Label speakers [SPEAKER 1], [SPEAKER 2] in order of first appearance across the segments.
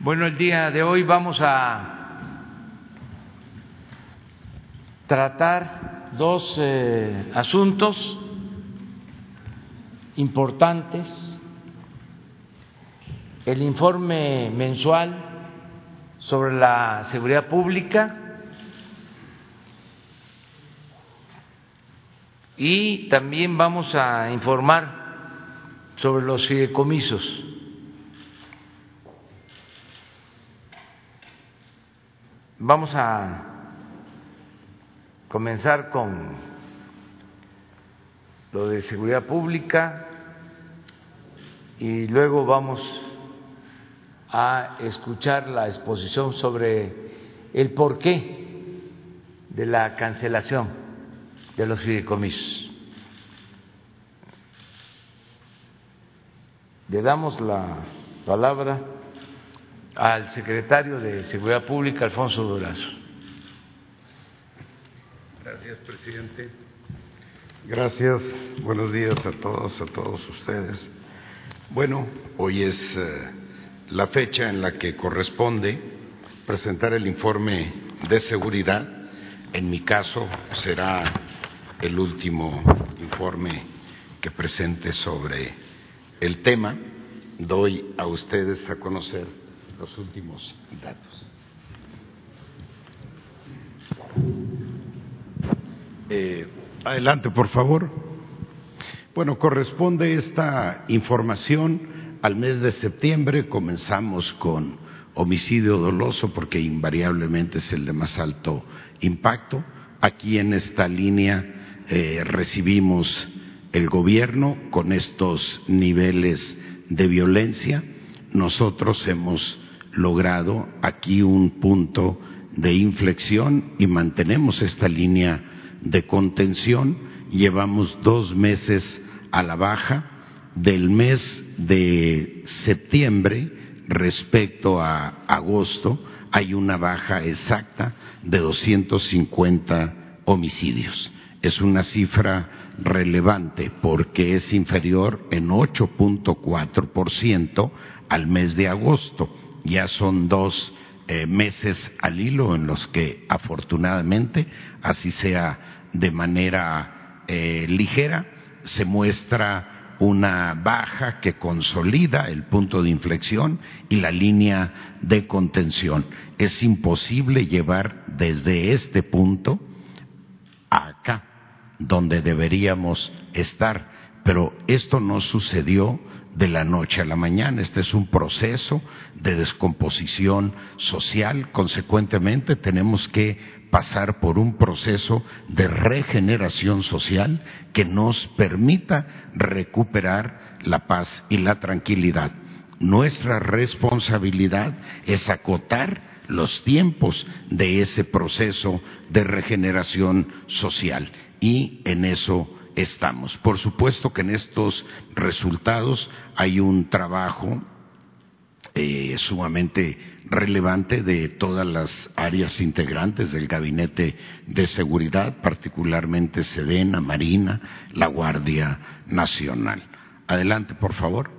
[SPEAKER 1] Bueno, el día de hoy vamos a tratar dos eh, asuntos importantes. El informe mensual sobre la seguridad pública y también vamos a informar sobre los fideicomisos. Vamos a comenzar con lo de seguridad pública y luego vamos a escuchar la exposición sobre el porqué de la cancelación de los fideicomisos. Le damos la palabra al secretario de Seguridad Pública, Alfonso Durazo.
[SPEAKER 2] Gracias, presidente. Gracias. Buenos días a todos, a todos ustedes. Bueno, hoy es eh, la fecha en la que corresponde presentar el informe de seguridad. En mi caso será el último informe que presente sobre el tema, doy a ustedes a conocer los últimos datos. Eh, adelante, por favor. Bueno, corresponde esta información al mes de septiembre. Comenzamos con homicidio doloso porque invariablemente es el de más alto impacto. Aquí en esta línea eh, recibimos el gobierno con estos niveles de violencia. Nosotros hemos logrado aquí un punto de inflexión y mantenemos esta línea de contención. Llevamos dos meses a la baja. Del mes de septiembre respecto a agosto hay una baja exacta de 250 homicidios. Es una cifra relevante porque es inferior en 8.4% al mes de agosto. Ya son dos eh, meses al hilo en los que afortunadamente, así sea de manera eh, ligera, se muestra una baja que consolida el punto de inflexión y la línea de contención. Es imposible llevar desde este punto a acá donde deberíamos estar. Pero esto no sucedió de la noche a la mañana. Este es un proceso de descomposición social. Consecuentemente, tenemos que pasar por un proceso de regeneración social que nos permita recuperar la paz y la tranquilidad. Nuestra responsabilidad es acotar los tiempos de ese proceso de regeneración social y en eso estamos. Por supuesto que en estos resultados hay un trabajo eh, sumamente relevante de todas las áreas integrantes del Gabinete de Seguridad, particularmente Sedena, Marina, la Guardia Nacional. Adelante, por favor.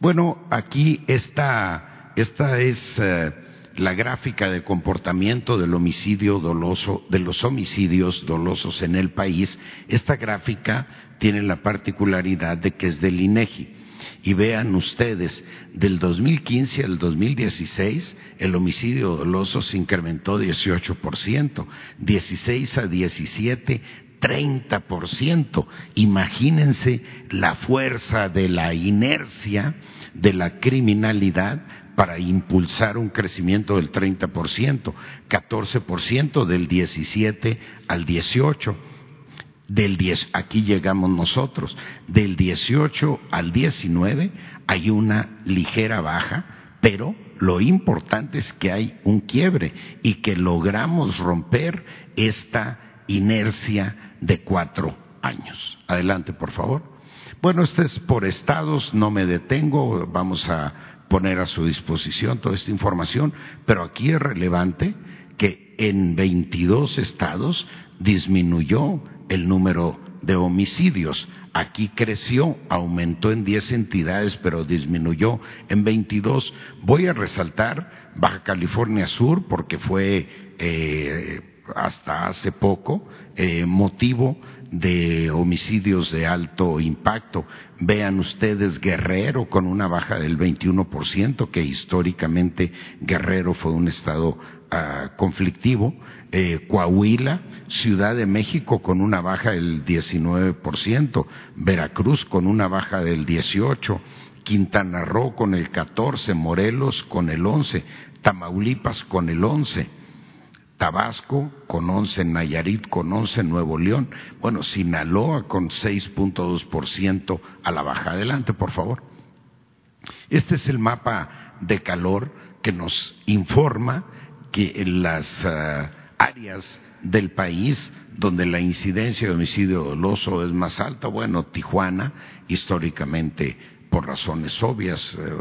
[SPEAKER 2] Bueno, aquí esta, esta es eh, la gráfica de comportamiento del homicidio doloso, de los homicidios dolosos en el país, esta gráfica tiene la particularidad de que es del INEGI. Y vean ustedes, del 2015 al 2016, el homicidio doloso se incrementó 18%, 16 a 17, 30%. Imagínense la fuerza de la inercia de la criminalidad para impulsar un crecimiento del 30%, 14% del 17 al 18. Del 10, aquí llegamos nosotros, del 18 al 19 hay una ligera baja, pero lo importante es que hay un quiebre y que logramos romper esta inercia de cuatro años. Adelante, por favor. Bueno, este es por estados, no me detengo, vamos a poner a su disposición toda esta información, pero aquí es relevante que en 22 estados disminuyó el número de homicidios. Aquí creció, aumentó en 10 entidades, pero disminuyó en 22. Voy a resaltar Baja California Sur porque fue eh, hasta hace poco eh, motivo de homicidios de alto impacto. Vean ustedes Guerrero con una baja del 21%, que históricamente Guerrero fue un estado ah, conflictivo. Eh, Coahuila, Ciudad de México con una baja del 19%, Veracruz con una baja del 18%, Quintana Roo con el 14%, Morelos con el 11%, Tamaulipas con el 11%. Tabasco con 11, Nayarit con 11, Nuevo León, bueno, Sinaloa con 6.2% a la baja. Adelante, por favor. Este es el mapa de calor que nos informa que en las ah, áreas del país donde la incidencia de homicidio doloso es más alta, bueno, Tijuana, históricamente por razones obvias, eh,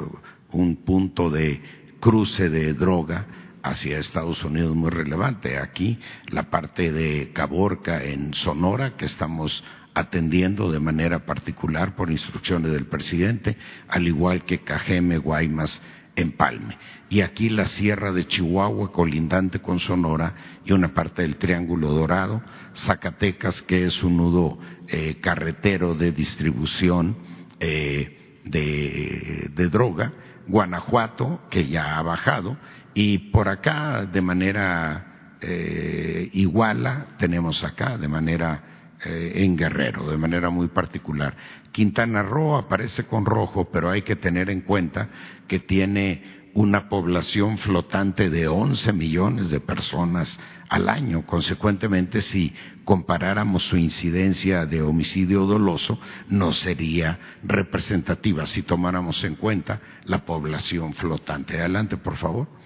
[SPEAKER 2] un punto de cruce de droga, hacia Estados Unidos muy relevante. Aquí la parte de Caborca en Sonora que estamos atendiendo de manera particular por instrucciones del presidente, al igual que Cajeme, Guaymas, Empalme. Y aquí la Sierra de Chihuahua, colindante con Sonora, y una parte del Triángulo Dorado, Zacatecas, que es un nudo eh, carretero de distribución eh, de, de droga, Guanajuato, que ya ha bajado, y por acá, de manera eh, iguala, tenemos acá, de manera eh, en Guerrero, de manera muy particular. Quintana Roo aparece con rojo, pero hay que tener en cuenta que tiene una población flotante de 11 millones de personas al año. Consecuentemente, si comparáramos su incidencia de homicidio doloso, no sería representativa si tomáramos en cuenta la población flotante. Adelante, por favor.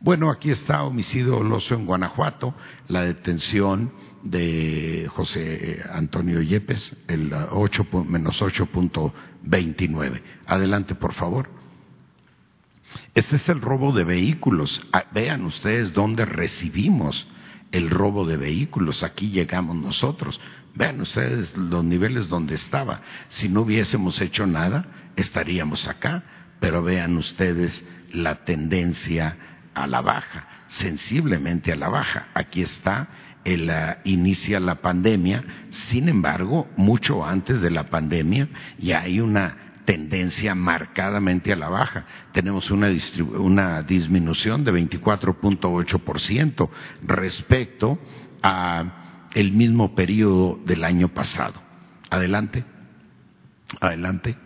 [SPEAKER 2] Bueno, aquí está homicidio doloso en Guanajuato, la detención de José Antonio Yepes, el 8, menos 8.29. Adelante, por favor. Este es el robo de vehículos. Ah, vean ustedes dónde recibimos el robo de vehículos. Aquí llegamos nosotros. Vean ustedes los niveles donde estaba. Si no hubiésemos hecho nada, estaríamos acá. Pero vean ustedes la tendencia a la baja, sensiblemente a la baja. Aquí está, el, uh, inicia la pandemia, sin embargo, mucho antes de la pandemia ya hay una tendencia marcadamente a la baja. Tenemos una, una disminución de 24.8% respecto a el mismo periodo del año pasado. Adelante. Adelante.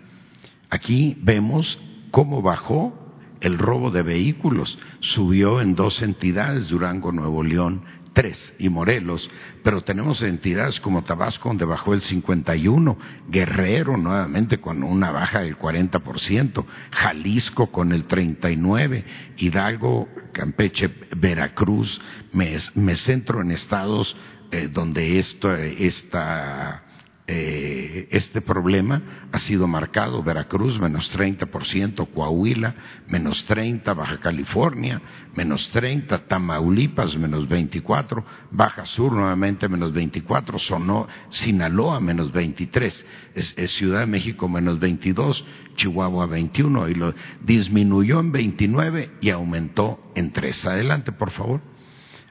[SPEAKER 2] Aquí vemos cómo bajó el robo de vehículos subió en dos entidades, Durango, Nuevo León, tres, y Morelos, pero tenemos entidades como Tabasco donde bajó el 51, Guerrero nuevamente con una baja del 40%, Jalisco con el 39, Hidalgo, Campeche, Veracruz, me, centro en estados eh, donde esto, esta eh, este problema ha sido marcado. Veracruz menos 30%, Coahuila menos 30%, Baja California menos 30%, Tamaulipas menos 24%, Baja Sur nuevamente menos 24%, Sonó, Sinaloa menos 23%, es, es Ciudad de México menos 22%, Chihuahua 21% y lo disminuyó en 29% y aumentó en 3%. Adelante, por favor.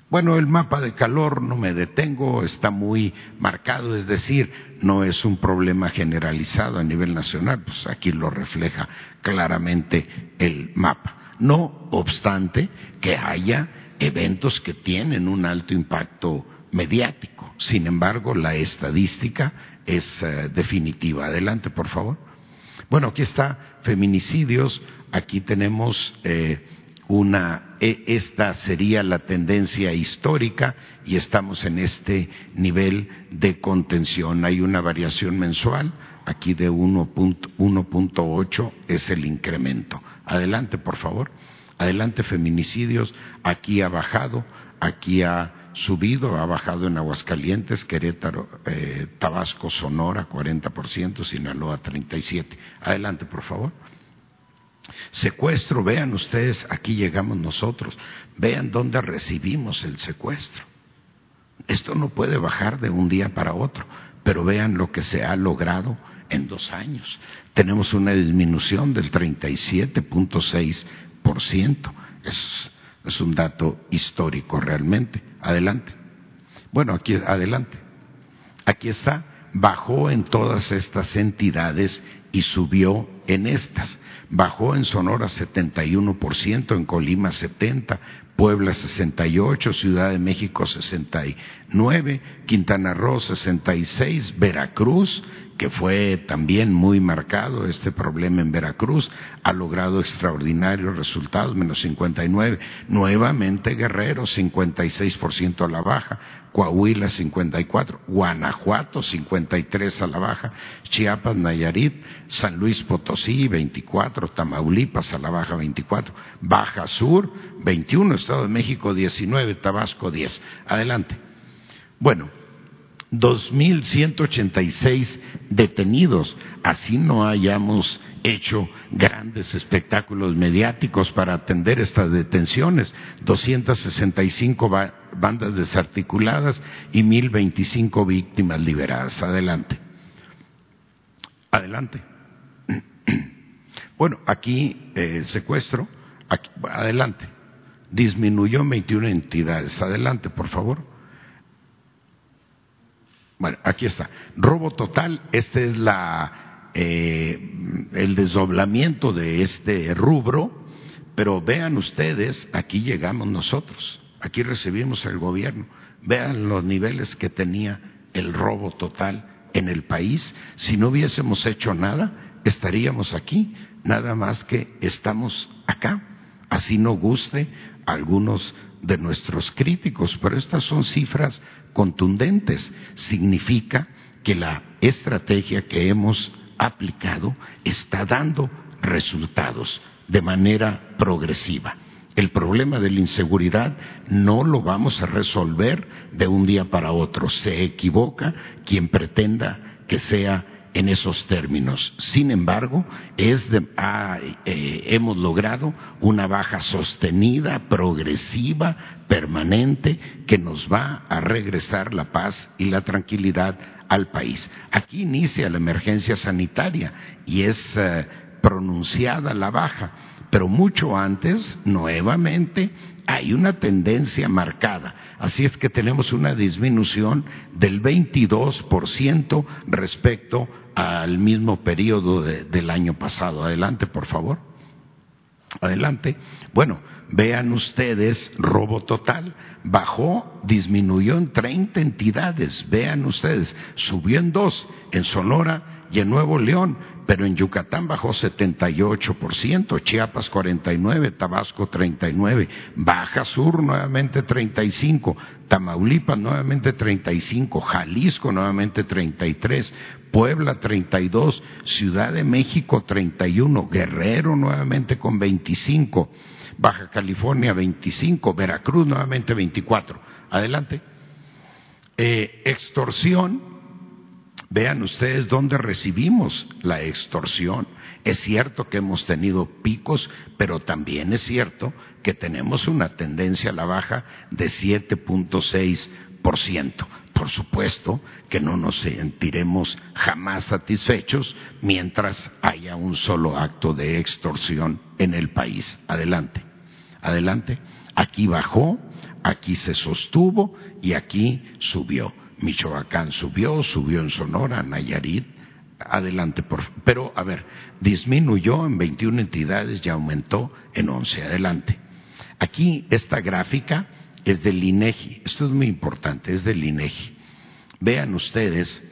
[SPEAKER 2] Bueno, el mapa de calor, no me detengo, está muy marcado, es decir, no es un problema generalizado a nivel nacional, pues aquí lo refleja claramente el mapa. No obstante que haya eventos que tienen un alto impacto mediático. Sin embargo, la estadística es uh, definitiva. Adelante, por favor. Bueno, aquí está feminicidios, aquí tenemos eh, una, e, esta sería la tendencia histórica y estamos en este nivel de contención. Hay una variación mensual, aquí de 1.8 es el incremento. Adelante, por favor. Adelante, feminicidios. Aquí ha bajado, aquí ha subido, ha bajado en Aguascalientes, Querétaro, eh, Tabasco, Sonora, 40%, Sinaloa, 37%. Adelante, por favor. Secuestro, vean ustedes, aquí llegamos nosotros, vean dónde recibimos el secuestro. Esto no puede bajar de un día para otro. pero vean lo que se ha logrado en dos años. Tenemos una disminución del 37.6%. Es, es un dato histórico realmente. Adelante. Bueno, aquí adelante. Aquí está. Bajó en todas estas entidades y subió en estas. Bajó en Sonora 71%, en Colima 70%, Puebla 68, Ciudad de México 69, Quintana Roo 66, Veracruz, que fue también muy marcado este problema en Veracruz, ha logrado extraordinarios resultados, menos 59. Nuevamente Guerrero, 56% a la baja, Coahuila 54, Guanajuato 53 a la baja, Chiapas, Nayarit, San Luis Potosí 24, Tamaulipas a la baja 24, Baja Sur 21, Estado de México 19, Tabasco 10. Adelante. Bueno, 2.186 detenidos. Así no hayamos hecho grandes espectáculos mediáticos para atender estas detenciones. 265 bandas desarticuladas y 1.025 víctimas liberadas. Adelante. Adelante. Bueno, aquí eh, secuestro. adelante. Disminuyó en 21 entidades. Adelante, por favor. Bueno, aquí está. Robo total, este es la, eh, el desdoblamiento de este rubro, pero vean ustedes, aquí llegamos nosotros, aquí recibimos el gobierno, vean los niveles que tenía el robo total en el país. Si no hubiésemos hecho nada, estaríamos aquí, nada más que estamos acá. Así no guste a algunos de nuestros críticos, pero estas son cifras contundentes. Significa que la estrategia que hemos aplicado está dando resultados de manera progresiva. El problema de la inseguridad no lo vamos a resolver de un día para otro. Se equivoca quien pretenda que sea en esos términos. Sin embargo, es eh, hemos logrado una baja sostenida, progresiva, permanente, que nos va a regresar la paz y la tranquilidad al país. Aquí inicia la emergencia sanitaria y es eh, pronunciada la baja, pero mucho antes, nuevamente, hay una tendencia marcada. Así es que tenemos una disminución del 22% respecto al mismo periodo del año pasado. Adelante, por favor. Adelante. Bueno, vean ustedes, robo total. Bajó, disminuyó en 30 entidades. Vean ustedes, subió en dos, en Sonora y en Nuevo León, pero en Yucatán bajó 78%, Chiapas 49%, Tabasco 39%, Baja Sur nuevamente 35%, Tamaulipas nuevamente 35%, Jalisco nuevamente 33%, Puebla 32%, Ciudad de México 31%, Guerrero nuevamente con 25%, Baja California 25%, Veracruz nuevamente 24%. Adelante. Eh, extorsión Vean ustedes dónde recibimos la extorsión. Es cierto que hemos tenido picos, pero también es cierto que tenemos una tendencia a la baja de 7.6%. Por supuesto que no nos sentiremos jamás satisfechos mientras haya un solo acto de extorsión en el país. Adelante, adelante. Aquí bajó, aquí se sostuvo y aquí subió. Michoacán subió, subió en Sonora, Nayarit, adelante, por, pero a ver, disminuyó en 21 entidades y aumentó en 11, adelante. Aquí esta gráfica es del INEGI, esto es muy importante, es del INEGI. Vean ustedes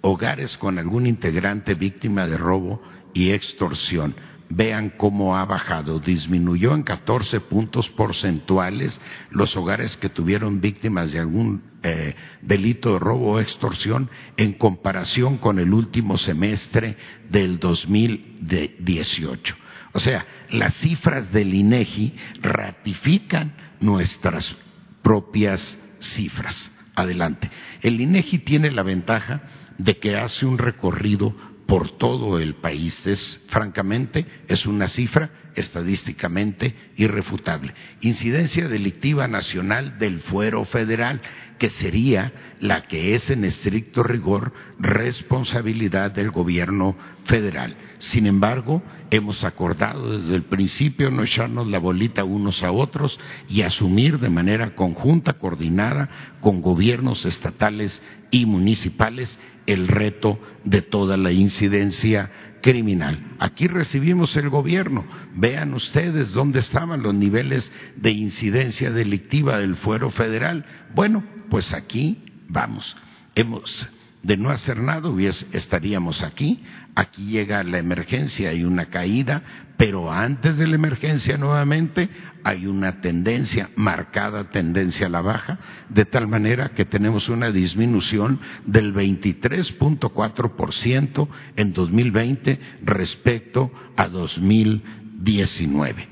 [SPEAKER 2] hogares con algún integrante víctima de robo y extorsión vean cómo ha bajado. Disminuyó en 14 puntos porcentuales los hogares que tuvieron víctimas de algún eh, delito de robo o extorsión en comparación con el último semestre del 2018. O sea, las cifras del INEGI ratifican nuestras propias cifras. Adelante. El INEGI tiene la ventaja de que hace un recorrido por todo el país. Es, francamente, es una cifra estadísticamente irrefutable. Incidencia delictiva nacional del fuero federal, que sería la que es en estricto rigor responsabilidad del gobierno federal. Sin embargo, hemos acordado desde el principio no echarnos la bolita unos a otros y asumir de manera conjunta, coordinada con gobiernos estatales y municipales el reto de toda la incidencia criminal. Aquí recibimos el gobierno. Vean ustedes dónde estaban los niveles de incidencia delictiva del fuero federal. Bueno, pues aquí vamos. Hemos de no hacer nada estaríamos aquí. Aquí llega la emergencia, hay una caída, pero antes de la emergencia nuevamente hay una tendencia, marcada tendencia a la baja, de tal manera que tenemos una disminución del 23.4% en 2020 respecto a 2019.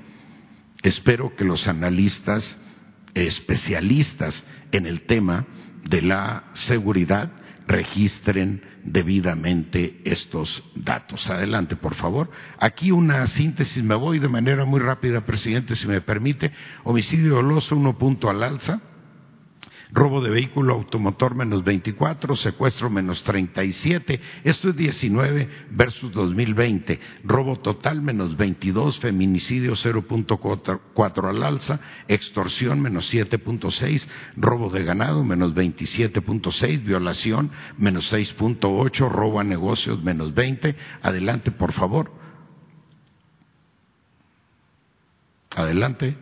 [SPEAKER 2] Espero que los analistas especialistas en el tema de la seguridad registren debidamente estos datos. Adelante, por favor. Aquí una síntesis, me voy de manera muy rápida, presidente, si me permite. Homicidio doloso, uno punto al alza robo de vehículo automotor menos 24, secuestro menos 37, esto es 19 versus 2020, robo total menos 22, feminicidio 0.4 al alza, extorsión menos 7.6, robo de ganado menos 27.6, violación menos 6.8, robo a negocios menos 20. Adelante, por favor. Adelante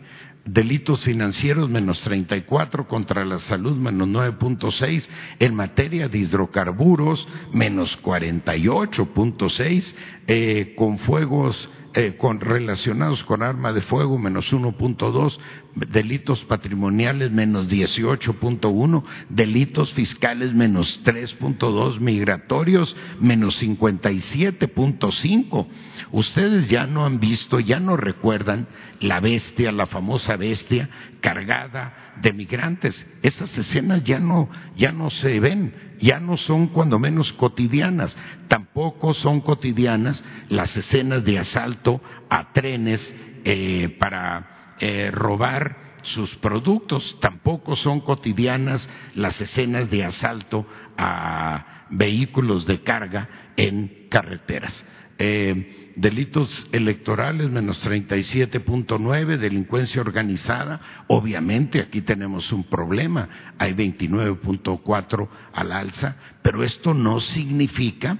[SPEAKER 2] delitos financieros menos 34, contra la salud menos 9.6, en materia de hidrocarburos menos 48.6, eh, con fuegos eh, con, relacionados con arma de fuego menos 1.2, delitos patrimoniales menos 18.1, delitos fiscales menos 3.2, migratorios menos 57.5. Ustedes ya no han visto, ya no recuerdan la bestia, la famosa bestia cargada de migrantes. Esas escenas ya no, ya no se ven, ya no son cuando menos cotidianas. Tampoco son cotidianas las escenas de asalto a trenes eh, para eh, robar sus productos. Tampoco son cotidianas las escenas de asalto a vehículos de carga en carreteras. Eh, delitos electorales menos 37.9, delincuencia organizada, obviamente aquí tenemos un problema, hay 29.4 al alza, pero esto no significa,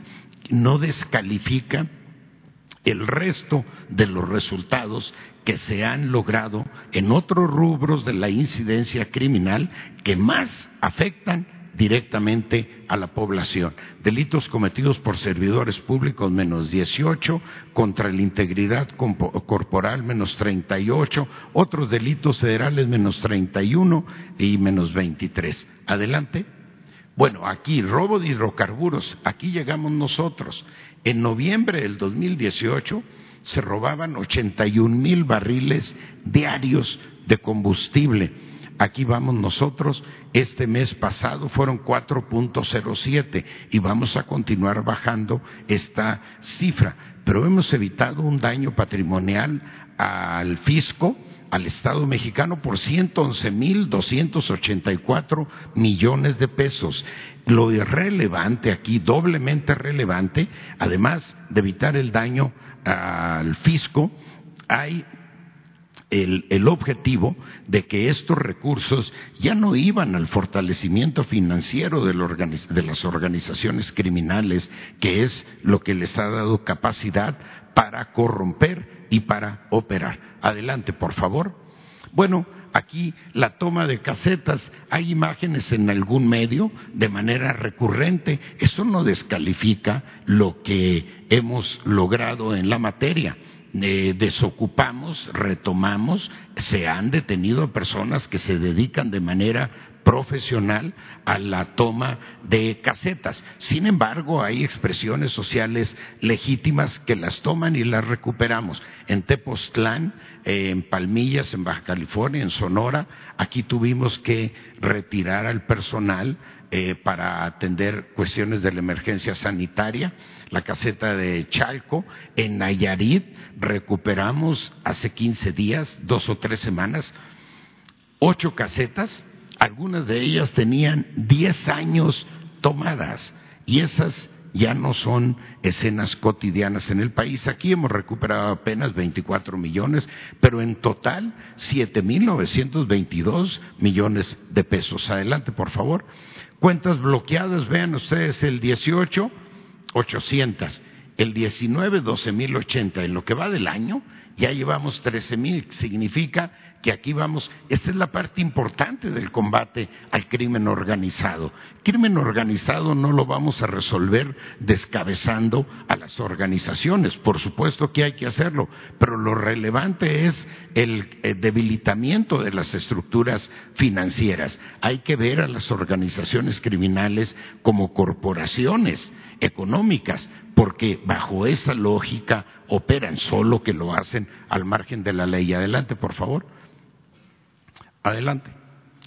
[SPEAKER 2] no descalifica el resto de los resultados que se han logrado en otros rubros de la incidencia criminal que más afectan directamente a la población. Delitos cometidos por servidores públicos menos 18, contra la integridad corporal menos 38, otros delitos federales menos 31 y menos 23. Adelante. Bueno, aquí robo de hidrocarburos, aquí llegamos nosotros. En noviembre del 2018 se robaban 81 mil barriles diarios de combustible Aquí vamos nosotros, este mes pasado fueron 4.07 y vamos a continuar bajando esta cifra, pero hemos evitado un daño patrimonial al fisco, al Estado mexicano por 111.284 millones de pesos. Lo irrelevante aquí, doblemente relevante, además de evitar el daño al fisco, hay el, objetivo de que estos recursos ya no iban al fortalecimiento financiero de, de las organizaciones criminales, que es lo que les ha dado capacidad para corromper y para operar. Adelante, por favor. Bueno, aquí la toma de casetas, hay imágenes en algún medio de manera recurrente. Eso no descalifica lo que hemos logrado en la materia desocupamos, retomamos, se han detenido personas que se dedican de manera profesional a la toma de casetas. Sin embargo, hay expresiones sociales legítimas que las toman y las recuperamos. En Tepoztlán, en Palmillas, en Baja California, en Sonora, aquí tuvimos que retirar al personal eh, para atender cuestiones de la emergencia sanitaria, la caseta de Chalco, en Nayarit recuperamos hace 15 días, dos o tres semanas, ocho casetas algunas de ellas tenían 10 años tomadas y esas ya no son escenas cotidianas en el país. Aquí hemos recuperado apenas 24 millones, pero en total 7.922 millones de pesos. Adelante, por favor. Cuentas bloqueadas, vean ustedes el 18, 800. El 19, 12.080. En lo que va del año, ya llevamos 13.000. Significa que aquí vamos, esta es la parte importante del combate al crimen organizado. Crimen organizado no lo vamos a resolver descabezando a las organizaciones, por supuesto que hay que hacerlo, pero lo relevante es el eh, debilitamiento de las estructuras financieras. Hay que ver a las organizaciones criminales como corporaciones económicas, porque bajo esa lógica operan, solo que lo hacen al margen de la ley. Adelante, por favor. Adelante.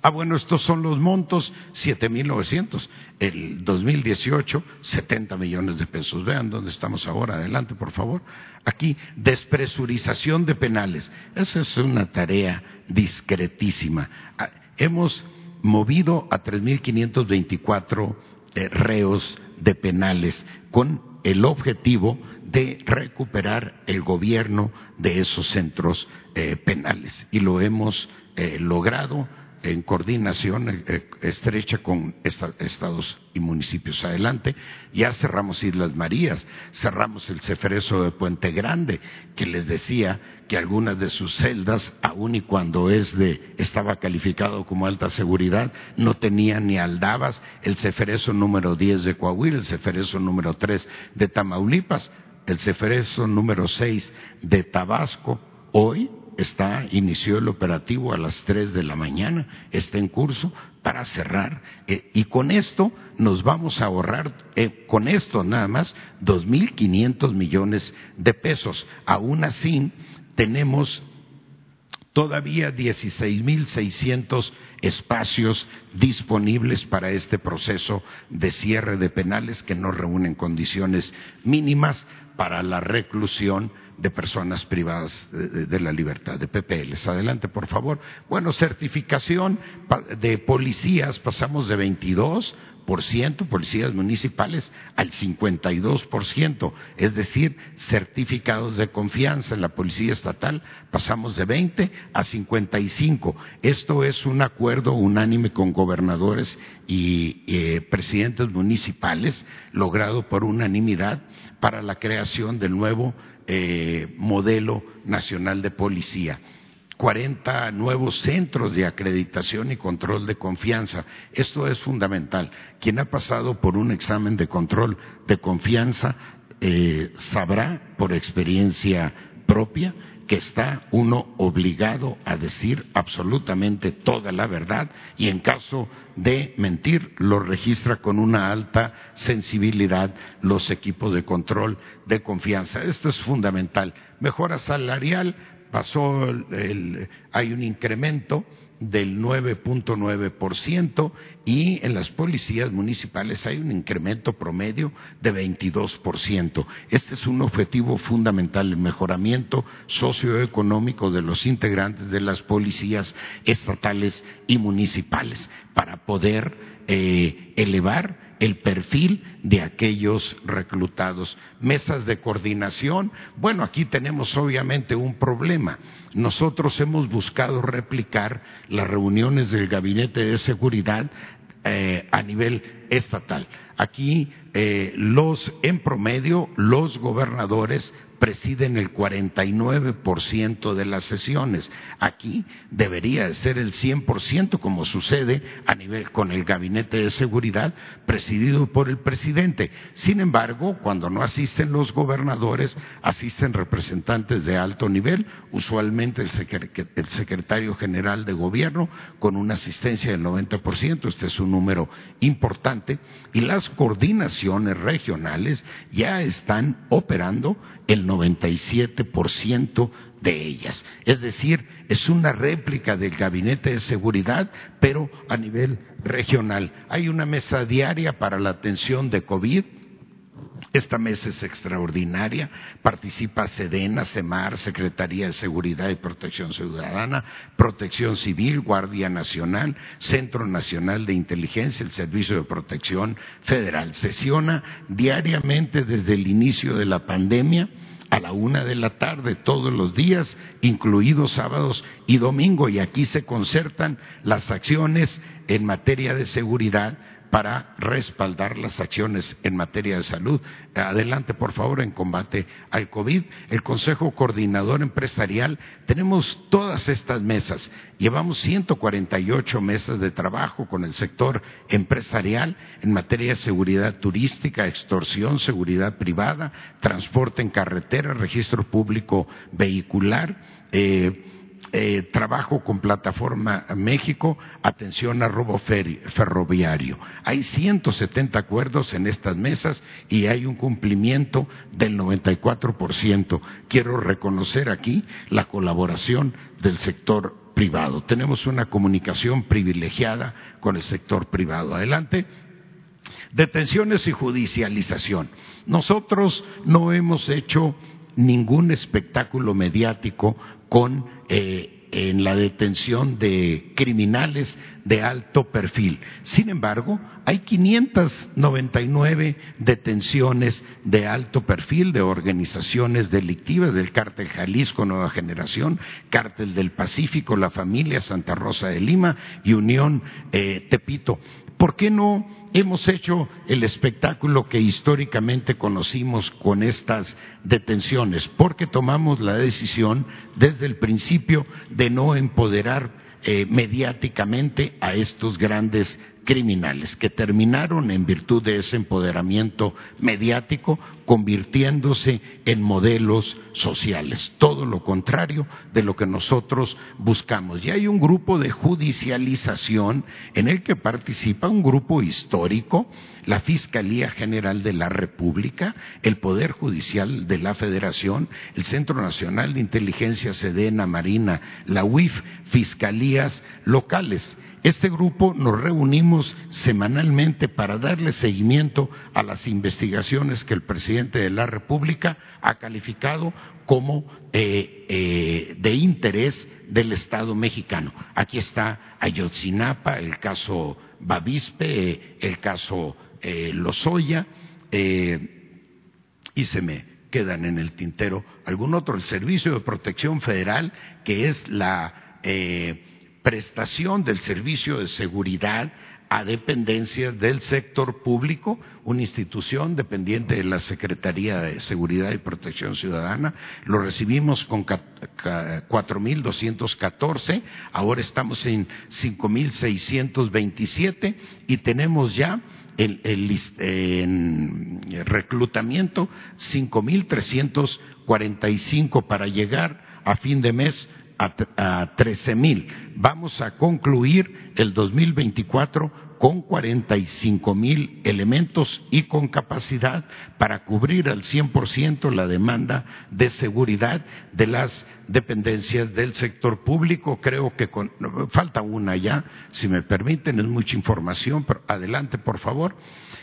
[SPEAKER 2] Ah, bueno, estos son los montos, 7.900. El 2018, 70 millones de pesos. Vean dónde estamos ahora. Adelante, por favor. Aquí, despresurización de penales. Esa es una tarea discretísima. Ah, hemos movido a 3.524 eh, reos de penales con el objetivo de recuperar el gobierno de esos centros eh, penales. Y lo hemos eh, logrado en coordinación eh, eh, estrecha con estados y municipios. Adelante, ya cerramos Islas Marías, cerramos el Ceferezo de Puente Grande, que les decía que algunas de sus celdas, aun y cuando es de, estaba calificado como alta seguridad, no tenían ni aldabas, el Ceferezo número 10 de Coahuila, el Ceferezo número 3 de Tamaulipas, el Ceferezo número 6 de Tabasco, hoy está, inició el operativo a las tres de la mañana, está en curso para cerrar. Eh, y con esto nos vamos a ahorrar, eh, con esto nada más, dos mil quinientos millones de pesos. Aún así, tenemos todavía dieciséis mil seiscientos espacios disponibles para este proceso de cierre de penales que no reúnen condiciones mínimas para la reclusión de personas privadas de, la libertad, de PPLs. Adelante, por favor. Bueno, certificación de policías, pasamos de 22 policías municipales al 52%, es decir, certificados de confianza en la policía estatal pasamos de 20 a 55. Esto es un acuerdo unánime con gobernadores y eh, presidentes municipales logrado por unanimidad para la creación del nuevo eh, modelo nacional de policía. 40 nuevos centros de acreditación y control de confianza. Esto es fundamental. Quien ha pasado por un examen de control de confianza eh, sabrá por experiencia propia que está uno obligado a decir absolutamente toda la verdad y en caso de mentir lo registra con una alta sensibilidad los equipos de control de confianza. Esto es fundamental. Mejora salarial, pasó el, hay un incremento del 9.9% y en las policías municipales hay un incremento promedio de 22%. Este es un objetivo fundamental, el mejoramiento socioeconómico de los integrantes de las policías estatales y municipales para poder eh, elevar el perfil de aquellos reclutados. Mesas de coordinación, bueno, aquí tenemos obviamente un problema. Nosotros hemos buscado replicar las reuniones del Gabinete de Seguridad eh, a nivel estatal. Aquí eh, los, en promedio, los gobernadores presiden el 49% de las sesiones. Aquí debería ser el 100% como sucede a nivel con el gabinete de seguridad presidido por el presidente. Sin embargo, cuando no asisten los gobernadores, asisten representantes de alto nivel, usualmente el, secretario general de gobierno con una asistencia del 90%, este es un número importante, y las coordinaciones regionales ya están operando el 97% de ellas. Es decir, es una réplica del gabinete de seguridad, pero a nivel regional. Hay una mesa diaria para la atención de COVID Esta mesa es extraordinaria. Participa Sedena, CEMAR, Secretaría de Seguridad y Protección Ciudadana, Protección Civil, Guardia Nacional, Centro Nacional de Inteligencia, el Servicio de Protección Federal. Sesiona diariamente desde el inicio de la pandemia a la una de la tarde todos los días, incluidos sábados y domingo, y aquí se concertan las acciones en materia de seguridad para respaldar las acciones en materia de salud. Adelante, por favor, en combate al COVID. El Consejo Coordinador Empresarial, tenemos todas estas mesas. Llevamos 148 mesas de trabajo con el sector empresarial en materia de seguridad turística, extorsión, seguridad privada, transporte en carretera, registro público vehicular. Eh, eh, trabajo con Plataforma México, atención a robo ferroviario. Hay 170 acuerdos en estas mesas y hay un cumplimiento del 94%. Quiero reconocer aquí la colaboración del sector privado. Tenemos una comunicación privilegiada con el sector privado. Adelante. Detenciones y judicialización. Nosotros no hemos hecho ningún espectáculo mediático con eh, en la detención de criminales de alto perfil. Sin embargo, hay 599 detenciones de alto perfil de organizaciones delictivas del cártel Jalisco Nueva Generación, cártel del Pacífico, la familia Santa Rosa de Lima y Unión eh, Tepito. ¿Por qué no hemos hecho el espectáculo que históricamente conocimos con estas detenciones? Porque tomamos la decisión desde el principio de no empoderar eh, mediáticamente a estos grandes criminales que terminaron en virtud de ese empoderamiento mediático convirtiéndose en modelos sociales, todo lo contrario de lo que nosotros buscamos. Y hay un grupo de judicialización en el que participa un grupo histórico, la Fiscalía General de la República, el Poder Judicial de la Federación, el Centro Nacional de Inteligencia Sedena Marina, la UIF, fiscalías locales este grupo nos reunimos semanalmente para darle seguimiento a las investigaciones que el presidente de la República ha calificado como eh, eh, de interés del Estado mexicano. Aquí está Ayotzinapa, el caso Bavispe, el caso eh, Lozoya, y se me quedan en el tintero algún otro, el Servicio de Protección Federal, que es la prestación del servicio de seguridad a dependencias del sector público, una institución dependiente de la Secretaría de Seguridad y Protección Ciudadana. Lo recibimos con 4.214, ahora estamos en 5.627 y tenemos ya el, el, en reclutamiento 5.345 para llegar a fin de mes a, trece mil. Vamos a concluir el 2024 con 45 mil elementos y con capacidad para cubrir al 100% la demanda de seguridad de las dependencias del sector público. Creo que falta una ya, si me permiten, es mucha información, pero adelante por favor.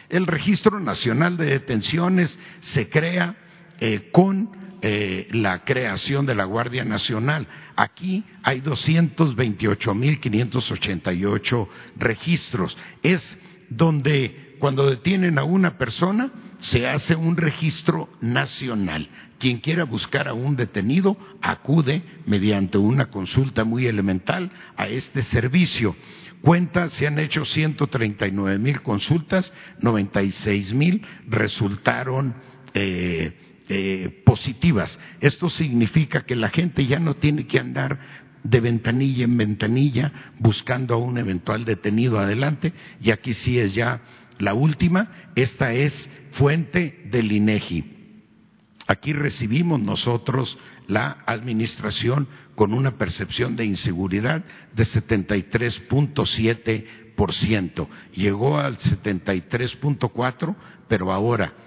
[SPEAKER 2] El Registro Nacional de Detenciones se crea eh, con eh, la creación de la Guardia Nacional. Aquí hay 228.588 registros. Es donde cuando detienen a una persona se hace un registro nacional. Quien quiera buscar a un detenido acude mediante una consulta muy elemental a este servicio. Cuenta, se han hecho 139 mil consultas, 96 mil resultaron eh, eh, positivas. Esto significa que la gente ya no tiene que andar de ventanilla en ventanilla buscando a un eventual detenido adelante y aquí sí es ya la última, esta es fuente del INEGI. Aquí recibimos nosotros la administración con una percepción de inseguridad de 73.7%. Llegó al 73.4, pero ahora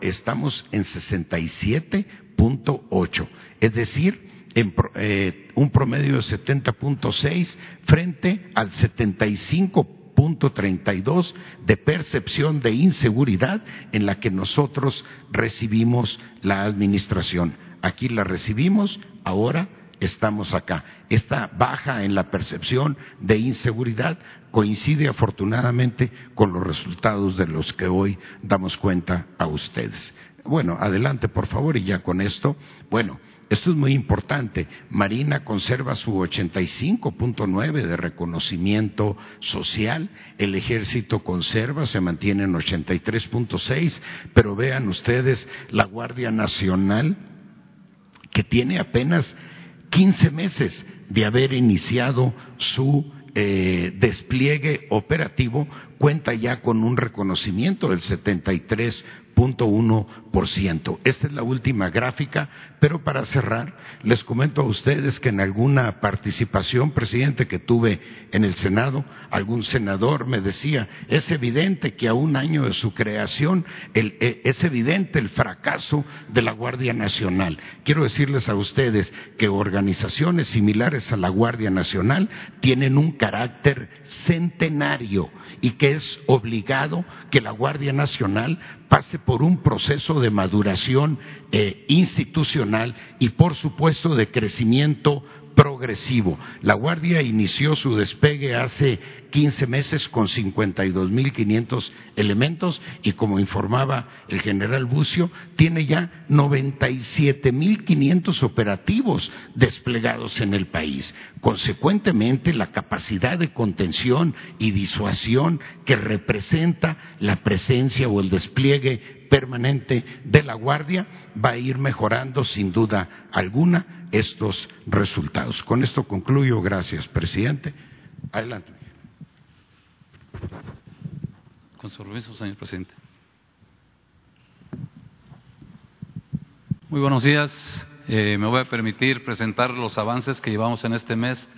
[SPEAKER 2] estamos en 67.8, es decir, en eh, un promedio de 70.6 frente al 75 5.32 de percepción de inseguridad en la que nosotros recibimos la administración. Aquí la recibimos, ahora estamos acá. Esta baja en la percepción de inseguridad coincide afortunadamente con los resultados de los que hoy damos cuenta a ustedes. Bueno, adelante por favor y ya con esto, bueno, esto es muy importante. Marina conserva su 85.9 de reconocimiento social, el ejército conserva, se mantiene en 83.6, pero vean ustedes la Guardia Nacional, que tiene apenas 15 meses de haber iniciado su eh, despliegue operativo, cuenta ya con un reconocimiento del 73 ciento. Esta es la última gráfica, pero para cerrar, les comento a ustedes que en alguna participación, presidente, que tuve en el Senado, algún senador me decía, es evidente que a un año de su creación eh, es evidente el fracaso de la Guardia Nacional. Quiero decirles a ustedes que organizaciones similares a la Guardia Nacional tienen un carácter centenario y que es obligado que la Guardia Nacional pase por un proceso de maduración eh, institucional y, por supuesto, de crecimiento progresivo. La Guardia inició su despegue hace 15 meses con 52.500 elementos y como informaba el general Bucio, tiene ya 97.500 operativos desplegados en el país. Consecuentemente, la capacidad de contención y disuasión que representa la presencia o el despliegue permanente de la Guardia va a ir mejorando sin duda alguna estos resultados. Con esto concluyo. Gracias, presidente. Adelante.
[SPEAKER 3] Con su permiso, señor presidente. Muy buenos días. Eh, me voy a permitir presentar los avances que llevamos en este mes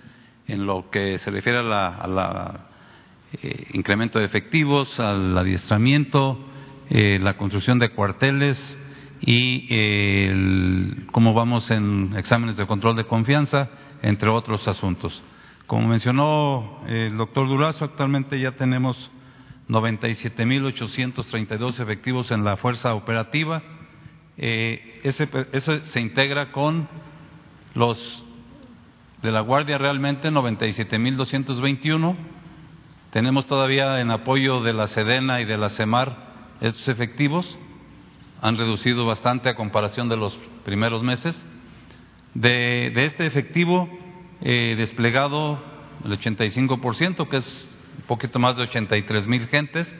[SPEAKER 3] en lo que se refiere al la, eh, incremento de efectivos, al adiestramiento, eh, la construcción de cuarteles y cómo vamos en exámenes de control de confianza, entre otros asuntos. Como mencionó el doctor Durazo, actualmente ya tenemos 97.832 efectivos en la fuerza operativa. Eh, ese, se integra con los de la Guardia realmente 97.221. Tenemos todavía en apoyo de la Sedena y de la CEMAR estos efectivos. Han reducido bastante a comparación de los primeros meses. De este efectivo, eh, desplegado el 85%, que es un poquito más de 83 mil gentes,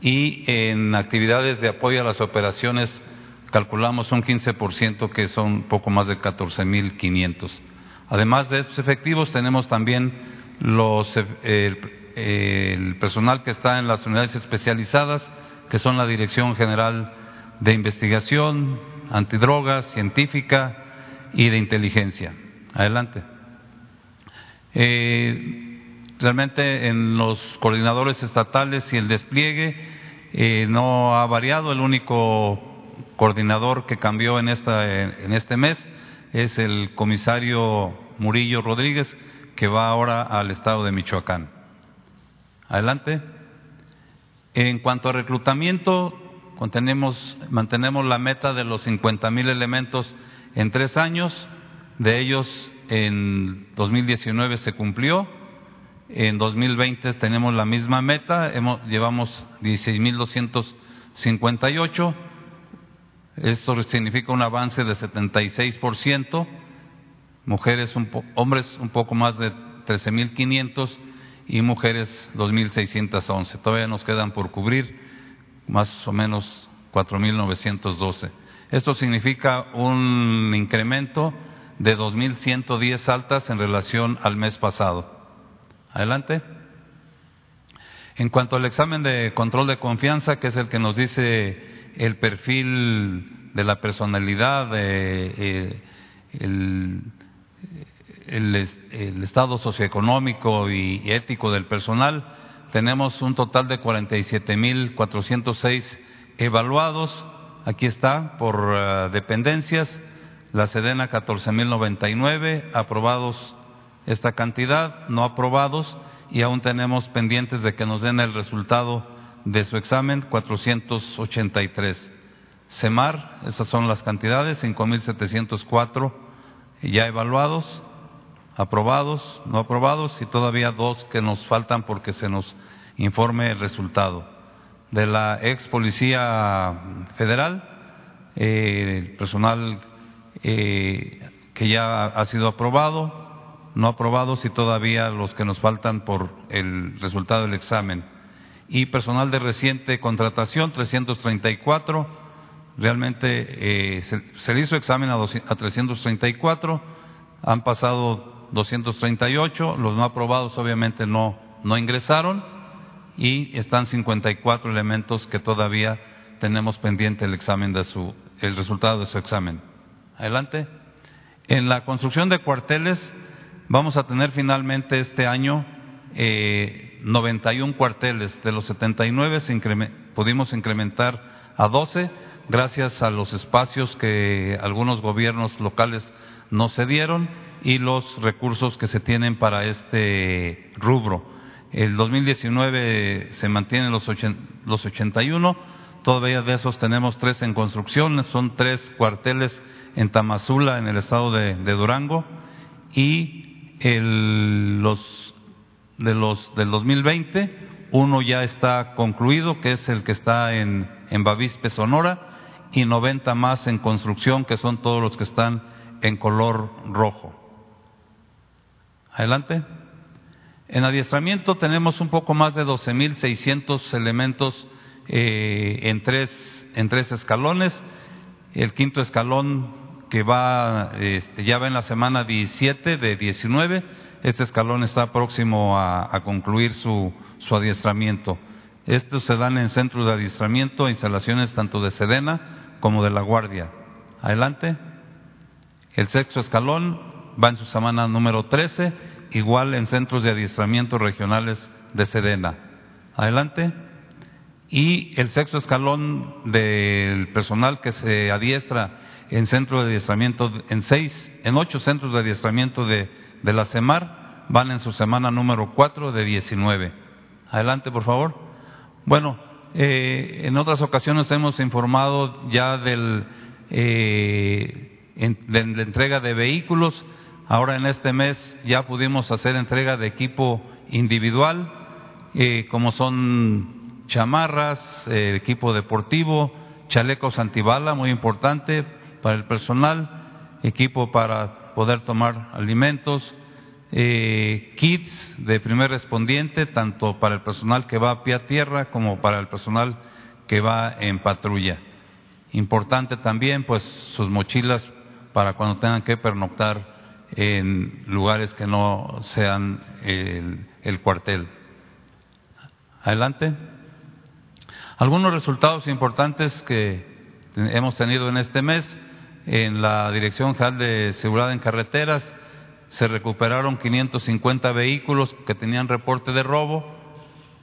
[SPEAKER 3] y en actividades de apoyo a las operaciones calculamos un 15%, que son poco más de 14 mil 500. Además de estos efectivos, tenemos también los, el personal que está en las unidades especializadas, que son la Dirección General de Investigación, Antidrogas, Científica y de Inteligencia. Adelante. Eh, realmente en los coordinadores estatales y el despliegue eh, no ha variado. El único coordinador que cambió en, esta, en este mes es el comisario Murillo Rodríguez, que va ahora al estado de Michoacán. Adelante. En cuanto a reclutamiento, mantenemos la meta de los 50 mil elementos en tres años. De ellos en 2019 se cumplió, en 2020 tenemos la misma meta, hemos, llevamos 16.258, esto significa un avance de 76%, mujeres un hombres un poco más de 13.500 y mujeres 2.611. Todavía nos quedan por cubrir más o menos 4.912. Esto significa un incremento de 2.110 altas en relación al mes pasado. Adelante. En cuanto al examen de control de confianza, que es el que nos dice el perfil de la personalidad, eh, el, estado socioeconómico y ético del personal, tenemos un total de 47.406 evaluados. Aquí está por eh, dependencias la Sedena 14.099, aprobados esta cantidad, no aprobados, y aún tenemos pendientes de que nos den el resultado de su examen 483. CEMAR, esas son las cantidades, 5.704 ya evaluados, aprobados, no aprobados y todavía dos que nos faltan porque se nos informe el resultado. De la ex Policía Federal, eh, el personal eh, que ya ha sido aprobado, no aprobados y todavía los que nos faltan por el resultado del examen. Y personal de reciente contratación, 334. Realmente eh, se, le hizo examen a, a 334, han pasado 238, los no aprobados obviamente no, no ingresaron y están 54 elementos que todavía tenemos pendiente el examen de su, el resultado de su examen. Adelante. En la construcción de cuarteles vamos a tener finalmente este año eh, 91 cuarteles. De los 79 pudimos incrementar a 12 gracias a los espacios que algunos gobiernos locales nos cedieron y los recursos que se tienen para este rubro. El 2019 se mantienen los, los 81, todavía de esos tenemos tres en construcción, son tres cuarteles en Tamazula, en el estado de, Durango, y el, los de los del 2020, uno ya está concluido, que es el que está en, en Bavispe, Sonora, y 90 más en construcción, que son todos los que están en color rojo. Adelante. En adiestramiento tenemos un poco más de 12.600 elementos eh, en, tres, en tres escalones. El quinto escalón que va, este, ya va en la semana 17 de 19. Este escalón está próximo a, concluir su, su, adiestramiento. Estos se dan en centros de adiestramiento, instalaciones tanto de Sedena como de la Guardia. Adelante. El sexto escalón va en su semana número 13, igual en centros de adiestramiento regionales de Sedena. Adelante. Y el sexto escalón del personal que se adiestra en centros de adiestramiento, en seis, en ocho centros de adiestramiento de, de la CEMAR, van en su semana número cuatro de 19. Adelante, por favor. Bueno, eh, en otras ocasiones hemos informado ya del, eh, de la entrega de vehículos. Ahora en este mes ya pudimos hacer entrega de equipo individual, eh, como son chamarras, equipo deportivo, chalecos antibala, muy importante, para el personal, equipo para poder tomar alimentos, eh, kits de primer respondiente, tanto para el personal que va a pie a tierra como para el personal que va en patrulla. Importante también, pues, sus mochilas para cuando tengan que pernoctar en lugares que no sean el, el cuartel. Adelante. Algunos resultados importantes que hemos tenido en este mes en la Dirección General de Seguridad en Carreteras se recuperaron 550 vehículos que tenían reporte de robo.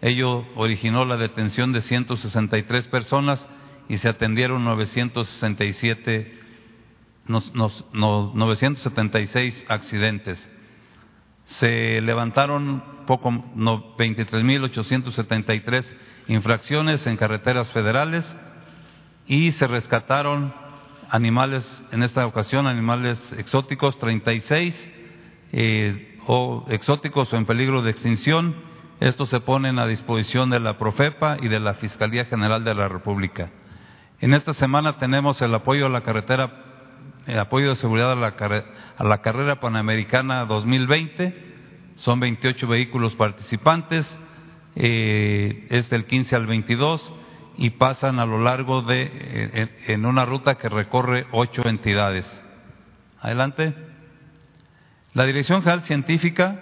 [SPEAKER 3] Ello originó la detención de 163 personas y se atendieron 967, 976 accidentes. Se levantaron poco, 23.873 infracciones en carreteras federales y se rescataron animales, en esta ocasión animales exóticos, 36, eh, o exóticos o en peligro de extinción. Estos se ponen a disposición de la Profepa y de la Fiscalía General de la República. En esta semana tenemos el apoyo a la carretera, el apoyo de seguridad a la, a la carrera panamericana 2020. Son 28 vehículos participantes, eh, es del 15 al 22 y pasan a lo largo de, en, una ruta que recorre ocho entidades. Adelante. La Dirección General Científica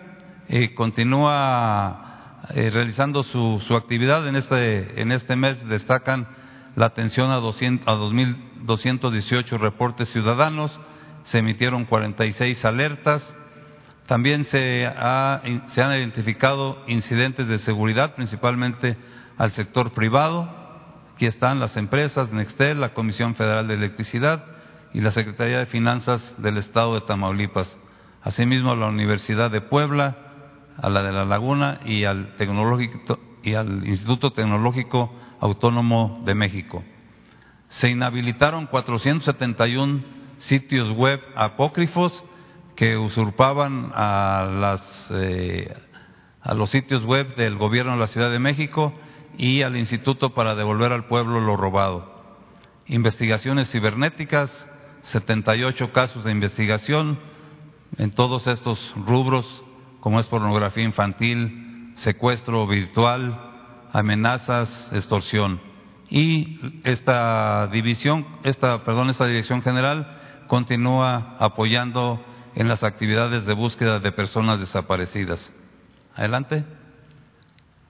[SPEAKER 3] eh, continúa eh, realizando su, su, actividad. En este, en este mes destacan la atención a, 200, a 2.218 reportes ciudadanos, se emitieron 46 alertas, también se, ha, se han identificado incidentes de seguridad, principalmente al sector privado, Aquí están las empresas, Nextel, la Comisión Federal de Electricidad y la Secretaría de Finanzas del Estado de Tamaulipas. Asimismo, la Universidad de Puebla,
[SPEAKER 4] a la de La Laguna y al, tecnológico, y al Instituto Tecnológico Autónomo de México. Se inhabilitaron 471 sitios web apócrifos que usurpaban a, las, eh, a los sitios web del gobierno de la Ciudad de México y al Instituto para devolver al pueblo lo robado. Investigaciones cibernéticas, 78 casos de investigación en todos estos rubros, como es pornografía infantil, secuestro virtual, amenazas, extorsión. Y esta división, esta, perdón, esta dirección general continúa apoyando en las actividades de búsqueda de personas desaparecidas. Adelante.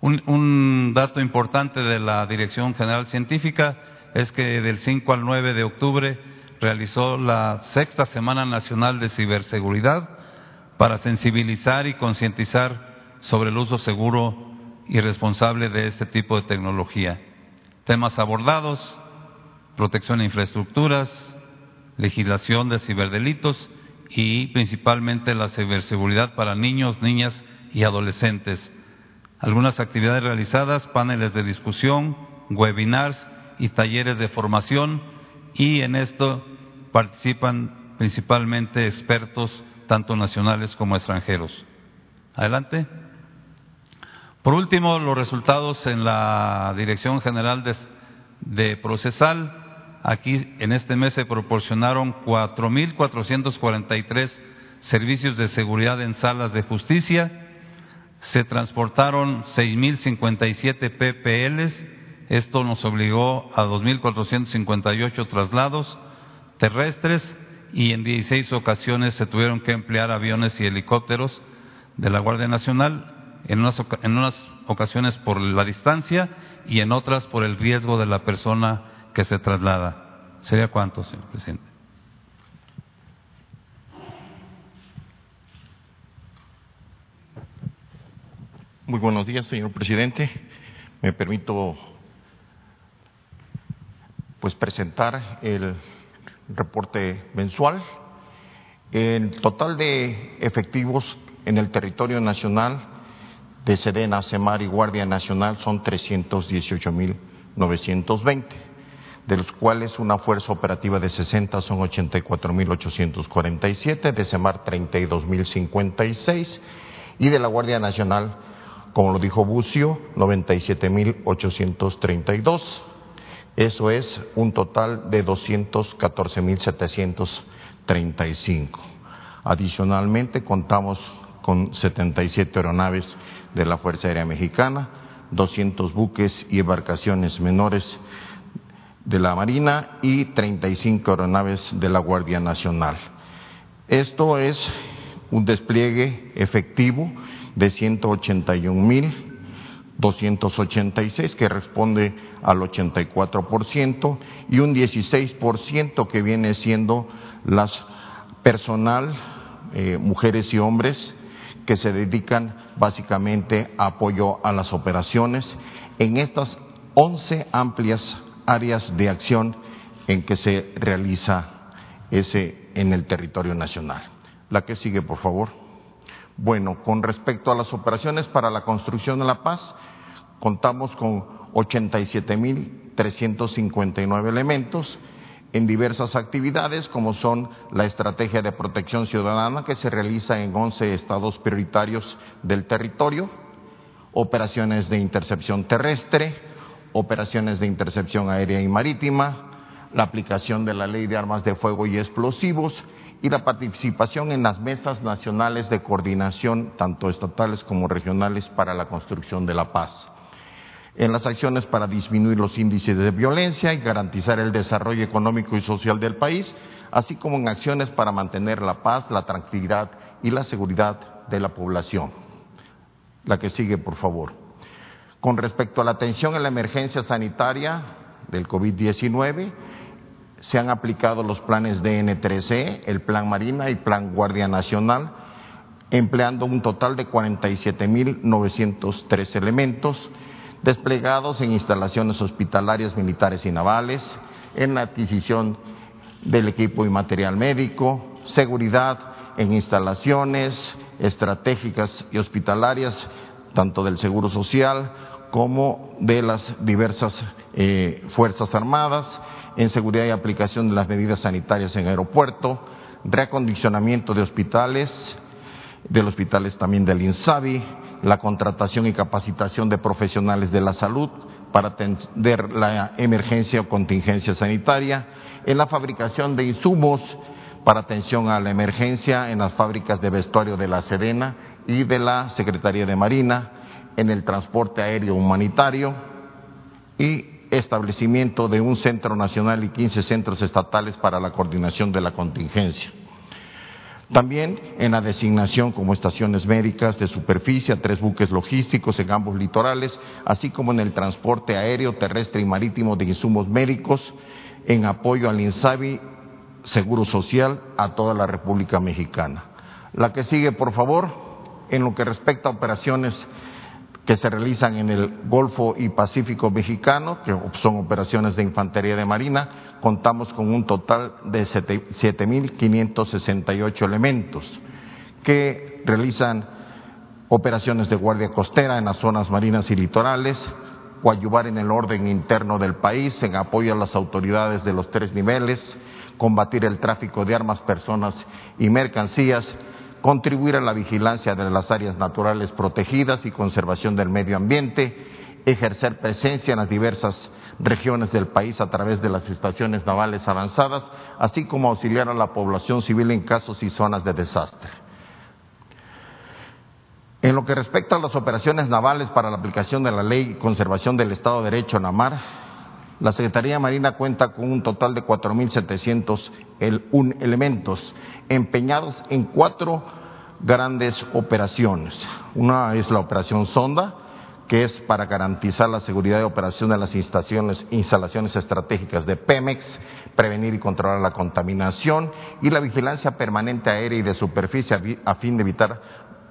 [SPEAKER 4] Un, dato importante de la Dirección General Científica es que del 5 al 9 de octubre realizó la sexta Semana Nacional de Ciberseguridad para sensibilizar y concientizar sobre el uso seguro y responsable de este tipo de tecnología. Temas abordados, protección de infraestructuras, legislación de ciberdelitos y principalmente la ciberseguridad para niños, niñas y adolescentes. Algunas actividades realizadas, paneles de discusión, webinars y talleres de formación y en esto participan principalmente expertos tanto nacionales como extranjeros. Adelante. Por último, los resultados en la Dirección General de, Procesal. Aquí en este mes se proporcionaron 4.443 servicios de seguridad en salas de justicia, se transportaron 6.057 PPLs, esto nos obligó a 2.458 traslados terrestres y en 16 ocasiones se tuvieron que emplear aviones y helicópteros de la Guardia Nacional en unas, en unas ocasiones por la distancia y en otras por el riesgo de la persona que se traslada. ¿Sería cuánto, señor presidente?
[SPEAKER 5] Muy buenos días, señor presidente. Me permito pues presentar el reporte mensual. El total de efectivos en el territorio nacional de Sedena, Semar y Guardia Nacional son 318.920, de los cuales una fuerza operativa de 60 son 84.847, de Semar 32.056 y de la Guardia Nacional, como lo dijo Bucio, 97.832. Eso es un total de 214.735. Adicionalmente, contamos con 77 aeronaves de la Fuerza Aérea Mexicana, 200 buques y embarcaciones menores de la Marina y 35 aeronaves de la Guardia Nacional. Esto es un despliegue efectivo de 181.286 que responde al 84% y un 16% que viene siendo las personal, eh, mujeres y hombres que se dedican básicamente a apoyo a las operaciones en estas 11 amplias áreas de acción en que se realiza ese en el territorio nacional. La que sigue, por favor. Bueno, con respecto a las operaciones para la construcción de la paz, contamos con 87.359 elementos en diversas actividades, como son la estrategia de protección ciudadana que se realiza en 11 estados prioritarios del territorio, operaciones de intercepción terrestre, operaciones de intercepción aérea y marítima, la aplicación de la ley de armas de fuego y explosivos y la participación en las mesas nacionales de coordinación, tanto estatales como regionales, para la construcción de la paz en las acciones para disminuir los índices de violencia y garantizar el desarrollo económico y social del país, así como en acciones para mantener la paz, la tranquilidad y la seguridad de la población. La que sigue, por favor. Con respecto a la atención en la emergencia sanitaria del COVID-19, se han aplicado los planes DN3E, el Plan Marina y Plan Guardia Nacional, empleando un total de 47.903 elementos desplegados en instalaciones hospitalarias militares y navales, en la adquisición del equipo y material médico, seguridad en instalaciones, estratégicas y hospitalarias, tanto del Seguro Social como de las diversas eh, Fuerzas Armadas, en seguridad y aplicación de las medidas sanitarias en aeropuerto, reacondicionamiento de hospitales, del hospitales también del INSABI, la contratación y capacitación de profesionales de la salud para atender la emergencia o contingencia sanitaria, en la fabricación de insumos para atención a la emergencia en las fábricas de vestuario de la Serena y de la Secretaría de Marina, en el transporte aéreo humanitario y establecimiento de un centro nacional y 15 centros estatales para la coordinación de la contingencia. También en la designación como estaciones médicas de superficie a tres buques logísticos en ambos litorales, así como en el transporte aéreo, terrestre y marítimo de insumos médicos en apoyo al INSABI Seguro Social a toda la República Mexicana. La que sigue, por favor, en lo que respecta a operaciones que se realizan en el Golfo y Pacífico mexicano, que son operaciones de infantería de marina, contamos con un total de 7.568 elementos que realizan operaciones de guardia costera en las zonas marinas y litorales, coadyuvar en el orden interno del país en apoyo a las autoridades de los tres niveles, combatir el tráfico de armas, personas y mercancías, contribuir a la vigilancia de las áreas naturales protegidas y conservación del medio ambiente, ejercer presencia en las diversas regiones del país a través de las estaciones navales avanzadas, así como auxiliar a la población civil en casos y zonas de desastre. En lo que respecta a las operaciones navales para la aplicación de la ley y conservación del Estado de Derecho en la mar, la Secretaría Marina cuenta con un total de 4.701 elementos empeñados en cuatro grandes operaciones. Una es la operación Sonda, que es para garantizar la seguridad de operación de las instalaciones, instalaciones estratégicas de Pemex, prevenir y controlar la contaminación y la vigilancia permanente aérea y de superficie a fin de evitar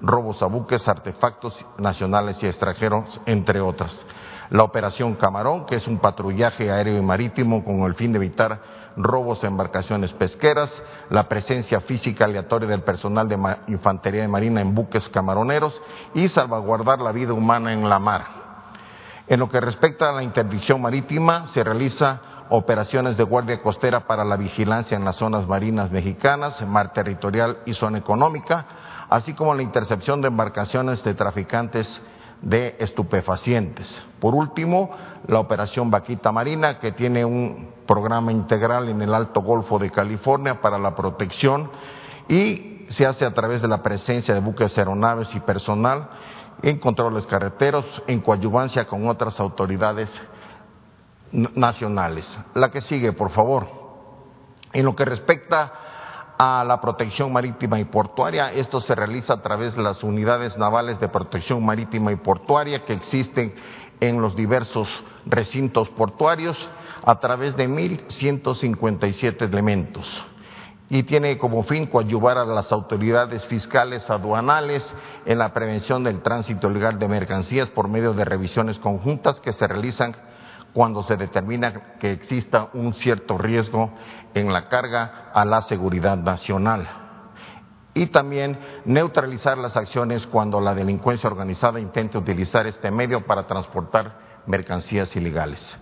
[SPEAKER 5] robos a buques, artefactos nacionales y extranjeros, entre otras. La operación Camarón, que es un patrullaje aéreo y marítimo con el fin de evitar robos a embarcaciones pesqueras, la presencia física aleatoria del personal de infantería de marina en buques camaroneros y salvaguardar la vida humana en la mar. En lo que respecta a la interdicción marítima, se realiza operaciones de guardia costera para la vigilancia en las zonas marinas mexicanas, mar territorial y zona económica, así como la intercepción de embarcaciones de traficantes de estupefacientes. Por último, la operación Vaquita Marina, que tiene un programa integral en el Alto Golfo de California para la protección y se hace a través de la presencia de buques aeronaves y personal en controles carreteros, en coadyuvancia con otras autoridades nacionales. La que sigue, por favor. En lo que respecta a la protección marítima y portuaria. Esto se realiza a través de las unidades navales de protección marítima y portuaria que existen en los diversos recintos portuarios a través de 1.157 elementos y tiene como fin coadyuvar a las autoridades fiscales aduanales en la prevención del tránsito legal de mercancías por medio de revisiones conjuntas que se realizan cuando se determina que exista un cierto riesgo en la carga a la seguridad nacional. Y también neutralizar las acciones cuando la delincuencia organizada intente utilizar este medio para transportar mercancías ilegales.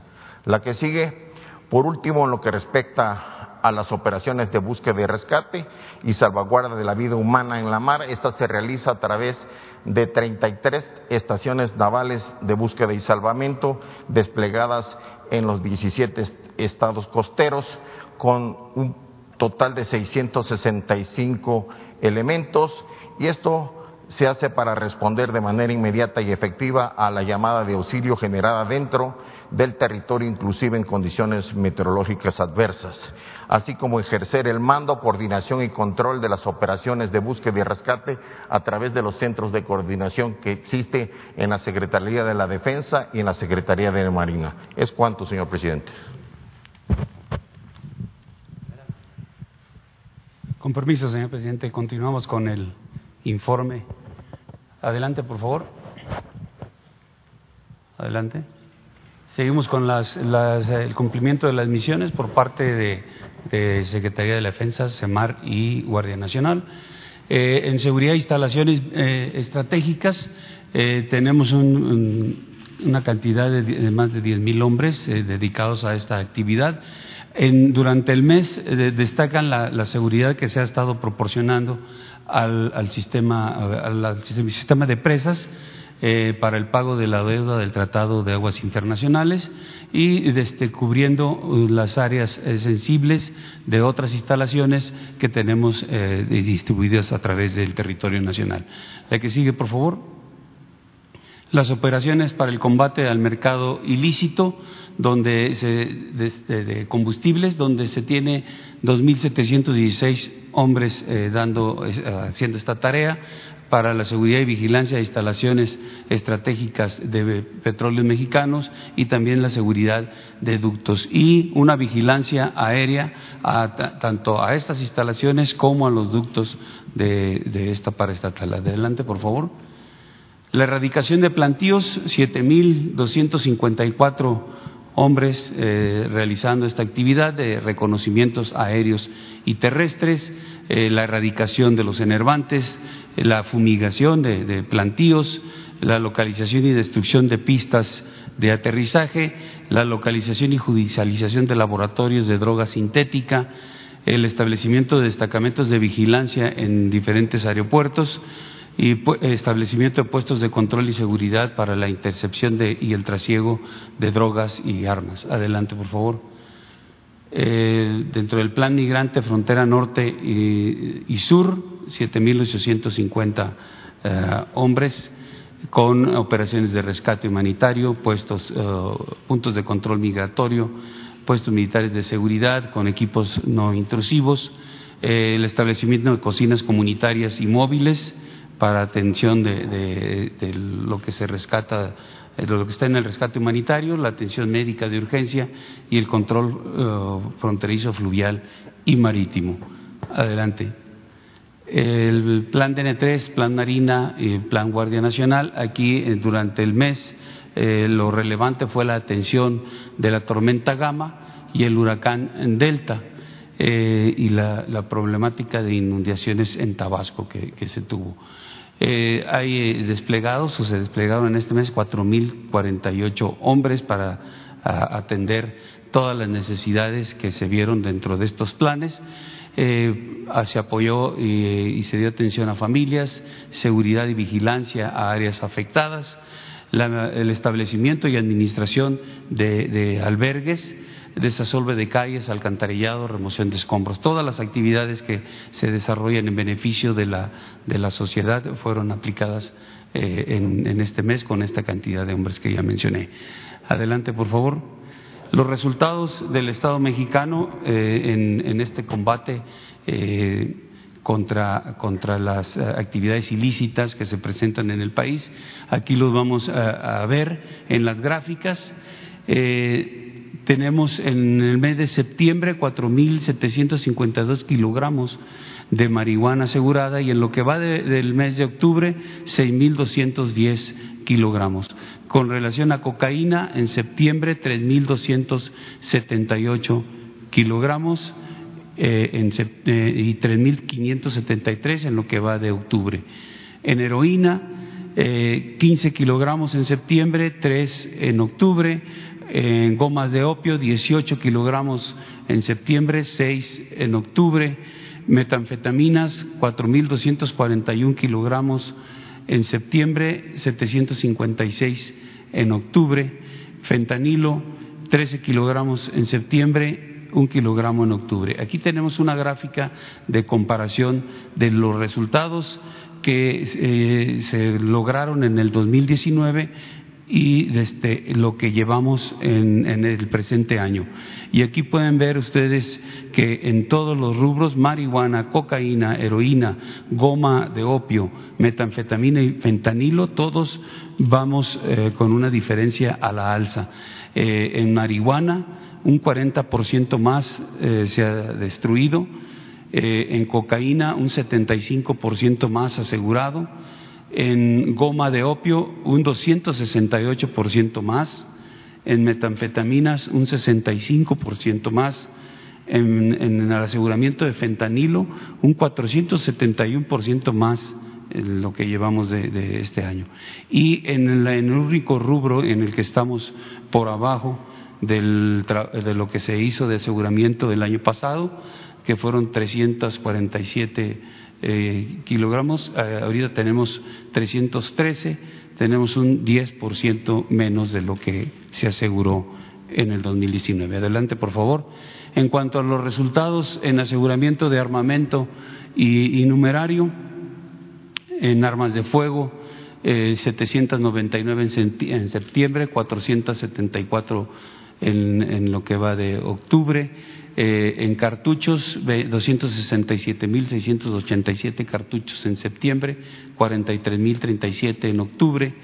[SPEAKER 5] La que sigue, por último, en lo que respecta a las operaciones de búsqueda y rescate y salvaguarda de la vida humana en la mar, esta se realiza a través de 33 estaciones navales de búsqueda y salvamento desplegadas en los 17 estados costeros con un total de 665 elementos y esto se hace para responder de manera inmediata y efectiva a la llamada de auxilio generada dentro del territorio, inclusive en condiciones meteorológicas adversas, así como ejercer el mando, coordinación y control de las operaciones de búsqueda y rescate a través de los centros de coordinación que existe en la Secretaría de la Defensa y en la Secretaría de Marina. Es cuanto, señor presidente.
[SPEAKER 3] Con permiso, señor presidente, continuamos con el informe. Adelante, por favor. Adelante. Seguimos con el cumplimiento de las misiones por parte de, Secretaría de Defensa, CEMAR y Guardia Nacional. Eh, en seguridad de instalaciones eh, estratégicas eh, tenemos un, un, una cantidad de, de, más de 10 mil hombres dedicados a esta actividad. En, durante el mes destacan la, seguridad que se ha estado proporcionando al, sistema, al, sistema de presas eh, para el pago de la deuda del Tratado de Aguas Internacionales y desde, cubriendo uh, las áreas eh, sensibles de otras instalaciones que tenemos eh, distribuidas a través del territorio nacional. La que sigue, por favor. Las operaciones para el combate al mercado ilícito donde se, de, de combustibles, donde se tiene 2.716 hombres eh, dando, eh, haciendo esta tarea para la seguridad y vigilancia de instalaciones estratégicas de petróleos mexicanos y también la seguridad de ductos y una vigilancia aérea a, tanto a estas instalaciones como a los ductos de, de esta paraestatal. Adelante, por favor. La erradicación de plantíos, 7.254 hombres eh, realizando esta actividad de reconocimientos aéreos y terrestres, eh, la erradicación de los enervantes, eh, la fumigación de, de, plantíos, la localización y destrucción de pistas de aterrizaje, la localización y judicialización de laboratorios de droga sintética, el establecimiento de destacamentos de vigilancia en diferentes aeropuertos, y establecimiento de puestos de control y seguridad para la intercepción de, y el trasiego de drogas y armas. Adelante, por favor. Eh, dentro del Plan Migrante Frontera Norte y, y Sur, 7.850 eh, hombres con operaciones de rescate humanitario, puestos, eh, puntos de control migratorio, puestos militares de seguridad con equipos no intrusivos, eh, el establecimiento de cocinas comunitarias y móviles, para atención de, lo que se rescata, lo que está en el rescate humanitario, la atención médica de urgencia y el control uh, fronterizo fluvial y marítimo. Adelante. El plan DN3, plan Marina y plan Guardia Nacional, aquí eh, durante el mes eh, lo relevante fue la atención de la tormenta Gama y el huracán Delta. Eh, y la, problemática de inundaciones en Tabasco que se tuvo. Eh, hay desplegados o se desplegaron en este mes 4.048 hombres para atender todas las necesidades que se vieron dentro de estos planes. Eh, se apoyó y, se dio atención a familias, seguridad y vigilancia a áreas afectadas, el establecimiento y administración de albergues, desasolve de calles, alcantarillado, remoción de escombros. Todas las actividades que se desarrollan en beneficio de la, de la sociedad fueron aplicadas eh, en, este mes con esta cantidad de hombres que ya mencioné. Adelante, por favor. Los resultados del Estado mexicano eh, en, este combate eh, contra, contra, las actividades ilícitas que se presentan en el país. Aquí los vamos a, ver en las gráficas. Tenemos en el mes de septiembre 4.752 kilogramos de marihuana asegurada y en lo que va de, del mes de octubre 6.210 kilogramos. Con relación a cocaína, en septiembre 3.278 kilogramos eh, en, eh, y 3.573 en lo que va de octubre. En heroína, eh, 15 kilogramos en septiembre, 3 en octubre, en gomas de opio, 18 kilogramos en septiembre, 6 en octubre, metanfetaminas, 4.241 kilogramos en septiembre, 756 en octubre, fentanilo, 13 kilogramos en septiembre, un kilogramo en octubre. Aquí tenemos una gráfica de comparación de los resultados que eh, se lograron en el 2019 y desde lo que llevamos en, en, el presente año. Y aquí pueden ver ustedes que en todos los rubros, marihuana, cocaína, heroína, goma de opio, metanfetamina y fentanilo, todos vamos eh, con una diferencia a la alza. Eh, en marihuana, un 40% más eh, se ha destruido, en cocaína, un 75% más asegurado, en goma de opio un 268% más, en metanfetaminas un 65% más, En, el aseguramiento de fentanilo, un 471% más en lo que llevamos de, este año. Y en el, en el único rubro en el que estamos por abajo de lo que se hizo de aseguramiento del año pasado, que fueron 347 eh, kilogramos, eh, ahorita tenemos 313, tenemos un 10% menos de lo que se aseguró en el 2019. Adelante, por favor. En cuanto a los resultados en aseguramiento de armamento y, numerario, en armas de fuego, eh, 799 en, en, septiembre, 474 en, en, lo que va de octubre. Eh, en cartuchos, 267.687 cartuchos en septiembre, 43.037 en octubre.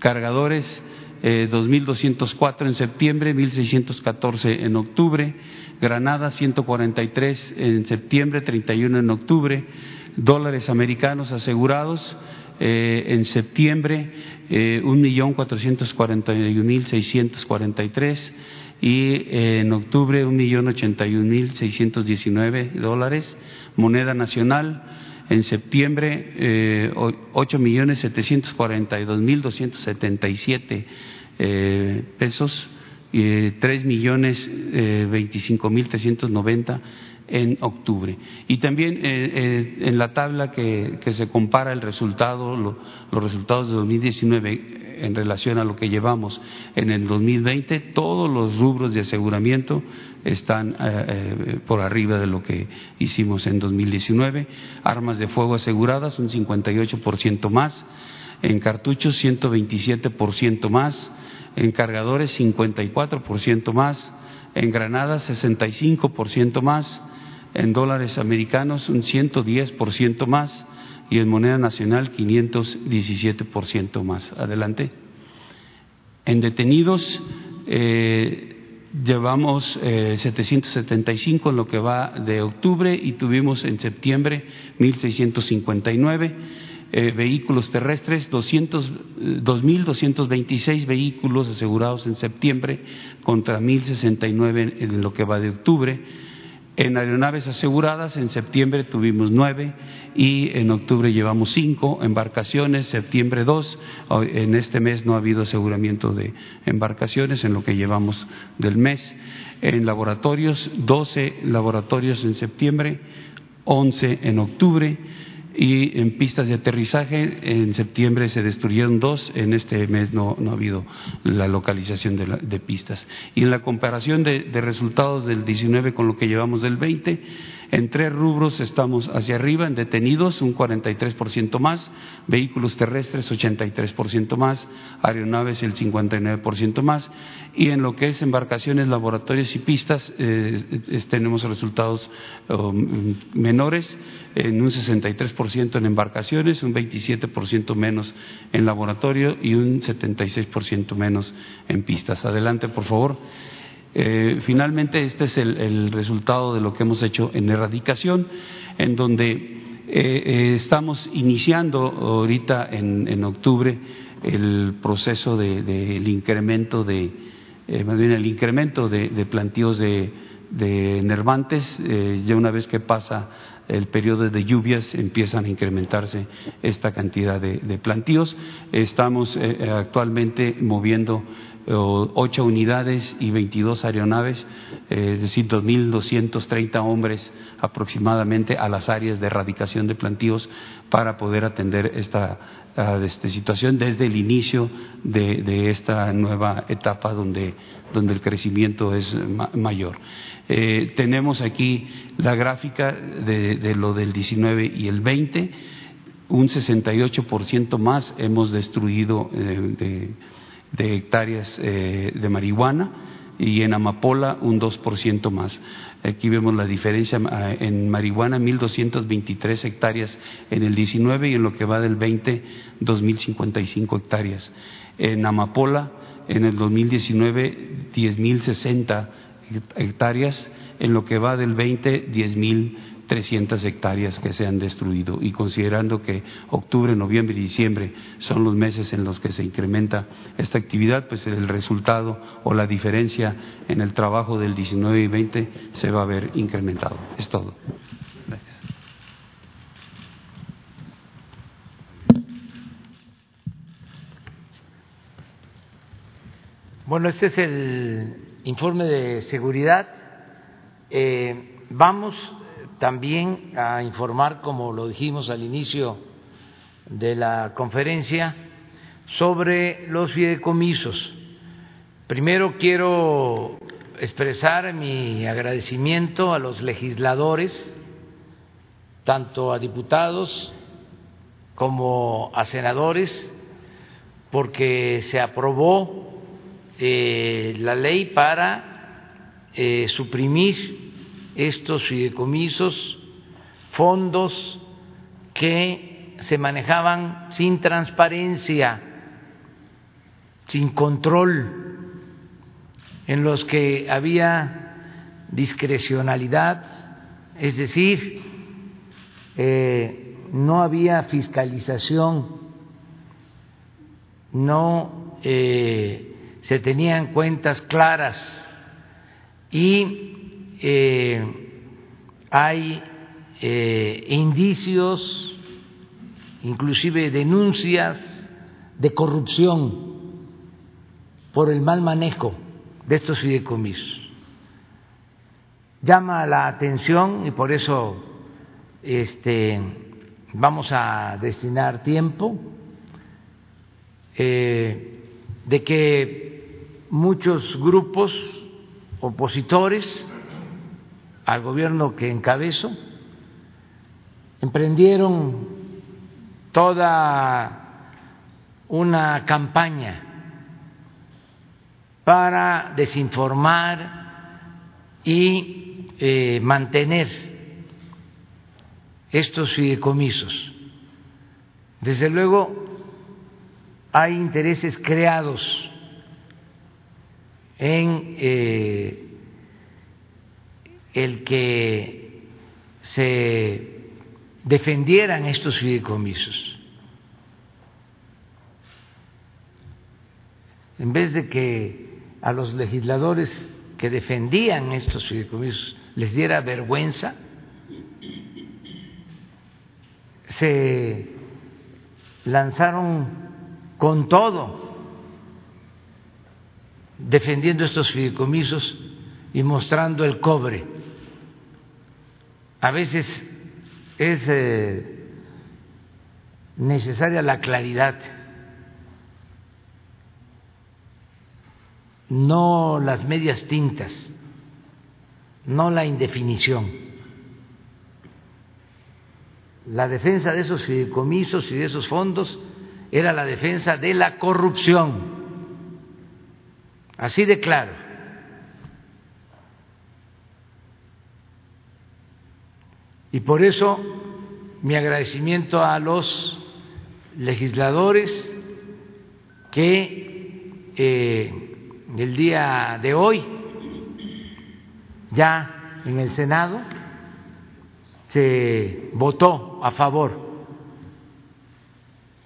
[SPEAKER 3] Cargadores, eh, 2.204 en septiembre, 1.614 en octubre. Granadas, 143 en septiembre, 31 en octubre dólares americanos asegurados eh, en septiembre, eh, un millón cuatrocientos cuarenta y y eh, en octubre un millón ochenta y un mil seiscientos diecinueve dólares, moneda nacional en septiembre eh, ocho millones setecientos cuarenta y dos mil doscientos setenta y siete eh, pesos, tres millones veinticinco mil trescientos noventa en octubre. Y también eh, eh, en la tabla que, que, se compara el resultado, lo, los resultados de 2019 en relación a lo que llevamos en el 2020, todos los rubros de aseguramiento están eh, por arriba de lo que hicimos en 2019. Armas de fuego aseguradas un 58% más, en cartuchos 127% más, en cargadores 54% más, en granadas 65% más, en dólares americanos un 110% más y en moneda nacional 517% más. Adelante. En detenidos eh, llevamos eh, 775 en lo que va de octubre y tuvimos en septiembre 1.659. Eh, vehículos terrestres, 2.226 vehículos asegurados en septiembre contra 1.069 en lo que va de octubre en aeronaves aseguradas, en septiembre tuvimos nueve y en octubre llevamos cinco. Embarcaciones, septiembre dos. En este mes no ha habido aseguramiento de embarcaciones en lo que llevamos del mes. En laboratorios, doce laboratorios en septiembre, once en octubre y en pistas de aterrizaje en septiembre se destruyeron dos, en este mes no, no ha habido la localización de, la, de, pistas. Y en la comparación de, de, resultados del 19 con lo que llevamos del 20, en tres rubros estamos hacia arriba, en detenidos un 43% más, vehículos terrestres 83% más, aeronaves el 59% más, y en lo que es embarcaciones, laboratorios y pistas eh, tenemos resultados um, menores, en un 63% en embarcaciones, un 27% menos en laboratorio y un 76% menos en pistas. Adelante, por favor. Eh, finalmente, este es el, resultado de lo que hemos hecho en erradicación, en donde eh, eh, estamos iniciando ahorita en, octubre el proceso del de, incremento de, más bien el incremento de, plantíos de, nervantes, ya una vez que pasa el periodo de lluvias empiezan a incrementarse esta cantidad de, plantíos. Estamos actualmente moviendo ocho unidades y 22 aeronaves, eh, es decir, 2.230 hombres aproximadamente a las áreas de erradicación de plantíos para poder atender esta, uh, esta situación desde el inicio de, de, esta nueva etapa donde, donde el crecimiento es ma mayor. Eh, tenemos aquí la gráfica de, de lo del 19 y el 20, un 68% más hemos destruido eh, de de hectáreas eh, de marihuana y en amapola un 2% más. Aquí vemos la diferencia eh, en marihuana, 1.223 hectáreas en el 19 y en lo que va del 20, 2.055 hectáreas. En amapola, en el 2019, 10.060 hectáreas, en lo que va del 20, 10.000 300 hectáreas que se han destruido y considerando que octubre, noviembre y diciembre son los meses en los que se incrementa esta actividad, pues el resultado o la diferencia en el trabajo del 19 y 20 se va a ver incrementado. Es todo.
[SPEAKER 1] Bueno, este es el informe de seguridad. Eh, vamos también a informar, como lo dijimos al inicio de la conferencia, sobre los fideicomisos. Primero quiero expresar mi agradecimiento a los legisladores, tanto a diputados como a senadores, porque se aprobó eh, la ley para eh, suprimir estos fideicomisos, fondos que se manejaban sin transparencia, sin control, en los que había discrecionalidad, es decir, eh, no había fiscalización, no eh, se tenían cuentas claras y eh, hay eh, indicios, inclusive denuncias de corrupción por el mal manejo de estos fideicomisos. Llama la atención y por eso este, vamos a destinar tiempo eh, de que muchos grupos opositores al gobierno que encabezo emprendieron toda una campaña para desinformar y eh, mantener estos fideicomisos. Desde luego hay intereses creados en eh, el que se defendieran estos fideicomisos. En vez de que a los legisladores que defendían estos fideicomisos les diera vergüenza, se lanzaron con todo defendiendo estos fideicomisos y mostrando el cobre. A veces es eh, necesaria la claridad, no las medias tintas, no la indefinición. La defensa de esos fideicomisos y de esos fondos era la defensa de la corrupción Así de claro. Y por eso mi agradecimiento a los legisladores que eh, el día de hoy ya en el Senado se votó a favor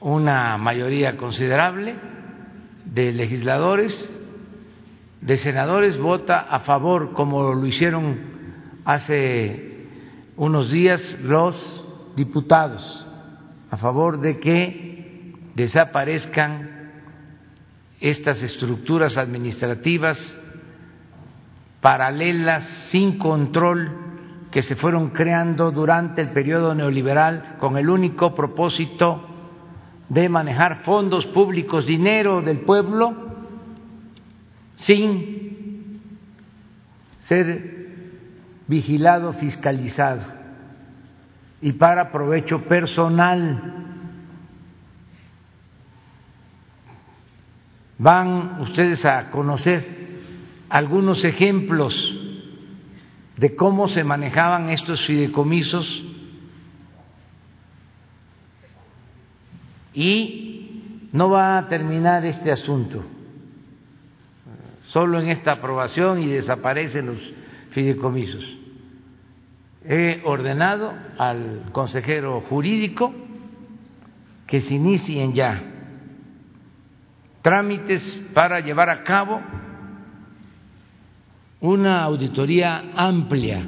[SPEAKER 1] una mayoría considerable de legisladores de senadores vota a favor, como lo hicieron hace unos días los diputados, a favor de que desaparezcan estas estructuras administrativas paralelas, sin control, que se fueron creando durante el periodo neoliberal con el único propósito de manejar fondos públicos, dinero del pueblo, sin ser vigilado, fiscalizado y para provecho personal. Van ustedes a conocer algunos ejemplos de cómo se manejaban estos fideicomisos y no va a terminar este asunto solo en esta aprobación y desaparecen los fideicomisos. he ordenado al consejero jurídico que se inicien ya trámites para llevar a cabo una auditoría amplia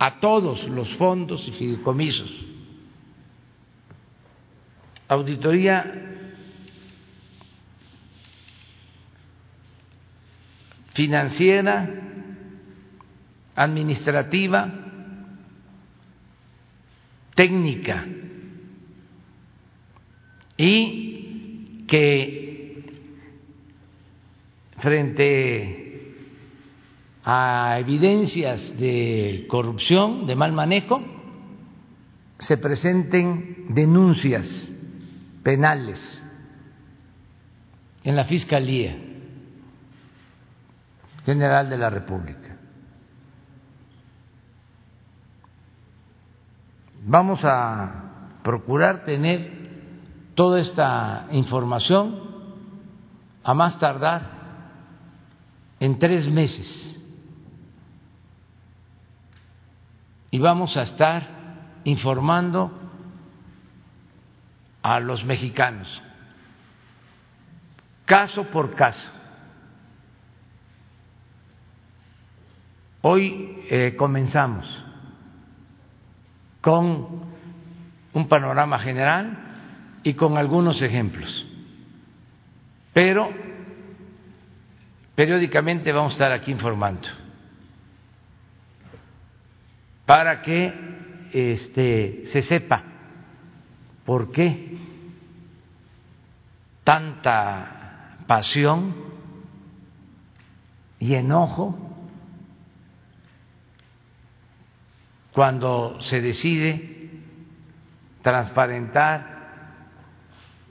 [SPEAKER 1] a todos los fondos y fideicomisos. Auditoría financiera, administrativa, técnica y que frente a evidencias de corrupción, de mal manejo, se presenten denuncias penales en la Fiscalía General de la República. Vamos a procurar tener toda esta información a más tardar en tres meses. Y vamos a estar informando a los mexicanos, caso por caso. Hoy eh, comenzamos con un panorama general y con algunos ejemplos, pero periódicamente vamos a estar aquí informando para que este, se sepa por qué tanta pasión y enojo cuando se decide transparentar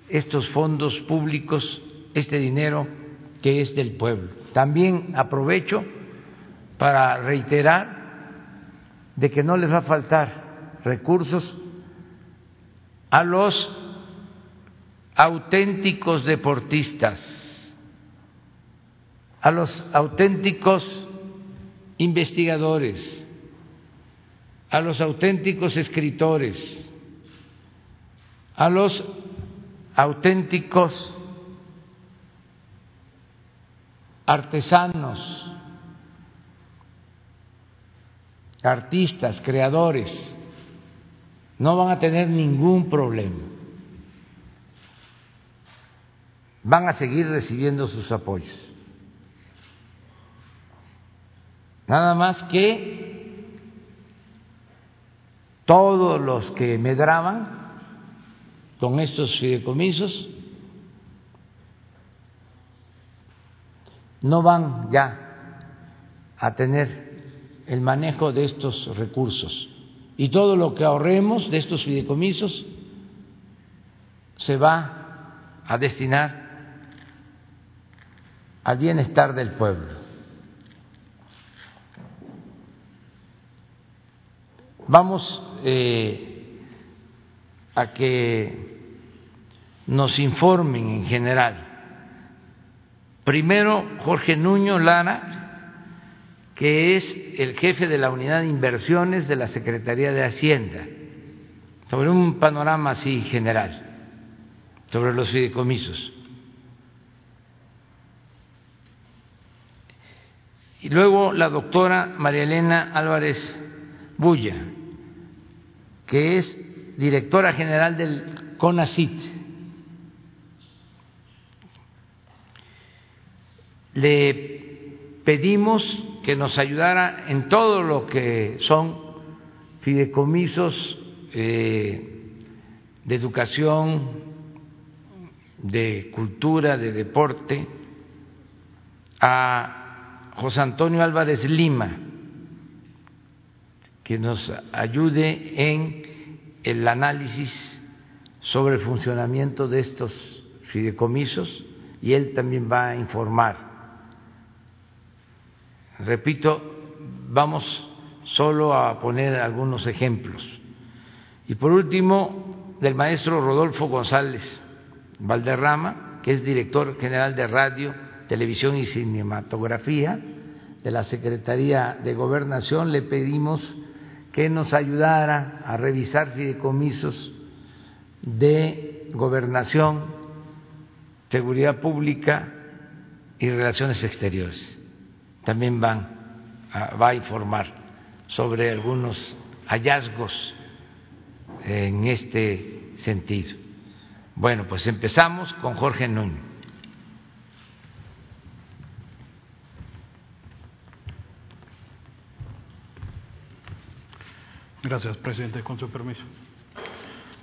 [SPEAKER 1] estos fondos públicos, este dinero que es del pueblo. También aprovecho para reiterar de que no les va a faltar recursos a los auténticos deportistas, a los auténticos investigadores, a los auténticos escritores, a los auténticos artesanos, artistas, creadores, no van a tener ningún problema. Van a seguir recibiendo sus apoyos. Nada más que todos los que medraban con estos fideicomisos no van ya a tener el manejo de estos recursos y todo lo que ahorremos de estos fideicomisos se va a destinar al bienestar del pueblo. Vamos eh, a que nos informen en general. Primero, Jorge Nuño Lara, que es el jefe de la unidad de inversiones de la Secretaría de Hacienda, sobre un panorama así general, sobre los fideicomisos. Y luego la doctora María Elena Álvarez Bulla, que es directora general del CONACIT. Le pedimos que nos ayudara en todo lo que son fideicomisos eh, de educación, de cultura, de deporte, a José Antonio Álvarez Lima, que nos ayude en el análisis sobre el funcionamiento de estos fideicomisos y él también va a informar. Repito, vamos solo a poner algunos ejemplos. Y por último, del maestro Rodolfo González Valderrama, que es director general de Radio, Televisión y Cinematografía de la Secretaría de Gobernación, le pedimos que nos ayudara a revisar fideicomisos de gobernación, seguridad pública y relaciones exteriores. También van va a informar sobre algunos hallazgos en este sentido. Bueno, pues empezamos con Jorge Núñez.
[SPEAKER 6] Gracias, presidente. Con su permiso.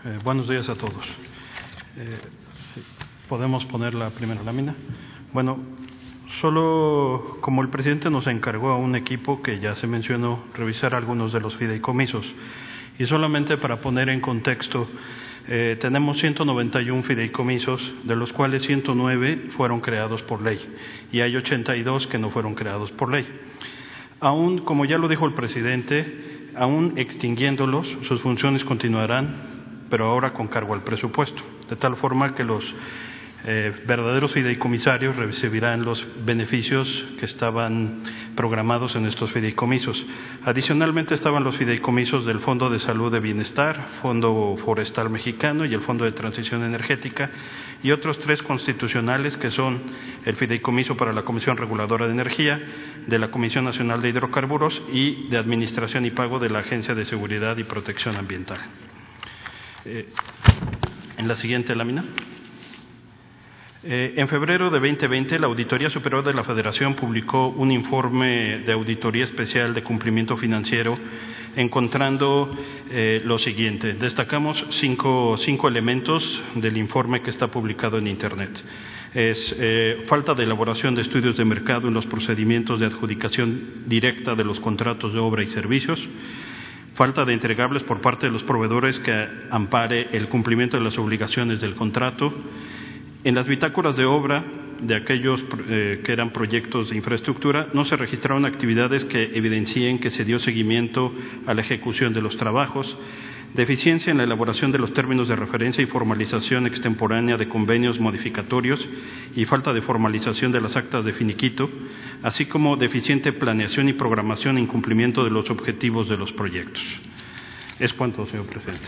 [SPEAKER 6] Eh, buenos días a todos. Eh, ¿Podemos poner la primera lámina? Bueno, solo como el presidente nos encargó a un equipo que ya se mencionó revisar algunos de los fideicomisos y solamente para poner en contexto, eh, tenemos 191 fideicomisos, de los cuales 109 fueron creados por ley y hay 82 que no fueron creados por ley. Aún, como ya lo dijo el presidente, aún extinguiéndolos, sus funciones continuarán, pero ahora con cargo al presupuesto, de tal forma que los eh, verdaderos fideicomisarios recibirán los beneficios que estaban programados en estos fideicomisos. Adicionalmente estaban los fideicomisos del Fondo de Salud de Bienestar, Fondo Forestal Mexicano y el Fondo de Transición Energética y otros tres constitucionales que son el fideicomiso para la Comisión Reguladora de Energía, de la Comisión Nacional de Hidrocarburos y de Administración y Pago de la Agencia de Seguridad y Protección Ambiental. Eh, en la siguiente lámina. Eh, en febrero de 2020, la Auditoría Superior de la Federación publicó un informe de auditoría especial de cumplimiento financiero, encontrando eh, lo siguiente. Destacamos cinco, cinco, elementos del informe que está publicado en Internet. Es eh, falta de elaboración de estudios de mercado en los procedimientos de adjudicación directa de los contratos de obra y servicios, falta de entregables por parte de los proveedores que ampare el cumplimiento de las obligaciones del contrato, en las bitácoras de obra de aquellos eh, que eran proyectos de infraestructura no se registraron actividades que evidencien que se dio seguimiento a la ejecución de los trabajos, deficiencia en la elaboración de los términos de referencia y formalización extemporánea de convenios modificatorios y falta de formalización de las actas de finiquito, así como deficiente planeación y programación e incumplimiento de los objetivos de los proyectos. Es cuanto, señor presidente.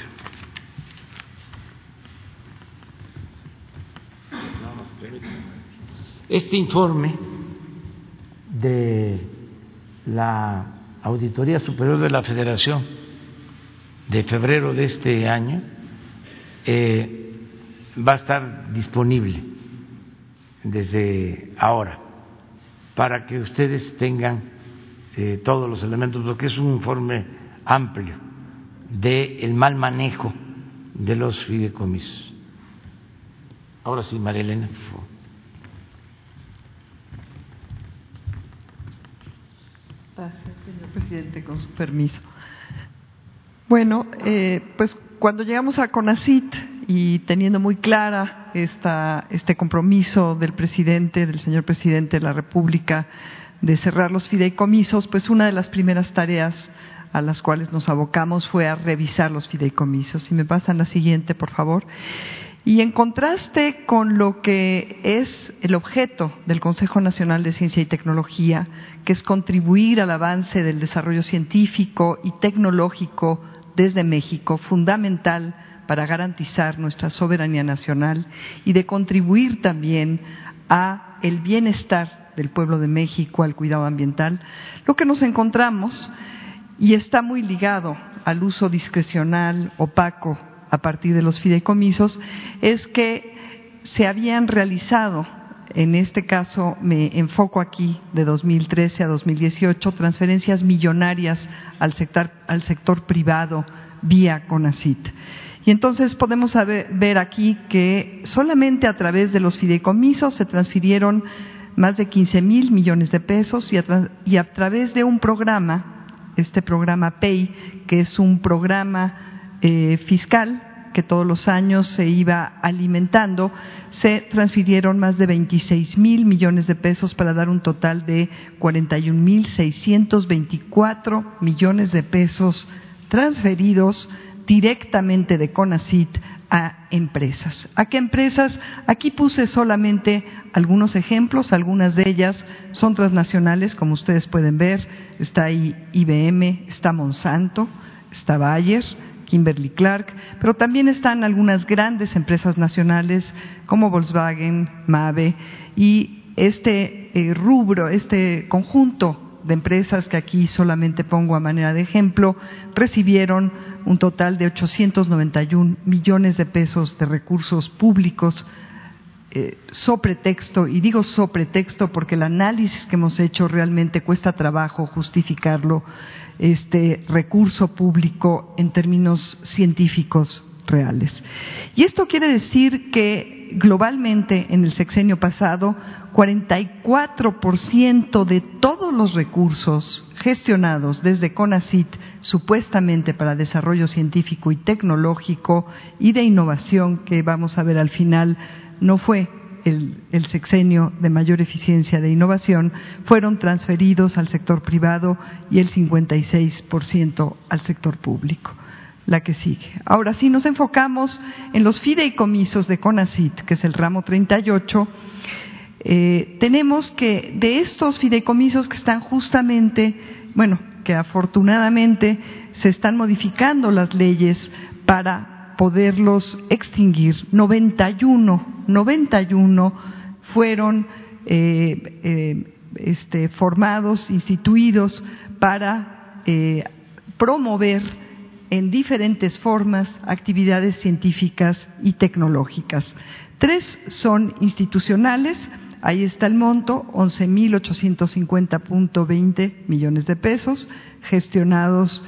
[SPEAKER 1] Este informe de la Auditoría Superior de la Federación de febrero de este año eh, va a estar disponible desde ahora para que ustedes tengan eh, todos los elementos, porque es un informe amplio del el mal manejo de los fideicomisos. Ahora sí, María Elena, por favor.
[SPEAKER 7] Gracias, señor presidente, con su permiso. Bueno, eh, pues cuando llegamos a CONACIT y teniendo muy clara esta, este compromiso del presidente, del señor presidente de la República, de cerrar los fideicomisos, pues una de las primeras tareas a las cuales nos abocamos fue a revisar los fideicomisos. Si me pasan la siguiente, por favor. Y en contraste con lo que es el objeto del Consejo Nacional de Ciencia y Tecnología, que es contribuir al avance del desarrollo científico y tecnológico desde México, fundamental para garantizar nuestra soberanía nacional y de contribuir también a el bienestar del pueblo de México, al cuidado ambiental, lo que nos encontramos y está muy ligado al uso discrecional, opaco a partir de los fideicomisos es que se habían realizado, en este caso me enfoco aquí de 2013 a 2018, transferencias millonarias al sector, al sector privado vía CONACIT. Y entonces podemos ver aquí que solamente a través de los fideicomisos se transfirieron más de 15 mil millones de pesos y a, y a través de un programa, este programa PEI, que es un programa eh, fiscal que todos los años se iba alimentando, se transfirieron más de 26 mil millones de pesos para dar un total de 41 mil 624 millones de pesos transferidos directamente de CONACIT a empresas. ¿A qué empresas? Aquí puse solamente algunos ejemplos, algunas de ellas son transnacionales, como ustedes pueden ver, está ahí IBM, está Monsanto, está Bayer, Kimberly Clark, pero también están algunas grandes empresas nacionales como Volkswagen, Mave y este eh, rubro, este conjunto de empresas que aquí solamente pongo a manera de ejemplo, recibieron un total de 891 millones de pesos de recursos públicos eh, sobre y digo sobre texto porque el análisis que hemos hecho realmente cuesta trabajo justificarlo, este recurso público en términos científicos reales. Y esto quiere decir que globalmente en el sexenio pasado, 44% de todos los recursos gestionados desde CONACIT supuestamente para desarrollo científico y tecnológico y de innovación que vamos a ver al final no fue el, sexenio de mayor eficiencia de innovación, fueron transferidos al sector privado y el 56% al sector público. La que sigue. Ahora, si nos enfocamos en los fideicomisos de CONACIT, que es el ramo 38, eh, tenemos que de estos fideicomisos que están justamente, bueno, que afortunadamente se están modificando las leyes para poderlos extinguir. 91, 91 fueron eh, eh, este, formados, instituidos para eh, promover en diferentes formas actividades científicas y tecnológicas. Tres son institucionales, ahí está el monto, 11.850.20 millones de pesos, gestionados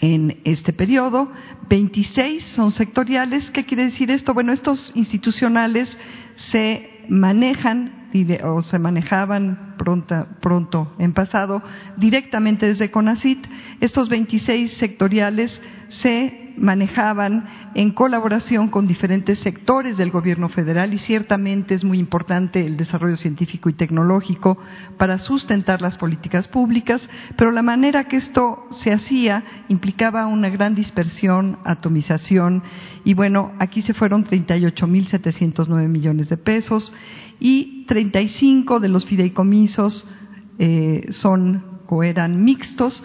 [SPEAKER 7] en este periodo. 26 son sectoriales. ¿Qué quiere decir esto? Bueno, estos institucionales se manejan o se manejaban pronto en pasado directamente desde CONACIT. Estos 26 sectoriales se manejaban en colaboración con diferentes sectores del gobierno federal y ciertamente es muy importante el desarrollo científico y tecnológico para sustentar las políticas públicas, pero la manera que esto se hacía implicaba una gran dispersión, atomización y bueno, aquí se fueron 38.709 millones de pesos y 35 de los fideicomisos eh, son o eran mixtos,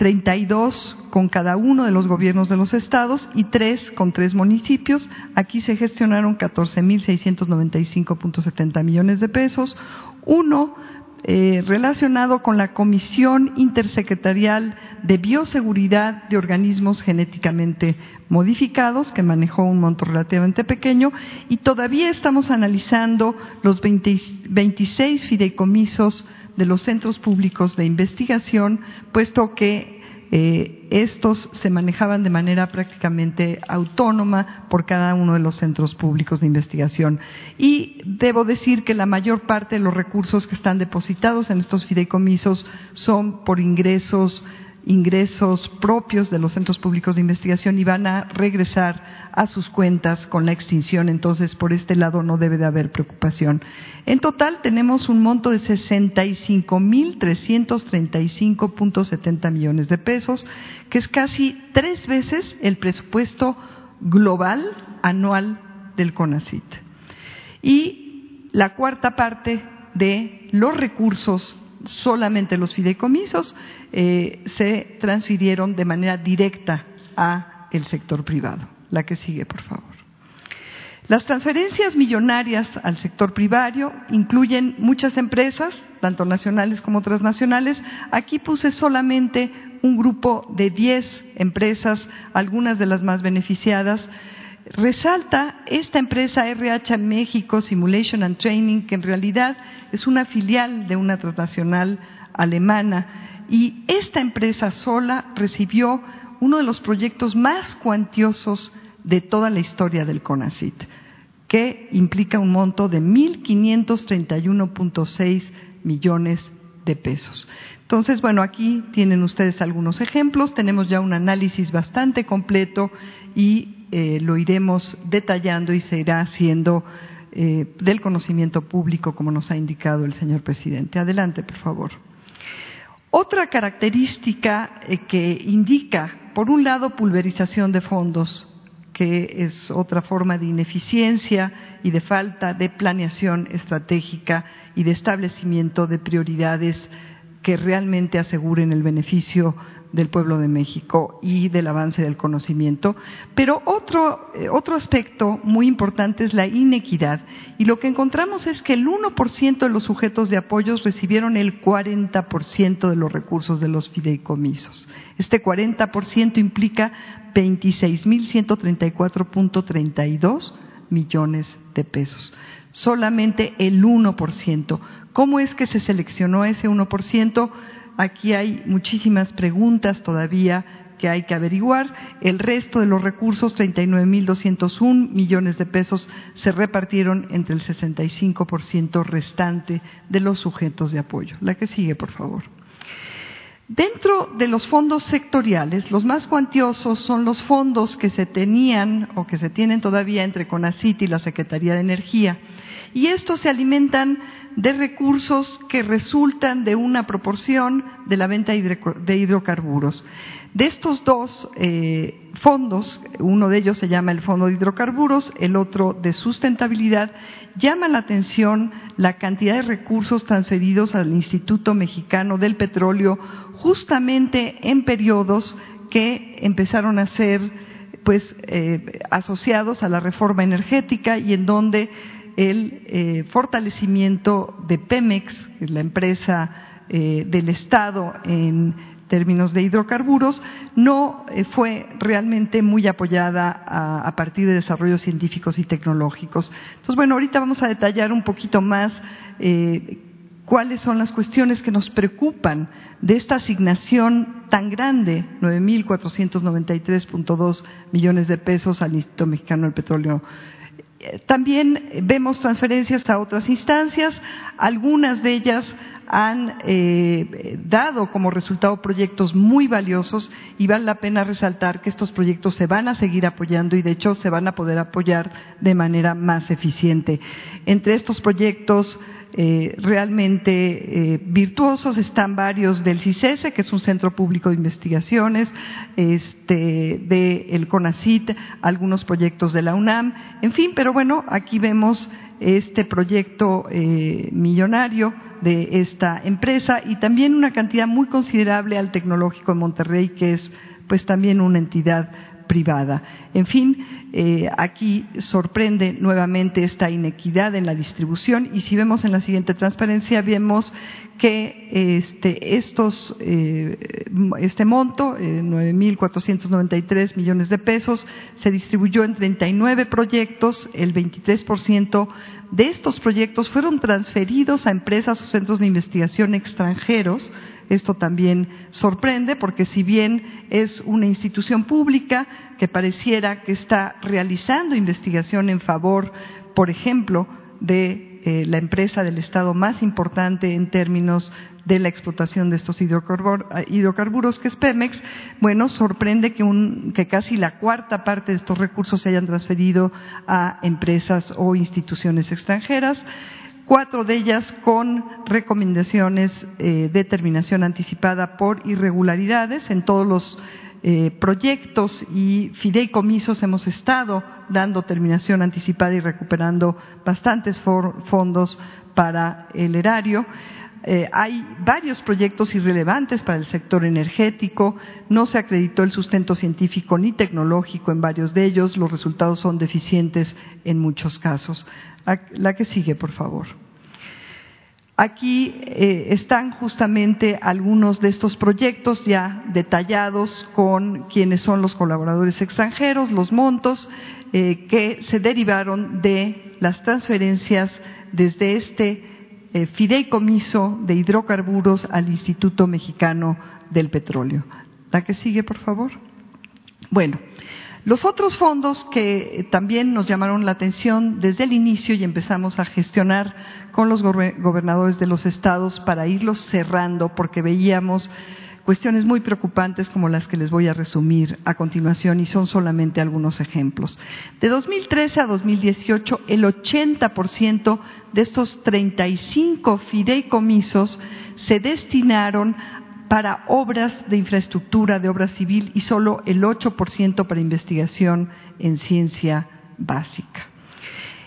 [SPEAKER 7] 32 con cada uno de los gobiernos de los estados y tres con tres municipios. Aquí se gestionaron 14.695.70 millones de pesos. Uno eh, relacionado con la Comisión Intersecretarial de Bioseguridad de Organismos Genéticamente Modificados, que manejó un monto relativamente pequeño, y todavía estamos analizando los 26 fideicomisos de los centros públicos de investigación, puesto que eh, estos se manejaban de manera prácticamente autónoma por cada uno de los centros públicos de investigación. Y debo decir que la mayor parte de los recursos que están depositados en estos fideicomisos son por ingresos ingresos propios de los centros públicos de investigación y van a regresar a sus cuentas con la extinción. Entonces, por este lado no debe de haber preocupación. En total tenemos un monto de 65.335.70 millones de pesos, que es casi tres veces el presupuesto global anual del CONACIT. Y la cuarta parte de los recursos solamente los fideicomisos eh, se transfirieron de manera directa a el sector privado. La que sigue, por favor. Las transferencias millonarias al sector privado incluyen muchas empresas, tanto nacionales como transnacionales. Aquí puse solamente un grupo de 10 empresas, algunas de las más beneficiadas. Resalta esta empresa RH México Simulation and Training, que en realidad es una filial de una transnacional alemana. Y esta empresa sola recibió uno de los proyectos más cuantiosos de toda la historia del CONACIT, que implica un monto de 1.531.6 millones de pesos. Entonces, bueno, aquí tienen ustedes algunos ejemplos, tenemos ya un análisis bastante completo y eh, lo iremos detallando y se irá haciendo eh, del conocimiento público, como nos ha indicado el señor presidente. Adelante, por favor. Otra característica eh, que indica, por un lado, pulverización de fondos, que es otra forma de ineficiencia y de falta de planeación estratégica y de establecimiento de prioridades que realmente aseguren el beneficio del pueblo de México y del avance del conocimiento. Pero otro, eh, otro aspecto muy importante es la inequidad. Y lo que encontramos es que el 1% de los sujetos de apoyos recibieron el 40% de los recursos de los fideicomisos. Este 40% implica 26.134.32 millones de pesos. Solamente el 1%. ¿Cómo es que se seleccionó ese 1%? Aquí hay muchísimas preguntas todavía que hay que averiguar. El resto de los recursos, 39.201 millones de pesos, se repartieron entre el 65% restante de los sujetos de apoyo. La que sigue, por favor. Dentro de los fondos sectoriales, los más cuantiosos son los fondos que se tenían o que se tienen todavía entre CONACIT y la Secretaría de Energía. Y estos se alimentan de recursos que resultan de una proporción de la venta de hidrocarburos. De estos dos eh, fondos, uno de ellos se llama el Fondo de Hidrocarburos, el otro de Sustentabilidad, llama la atención la cantidad de recursos transferidos al Instituto Mexicano del Petróleo justamente en periodos que empezaron a ser pues eh, asociados a la reforma energética y en donde el eh, fortalecimiento de Pemex, la empresa eh, del Estado en términos de hidrocarburos, no eh, fue realmente muy apoyada a, partir de desarrollos científicos y tecnológicos. Entonces, bueno, ahorita vamos a detallar un poquito más cuáles son las cuestiones que nos preocupan de esta asignación tan grande, 9.493.2 millones de pesos al Instituto Mexicano del Petróleo también vemos transferencias a otras instancias, algunas de ellas han eh, dado como resultado proyectos muy valiosos y vale la pena resaltar que estos proyectos se van a seguir apoyando y de hecho se van a poder apoyar de manera más eficiente. Entre estos proyectos eh, realmente eh, virtuosos. Están varios del CICESE, que es un centro público de investigaciones, este, del el CONACIT, algunos proyectos de la UNAM, en fin, pero bueno, aquí vemos este proyecto eh, millonario de esta empresa y también una cantidad muy considerable al Tecnológico de Monterrey, que es pues también una entidad privada. En fin, eh, aquí sorprende nuevamente esta inequidad en la distribución y si vemos en la siguiente transparencia vemos que este, estos, eh, este monto, eh, 9.493 millones de pesos, se distribuyó en 39 proyectos, el 23% de estos proyectos fueron transferidos a empresas o centros de investigación extranjeros, esto también sorprende porque si bien es una institución pública que pareciera que está realizando investigación en favor, por ejemplo, de eh, la empresa del Estado más importante en términos de la explotación de estos hidrocarburos, que es Pemex, bueno, sorprende que casi la cuarta parte de estos recursos se hayan transferido a empresas o instituciones extranjeras cuatro de ellas con recomendaciones eh, de terminación anticipada por irregularidades. En todos los eh, proyectos y fideicomisos hemos estado dando terminación anticipada y recuperando bastantes fondos para el erario. Eh, hay varios proyectos irrelevantes para el sector energético, no se acreditó el sustento científico ni tecnológico en varios de ellos, los resultados son deficientes en muchos casos. La que sigue, por favor. Aquí eh, están justamente algunos de estos proyectos ya detallados con quienes son los colaboradores extranjeros, los montos eh, que se derivaron de las transferencias desde este eh, fideicomiso de hidrocarburos al Instituto Mexicano del Petróleo. La que sigue, por favor. Bueno, los otros fondos que también nos llamaron la atención desde el inicio y empezamos a gestionar con los gobernadores de los estados para irlos cerrando porque veíamos cuestiones muy preocupantes como las que les voy a resumir a continuación y son solamente algunos ejemplos. De 2013 a 2018, el 80% de estos 35 fideicomisos se destinaron para obras de infraestructura, de obra civil y solo el 8% para investigación en ciencia básica.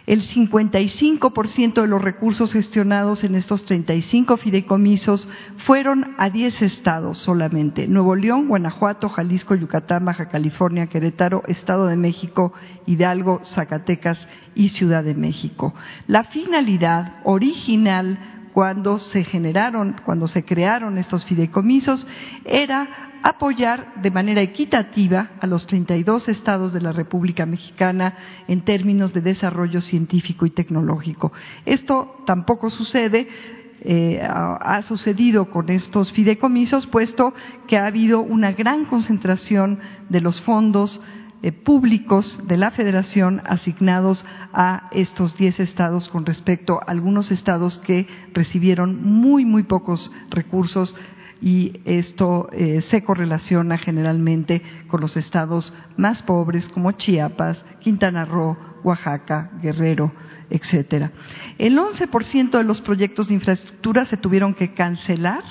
[SPEAKER 7] El 55% de los recursos gestionados en estos 35 fideicomisos fueron a 10 estados solamente, Nuevo León, Guanajuato, Jalisco, Yucatán, Baja California, Querétaro, Estado de México, Hidalgo, Zacatecas y Ciudad de México. La finalidad original cuando se generaron, cuando se crearon estos fideicomisos, era apoyar de manera equitativa a los 32 estados de la República Mexicana en términos de desarrollo científico y tecnológico. Esto tampoco sucede eh, ha sucedido con estos fideicomisos, puesto que ha habido una gran concentración de los fondos eh, públicos de la Federación asignados a estos 10 estados con respecto a algunos estados que recibieron muy, muy pocos recursos y esto eh, se correlaciona generalmente con los estados más pobres como Chiapas, Quintana Roo, Oaxaca, Guerrero, etcétera. El 11% de los proyectos de infraestructura se tuvieron que cancelar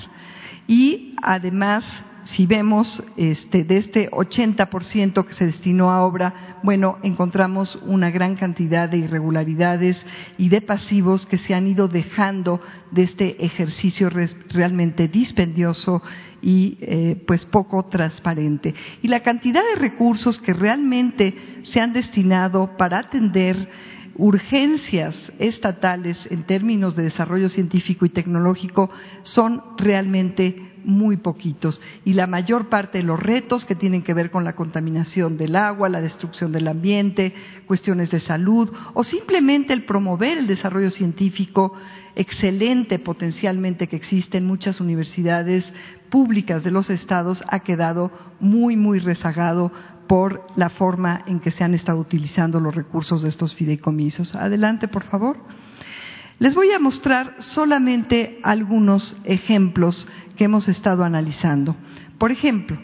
[SPEAKER 7] y además si vemos este, de este 80% que se destinó a obra, bueno, encontramos una gran cantidad de irregularidades y de pasivos que se han ido dejando de este ejercicio realmente dispendioso y eh, pues poco transparente. Y la cantidad de recursos que realmente se han destinado para atender urgencias estatales en términos de desarrollo científico y tecnológico son realmente muy poquitos y la mayor parte de los retos que tienen que ver con la contaminación del agua, la destrucción del ambiente, cuestiones de salud o simplemente el promover el desarrollo científico excelente potencialmente que existe en muchas universidades públicas de los estados ha quedado muy, muy rezagado por la forma en que se han estado utilizando los recursos de estos fideicomisos. Adelante, por favor. Les voy a mostrar solamente algunos ejemplos que hemos estado analizando. Por ejemplo,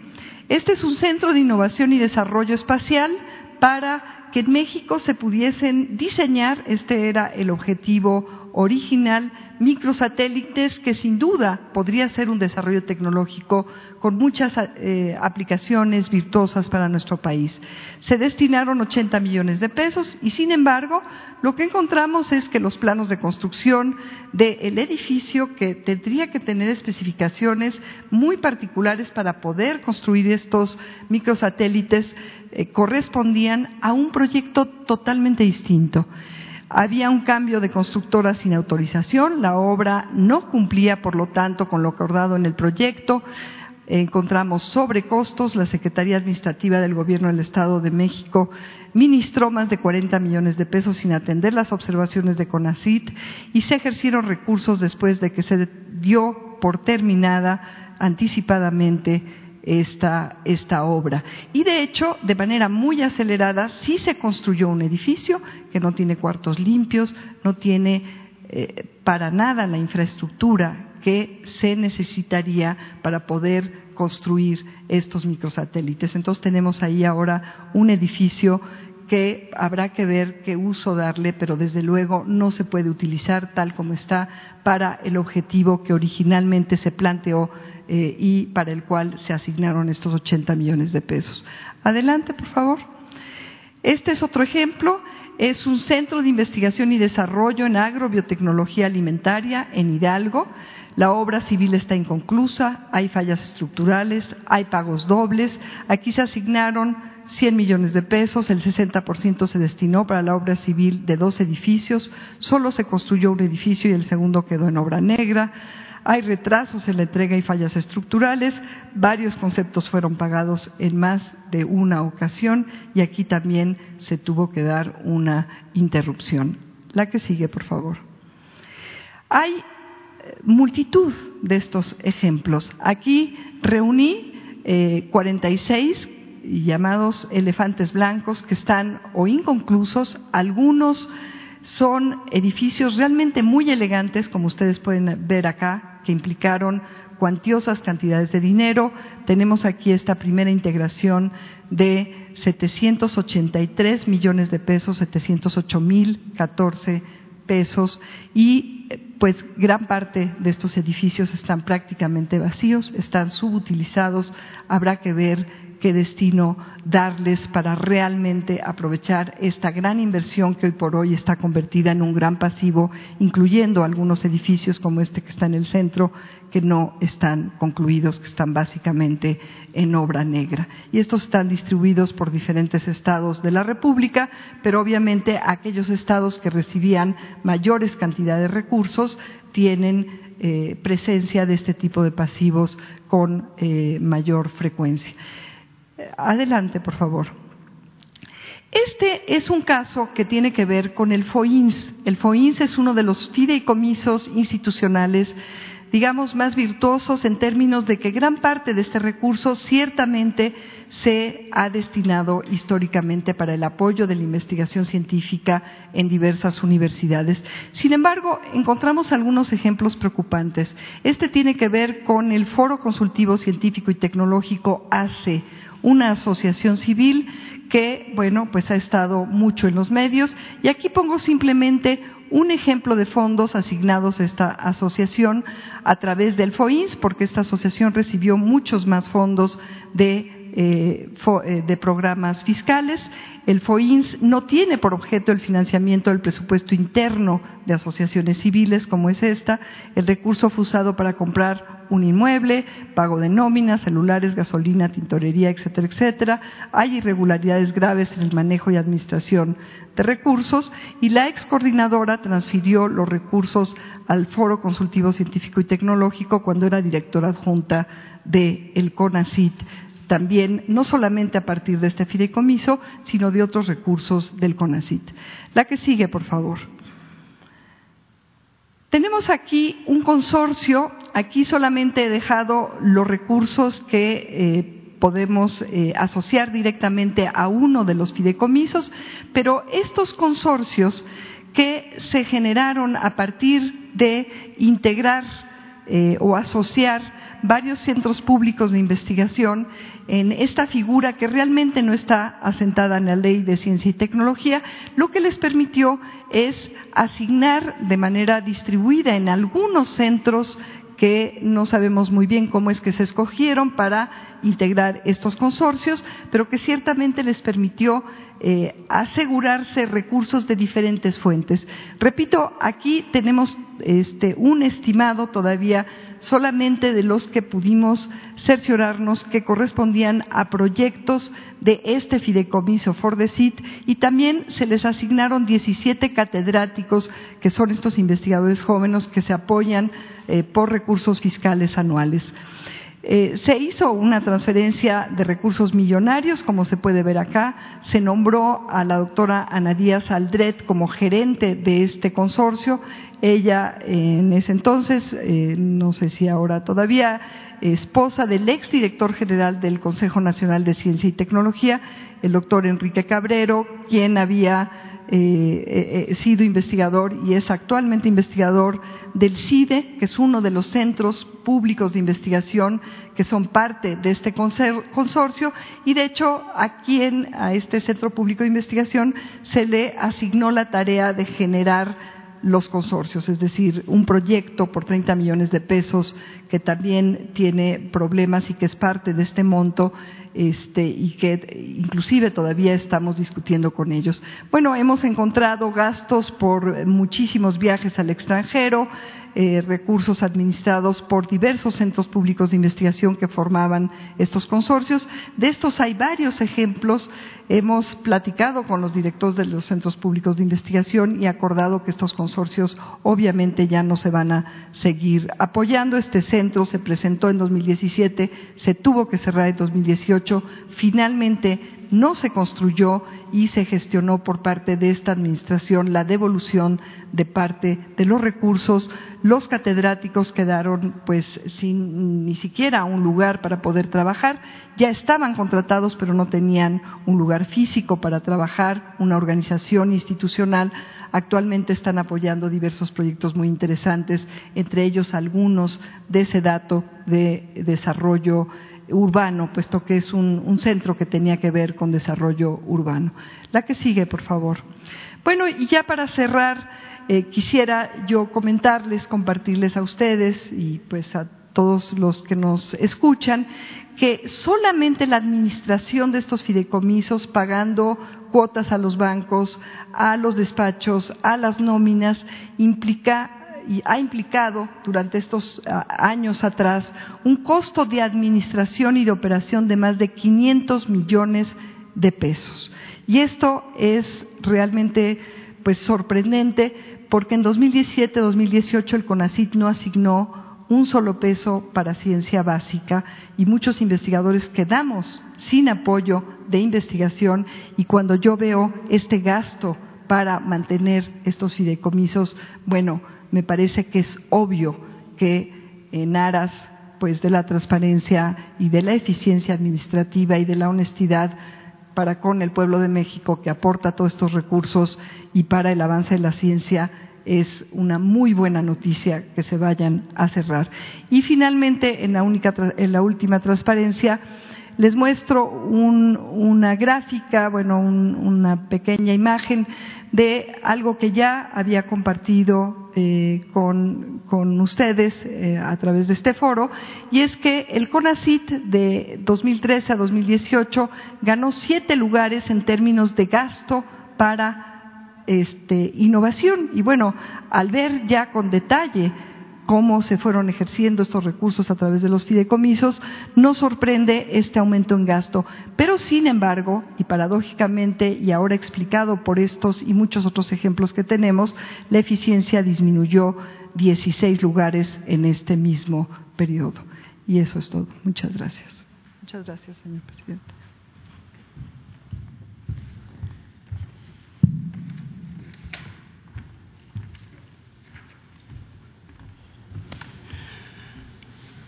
[SPEAKER 7] este es un centro de innovación y desarrollo espacial para que en México se pudiesen diseñar, este era el objetivo original, microsatélites que sin duda podría ser un desarrollo tecnológico con muchas eh, aplicaciones virtuosas para nuestro país. Se destinaron 80 millones de pesos y sin embargo lo que encontramos es que los planos de construcción del edificio que tendría que tener especificaciones muy particulares para poder construir estos microsatélites eh, correspondían a un proyecto totalmente distinto. Había un cambio de constructora sin autorización, la obra no cumplía, por lo tanto, con lo acordado en el proyecto. Encontramos sobrecostos, la Secretaría Administrativa del Gobierno del Estado de México ministró más de 40 millones de pesos sin atender las observaciones de CONACIT y se ejercieron recursos después de que se dio por terminada anticipadamente esta, esta obra. Y de hecho, de manera muy acelerada, sí se construyó un edificio que no tiene cuartos limpios, no tiene eh, para nada la infraestructura que se necesitaría para poder construir estos microsatélites. Entonces tenemos ahí ahora un edificio que habrá que ver qué uso darle, pero desde luego no se puede utilizar tal como está para el objetivo que originalmente se planteó eh, y para el cual se asignaron estos 80 millones de pesos. Adelante, por favor. Este es otro ejemplo. Es un centro de investigación y desarrollo en agrobiotecnología alimentaria en Hidalgo. La obra civil está inconclusa, hay fallas estructurales, hay pagos dobles. Aquí se asignaron 100 millones de pesos, el 60% se destinó para la obra civil de dos edificios, solo se construyó un edificio y el segundo quedó en obra negra. Hay retrasos en la entrega y fallas estructurales, varios conceptos fueron pagados en más de una ocasión y aquí también se tuvo que dar una interrupción. La que sigue, por favor. Hay eh, multitud de estos ejemplos. Aquí reuní eh, 46 llamados elefantes blancos que están o inconclusos, algunos son edificios realmente muy elegantes, como ustedes pueden ver acá, que implicaron cuantiosas cantidades de dinero. Tenemos aquí esta primera integración de 783 millones de pesos, 708 mil 14 pesos. Y pues gran parte de estos edificios están prácticamente vacíos, están subutilizados, habrá que ver qué destino darles para realmente aprovechar esta gran inversión que hoy por hoy está convertida en un gran pasivo, incluyendo algunos edificios como este que está en el centro, que no están concluidos, que están básicamente en obra negra. Y estos están distribuidos por diferentes estados de la República, pero obviamente aquellos estados que recibían mayores cantidades de recursos tienen eh, presencia de este tipo de pasivos con eh, mayor frecuencia. Adelante, por favor. Este es un caso que tiene que ver con el FOINS. El FOINS es uno de los fideicomisos institucionales digamos, más virtuosos en términos de que gran parte de este recurso ciertamente se ha destinado históricamente para el apoyo de la investigación científica en diversas universidades. Sin embargo, encontramos algunos ejemplos preocupantes. Este tiene que ver con el Foro Consultivo Científico y Tecnológico ACE, una asociación civil que, bueno, pues ha estado mucho en los medios. Y aquí pongo simplemente un ejemplo de fondos asignados a esta asociación a través del FOINS, porque esta asociación recibió muchos más fondos de eh, eh, de programas fiscales. El FOINS no tiene por objeto el financiamiento del presupuesto interno de asociaciones civiles como es esta. El recurso fue usado para comprar un inmueble, pago de nóminas, celulares, gasolina, tintorería, etcétera, etcétera. Hay irregularidades graves en el manejo y administración de recursos y la ex coordinadora transfirió los recursos al Foro Consultivo Científico y Tecnológico cuando era directora adjunta del el CONACIT también no solamente a partir de este fideicomiso, sino de otros recursos del CONACIT. La que sigue, por favor. Tenemos aquí un consorcio, aquí solamente he dejado los recursos que eh, podemos eh, asociar directamente a uno de los fideicomisos, pero estos consorcios que se generaron a partir de integrar eh, o asociar varios centros públicos de investigación en esta figura que realmente no está asentada en la ley de ciencia y tecnología, lo que les permitió es asignar de manera distribuida en algunos centros que no sabemos muy bien cómo es que se escogieron para integrar estos consorcios, pero que ciertamente les permitió eh, asegurarse recursos de diferentes fuentes. Repito, aquí tenemos este, un estimado todavía solamente de los que pudimos cerciorarnos que correspondían a proyectos de este fideicomiso Fordesit y también se les asignaron 17 catedráticos que son estos investigadores jóvenes que se apoyan eh, por recursos fiscales anuales. Eh, se hizo una transferencia de recursos millonarios, como se puede ver acá. Se nombró a la doctora Ana Díaz Aldret como gerente de este consorcio. Ella, en ese entonces, eh, no sé si ahora todavía, esposa del exdirector general del Consejo Nacional de Ciencia y Tecnología, el doctor Enrique Cabrero, quien había eh, eh, sido investigador y es actualmente investigador del CIDE, que es uno de los centros públicos de investigación que son parte de este consorcio. Y de hecho aquí en, a este centro público de investigación se le asignó la tarea de generar los consorcios, es decir, un proyecto por 30 millones de pesos que también tiene problemas y que es parte de este monto este, y que inclusive todavía estamos discutiendo con ellos. Bueno, hemos encontrado gastos por muchísimos viajes al extranjero, eh, recursos administrados por diversos centros públicos de investigación que formaban estos consorcios. De estos hay varios ejemplos. Hemos platicado con los directores de los centros públicos de investigación y acordado que estos consorcios obviamente ya no se van a seguir apoyando. Este centro se presentó en 2017, se tuvo que cerrar en 2018. Finalmente no se construyó y se gestionó por parte de esta administración la devolución de parte de los recursos. Los catedráticos quedaron pues sin ni siquiera un lugar para poder trabajar. Ya estaban contratados pero no tenían un lugar físico para trabajar, una organización institucional. Actualmente están apoyando diversos proyectos muy interesantes, entre ellos algunos de ese dato de desarrollo urbano, puesto que es un, centro que tenía que ver con desarrollo urbano. La que sigue, por favor. Bueno, y ya para cerrar, eh, quisiera yo comentarles, compartirles a ustedes y pues a todos los que nos escuchan que solamente la administración de estos fideicomisos, pagando cuotas a los bancos, a los despachos, a las nóminas, implica y ha implicado durante estos años atrás un costo de administración y de operación de más de 500 millones de pesos. Y esto es realmente pues sorprendente porque en 2017-2018 el CONACIT no asignó un solo peso para ciencia básica y muchos investigadores quedamos sin apoyo de investigación y cuando yo veo este gasto para mantener estos fideicomisos, bueno, me parece que es obvio que en aras pues de la transparencia y de la eficiencia administrativa y de la honestidad para con el pueblo de México que aporta todos estos recursos y para el avance de la ciencia es una muy buena noticia que se vayan a cerrar. Y finalmente, en la, única, en la última transparencia, les muestro una gráfica, bueno, una pequeña imagen de algo que ya había compartido eh, con, con, ustedes eh, a través de este foro, y es que el CONACIT de 2013 a 2018 ganó siete lugares en términos de gasto para este, innovación. Y bueno, al ver ya con detalle cómo se fueron ejerciendo estos recursos a través de los fideicomisos, nos sorprende este aumento en gasto. Pero, sin embargo, y paradójicamente, y ahora explicado por estos y muchos otros ejemplos que tenemos, la eficiencia disminuyó 16 lugares en este mismo periodo. Y eso es todo. Muchas gracias. Muchas gracias, señor presidente.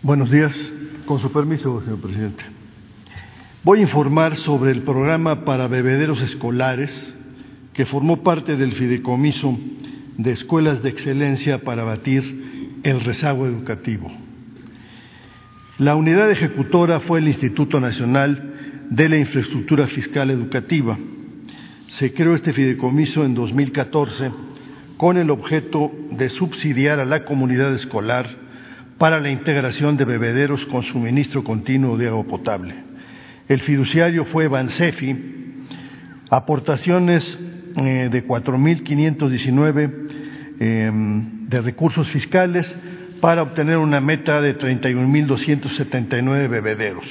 [SPEAKER 8] Buenos días. Con su permiso, señor presidente. Voy a informar sobre el programa para bebederos escolares que formó parte del fideicomiso de escuelas de excelencia para batir el rezago educativo. La unidad ejecutora fue el Instituto Nacional de la Infraestructura Fiscal Educativa. Se creó este fideicomiso en 2014 con el objeto de subsidiar a la comunidad escolar para la integración de bebederos con suministro continuo de agua potable. El fiduciario fue Bansefi, aportaciones eh, de 4.519 em, de recursos fiscales para obtener una meta de 31.279 bebederos.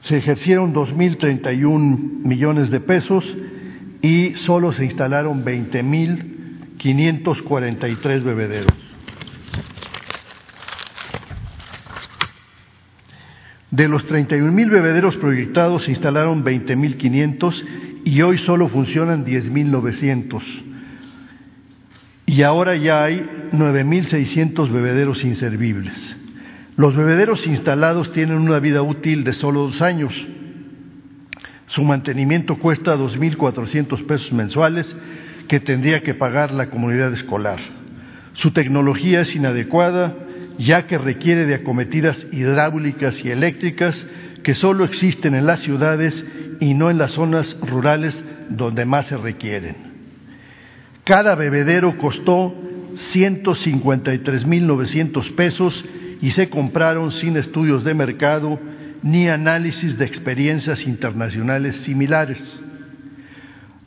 [SPEAKER 8] Se ejercieron 2.031 millones de pesos y solo se instalaron 20.543 bebederos. De los 31 mil bebederos proyectados se instalaron 20 mil 500 y hoy solo funcionan 10 mil 900. Y ahora ya hay 9 mil 600 bebederos inservibles. Los bebederos instalados tienen una vida útil de solo dos años. Su mantenimiento cuesta 2.400 pesos mensuales que tendría que pagar la comunidad escolar. Su tecnología es inadecuada ya que requiere de acometidas hidráulicas y eléctricas que solo existen en las ciudades y no en las zonas rurales donde más se requieren. Cada bebedero costó 153.900 pesos y se compraron sin estudios de mercado ni análisis de experiencias internacionales similares.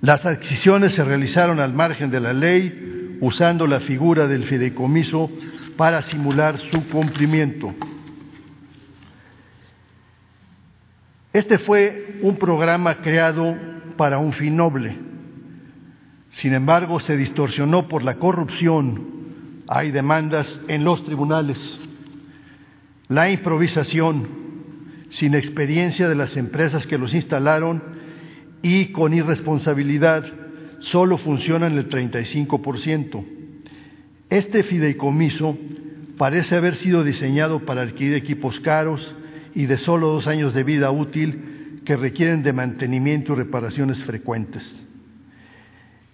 [SPEAKER 8] Las adquisiciones se realizaron al margen de la ley, usando la figura del fideicomiso para simular su cumplimiento. Este fue un programa creado para un fin noble. Sin embargo, se distorsionó por la corrupción. Hay demandas en los tribunales. La improvisación, sin experiencia de las empresas que los instalaron y con irresponsabilidad, solo funcionan el 35%. Este fideicomiso parece haber sido diseñado para adquirir equipos caros y de solo dos años de vida útil que requieren de mantenimiento y reparaciones frecuentes.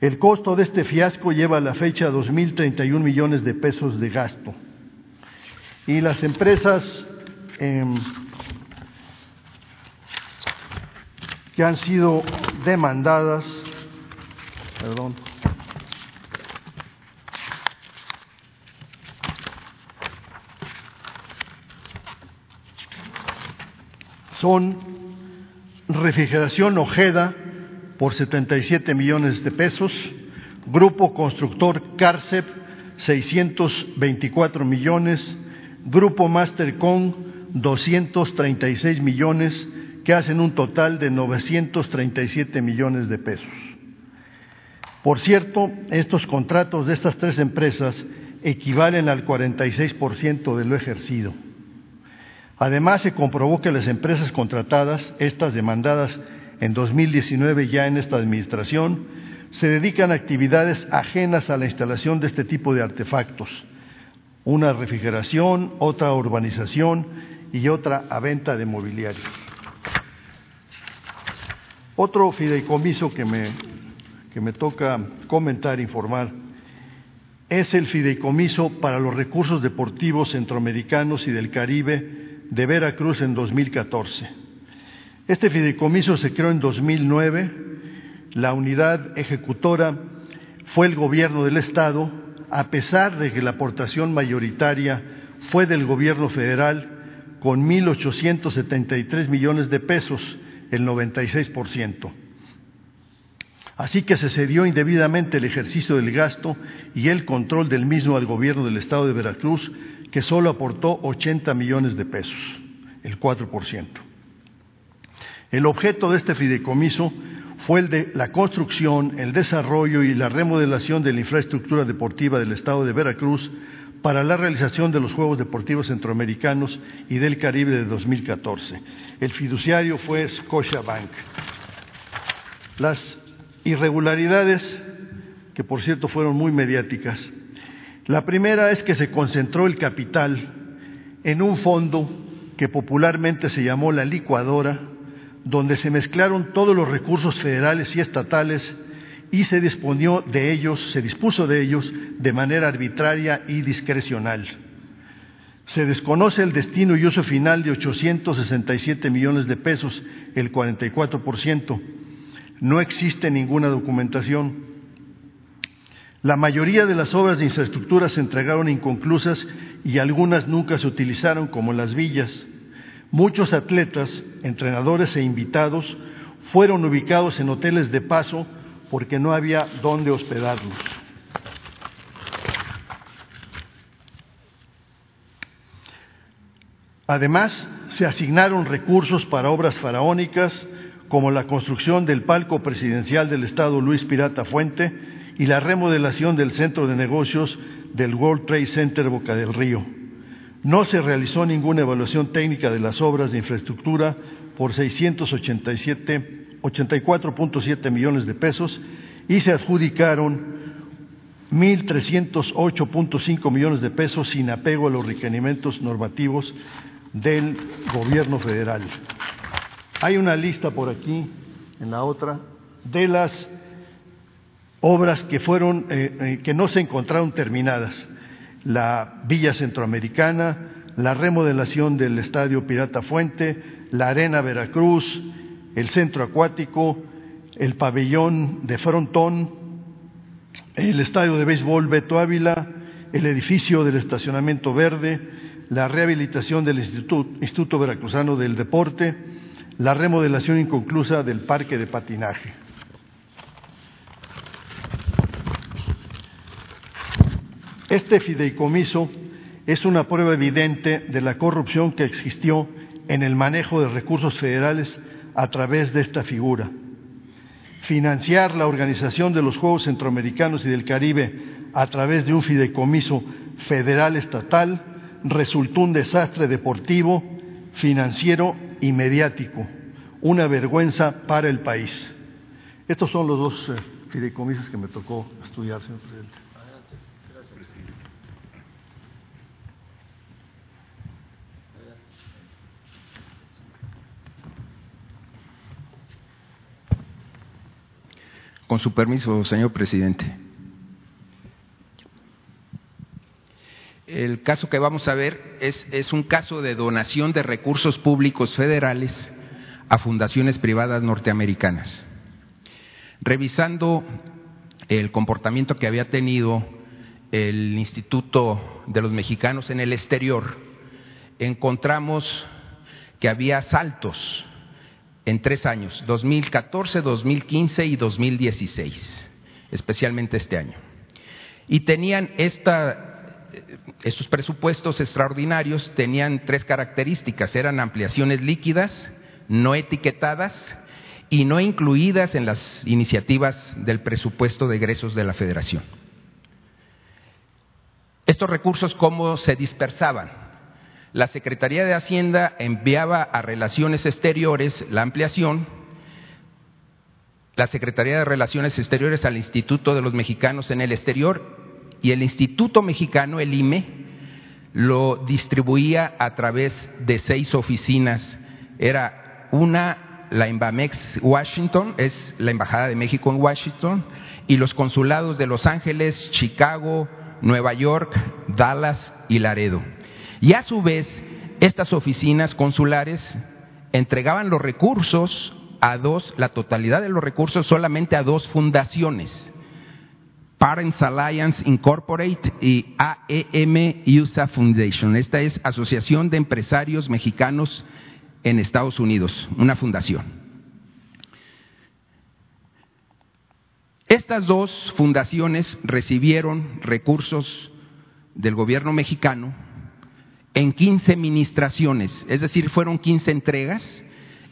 [SPEAKER 8] El costo de este fiasco lleva a la fecha a 2.031 millones de pesos de gasto. Y las empresas em, que han sido demandadas, perdón, son refrigeración Ojeda por 77 millones de pesos, Grupo Constructor Carcep 624 millones, Grupo Mastercom 236 millones, que hacen un total de 937 millones de pesos. Por cierto, estos contratos de estas tres empresas equivalen al 46% de lo ejercido. Además, se comprobó que las empresas contratadas, estas demandadas en 2019 ya en esta administración, se dedican a actividades ajenas a la instalación de este tipo de artefactos. Una refrigeración, otra urbanización y otra a venta de mobiliario. Otro fideicomiso que me, que me toca comentar, informar, es el fideicomiso para los recursos deportivos centroamericanos y del Caribe de Veracruz en 2014. Este fideicomiso se creó en 2009, la unidad ejecutora fue el gobierno del Estado, a pesar de que la aportación mayoritaria fue del gobierno federal con 1.873 millones de pesos, el 96%. Así que se cedió indebidamente el ejercicio del gasto y el control del mismo al gobierno del Estado de Veracruz, que solo aportó 80 millones de pesos, el 4%. El objeto de este fideicomiso fue el de la construcción, el desarrollo y la remodelación de la infraestructura deportiva del Estado de Veracruz para la realización de los Juegos Deportivos Centroamericanos y del Caribe de 2014. El fiduciario fue Scotiabank. Las irregularidades, que por cierto fueron muy mediáticas. La primera es que se concentró el capital en un fondo que popularmente se llamó la licuadora, donde se mezclaron todos los recursos federales y estatales y se disponió de ellos, se dispuso de ellos de manera arbitraria y discrecional. Se desconoce el destino y uso final de 867 millones de pesos, el 44 por ciento no existe ninguna documentación. La mayoría de las obras de infraestructura se entregaron inconclusas y algunas nunca se utilizaron, como las villas. Muchos atletas, entrenadores e invitados fueron ubicados en hoteles de paso porque no había dónde hospedarlos. Además, se asignaron recursos para obras faraónicas, como la construcción del palco presidencial del Estado Luis Pirata Fuente y la remodelación del centro de negocios del World Trade Center Boca del Río. No se realizó ninguna evaluación técnica de las obras de infraestructura por 684.7 millones de pesos y se adjudicaron 1.308.5 millones de pesos sin apego a los requerimientos normativos del gobierno federal. Hay una lista por aquí, en la otra, de las obras que fueron, eh, eh, que no se encontraron terminadas. La Villa Centroamericana, la remodelación del Estadio Pirata Fuente, la Arena Veracruz, el Centro Acuático, el pabellón de Frontón, el Estadio de Béisbol Beto Ávila, el edificio del estacionamiento verde, la rehabilitación del Instituto, Instituto Veracruzano del Deporte, la remodelación inconclusa del parque de patinaje. Este fideicomiso es una prueba evidente de la corrupción que existió en el manejo de recursos federales a través de esta figura. Financiar la organización de los Juegos Centroamericanos y del Caribe a través de un fideicomiso federal estatal resultó un desastre deportivo, financiero y mediático, una vergüenza para el país. Estos son los dos eh, fideicomisos que me tocó estudiar, señor presidente.
[SPEAKER 9] Con su permiso, señor presidente. El caso que vamos a ver es, un caso de donación de recursos públicos federales a fundaciones privadas norteamericanas. Revisando el comportamiento que había tenido el Instituto de los Mexicanos en el exterior, encontramos que había saltos en tres años, 2014, 2015 y 2016, especialmente este año. Y tenían esta, estos presupuestos extraordinarios, tenían tres características, eran ampliaciones líquidas, no etiquetadas y no incluidas en las iniciativas del presupuesto de egresos de la Federación. Estos recursos, ¿cómo se dispersaban? La Secretaría de Hacienda enviaba a Relaciones Exteriores la ampliación, la Secretaría de Relaciones Exteriores al Instituto de los Mexicanos en el Exterior y el Instituto Mexicano, el IME, lo distribuía a través de seis oficinas. Era una, la Embamex Washington, es la Embajada de México en Washington, y los consulados de Los Ángeles, Chicago, Nueva York, Dallas y Laredo. Y a su vez, estas oficinas consulares entregaban los recursos a dos, la totalidad de los recursos solamente a dos fundaciones, Parents Alliance Incorporate y AEM USA Foundation. Esta es Asociación de Empresarios Mexicanos en Estados Unidos, una fundación. Estas dos fundaciones recibieron recursos del gobierno mexicano en 15 ministraciones, es decir, fueron 15 entregas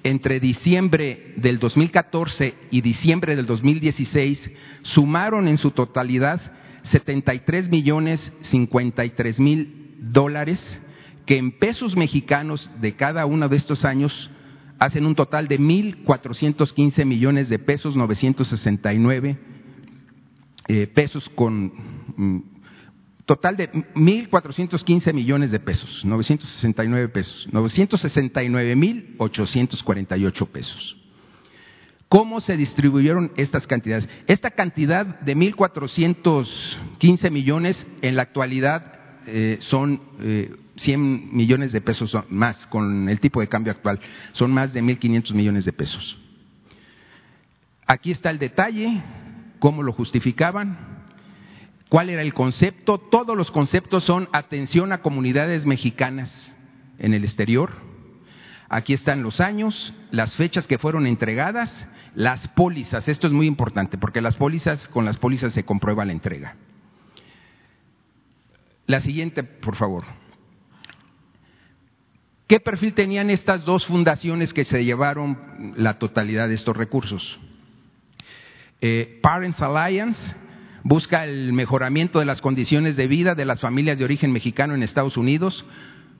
[SPEAKER 9] entre diciembre del 2014 y diciembre del 2016, sumaron en su totalidad 73 millones 53 mil dólares, que en pesos mexicanos de cada uno de estos años hacen un total de 1.415 millones de pesos, 969 eh, pesos con mm, total de 1.415 millones de pesos, 969 pesos, 969.848 pesos. ¿Cómo se distribuyeron estas cantidades? Esta cantidad de 1.415 millones en la actualidad eh, son 100 eh, millones de pesos más con el tipo de cambio actual, son más de 1.500 millones de pesos. Aquí está el detalle, cómo lo justificaban, ¿Cuál era el concepto? Todos los conceptos son atención a comunidades mexicanas en el exterior. Aquí están los años, las fechas que fueron entregadas, las pólizas. Esto es muy importante porque las pólizas, con las pólizas se comprueba la entrega. La siguiente, por favor. ¿Qué perfil tenían estas dos fundaciones que se llevaron la totalidad de estos recursos? Eh, Parents Alliance busca el mejoramiento de las condiciones de vida de las familias de origen mexicano en Estados Unidos,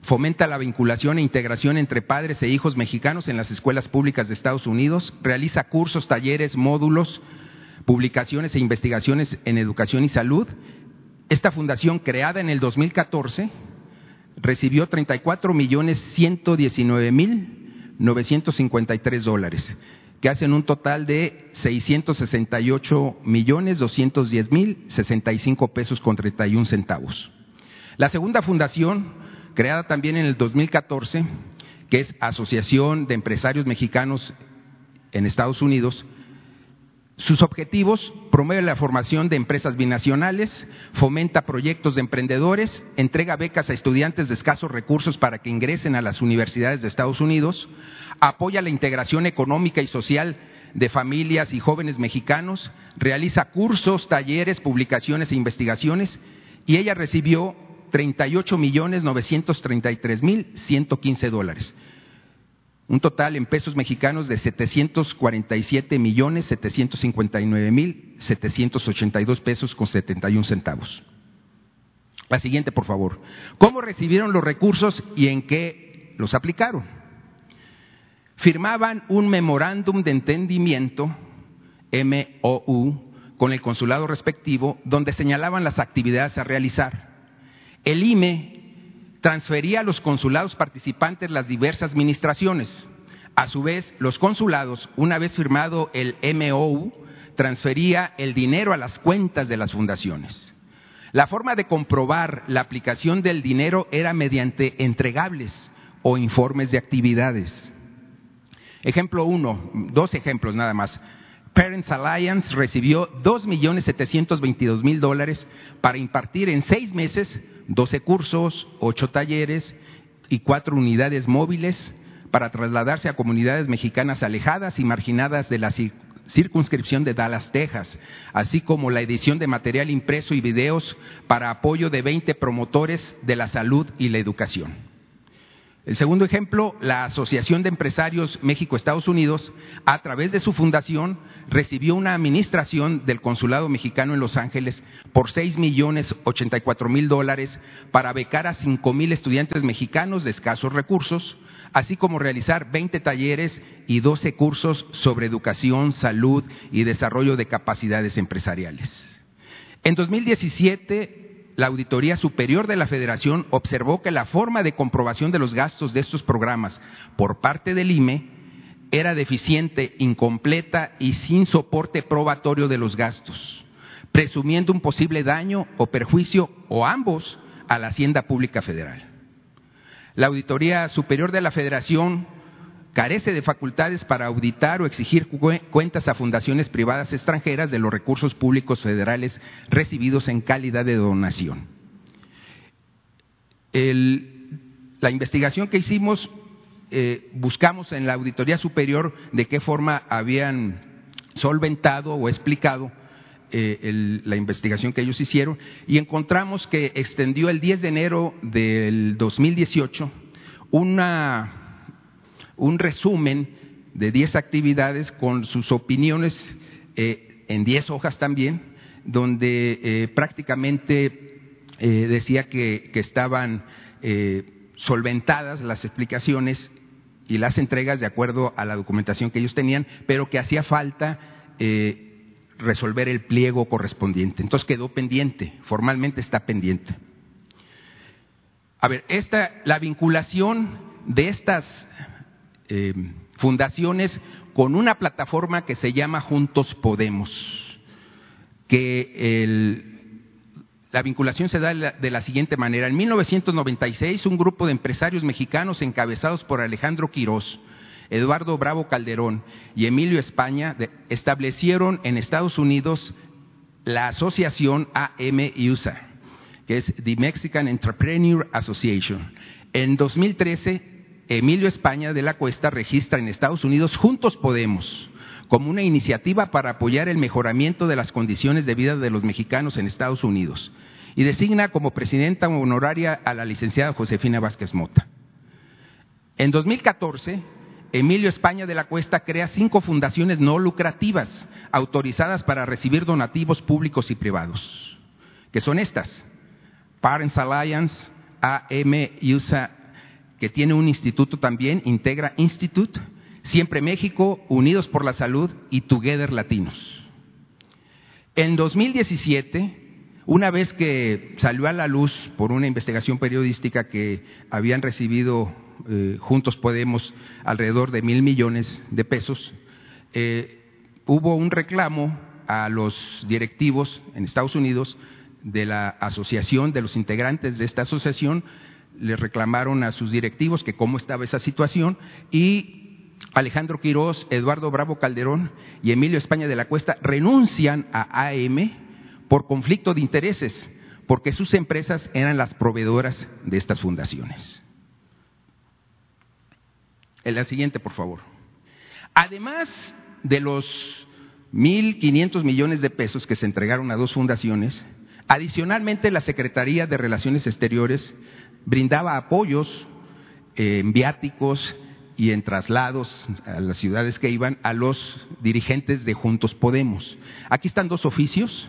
[SPEAKER 9] fomenta la vinculación e integración entre padres e hijos mexicanos en las escuelas públicas de Estados Unidos, realiza cursos, talleres, módulos, publicaciones e investigaciones en educación y salud. Esta fundación, creada en el 2014, recibió 34 millones 119 mil 953 dólares que hacen un total de 668 millones 210 mil 65 pesos con 31 centavos. La segunda fundación, creada también en el 2014, que es Asociación de Empresarios Mexicanos en Estados Unidos, sus objetivos promueve la formación de empresas binacionales, fomenta proyectos de emprendedores, entrega becas a estudiantes de escasos recursos para que ingresen a las universidades de Estados Unidos, apoya la integración económica y social de familias y jóvenes mexicanos, realiza cursos, talleres, publicaciones e investigaciones y ella recibió 38 millones 933 mil 115 dólares un total en pesos mexicanos de 747 millones 759 mil 782 pesos con 71 centavos. La siguiente, por favor. ¿Cómo recibieron los recursos y en qué los aplicaron? Firmaban un memorándum de entendimiento, MOU, con el consulado respectivo, donde señalaban las actividades a realizar. El IME transfería a los consulados participantes las diversas administraciones. A su vez, los consulados, una vez firmado el MOU, transfería el dinero a las cuentas de las fundaciones. La forma de comprobar la aplicación del dinero era mediante entregables o informes de actividades. Ejemplo uno, dos ejemplos nada más. Parents Alliance recibió 2.722.000 dólares para impartir en seis meses 12 cursos, 8 talleres y 4 unidades móviles para trasladarse a comunidades mexicanas alejadas y marginadas de la circunscripción de Dallas, Texas, así como la edición de material impreso y videos para apoyo de 20 promotores de la salud y la educación. El segundo ejemplo, la Asociación de Empresarios México-Estados Unidos, a través de su fundación, recibió una administración del Consulado Mexicano en Los Ángeles por seis millones ochenta y cuatro mil dólares para becar a cinco mil estudiantes mexicanos de escasos recursos, así como realizar 20 talleres y 12 cursos sobre educación, salud y desarrollo de capacidades empresariales. En 2017, la Auditoría Superior de la Federación observó que la forma de comprobación de los gastos de estos programas por parte del IME era deficiente, incompleta y sin soporte probatorio de los gastos, presumiendo un posible daño o perjuicio o ambos a la Hacienda Pública Federal. La Auditoría Superior de la Federación carece de facultades para auditar o exigir cuentas a fundaciones privadas extranjeras de los recursos públicos federales recibidos en calidad de donación. la investigación que hicimos, eh, buscamos en la Auditoría Superior de qué forma habían solventado o explicado eh, la investigación que ellos hicieron y encontramos que extendió el 10 de enero del 2018 una un resumen de 10 actividades con sus opiniones eh, en 10 hojas también, donde eh, prácticamente eh, decía que, que estaban solventadas las explicaciones y las entregas de acuerdo a la documentación que ellos tenían, pero que hacía falta resolver el pliego correspondiente. Entonces quedó pendiente, formalmente está pendiente. A ver, esta, la vinculación de estas eh, fundaciones con una plataforma que se llama Juntos Podemos, que la vinculación se da de la, siguiente manera. En 1996, un grupo de empresarios mexicanos encabezados por Alejandro Quirós, Eduardo Bravo Calderón y Emilio España establecieron en Estados Unidos la asociación AMUSA, que es The Mexican Entrepreneur Association. En 2013 Emilio España de la Cuesta registra en Estados Unidos Juntos Podemos como una iniciativa para apoyar el mejoramiento de las condiciones de vida de los mexicanos en Estados Unidos y designa como presidenta honoraria a la licenciada Josefina Vázquez Mota. En 2014, Emilio España de la Cuesta crea cinco fundaciones no lucrativas autorizadas para recibir donativos públicos y privados, que son estas: Parents Alliance, AM USA que tiene un instituto también, Integra Institute, Siempre México, Unidos por la Salud y Together Latinos. En 2017, una vez que salió a la luz por una investigación periodística que habían recibido eh, Juntos Podemos alrededor de mil millones de pesos, eh, hubo un reclamo a los directivos en Estados Unidos de la asociación, de los integrantes de esta asociación, le reclamaron a sus directivos que cómo estaba esa situación y Alejandro Quirós, Eduardo Bravo Calderón y Emilio España de la Cuesta renuncian a AM por conflicto de intereses, porque sus empresas eran las proveedoras de estas fundaciones. En la siguiente, por favor. Además de los 1.500 millones de pesos que se entregaron a dos fundaciones, adicionalmente la Secretaría de Relaciones Exteriores brindaba apoyos en viáticos y en traslados a las ciudades que iban a los dirigentes de Juntos Podemos. Aquí están dos oficios,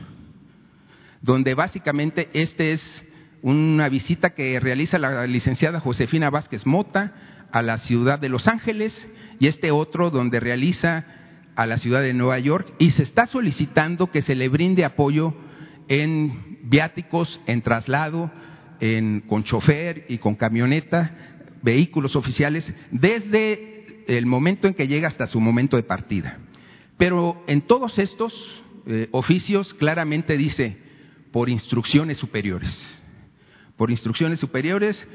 [SPEAKER 9] donde básicamente este es una visita que realiza la licenciada Josefina Vázquez Mota a la ciudad de Los Ángeles y este otro donde realiza a la ciudad de Nueva York y se está solicitando que se le brinde apoyo en viáticos, en traslado, con chofer y con camioneta, vehículos oficiales, desde el momento en que llega hasta su momento de partida. Pero en todos estos eh, oficios claramente dice por instrucciones superiores. Por instrucciones superiores,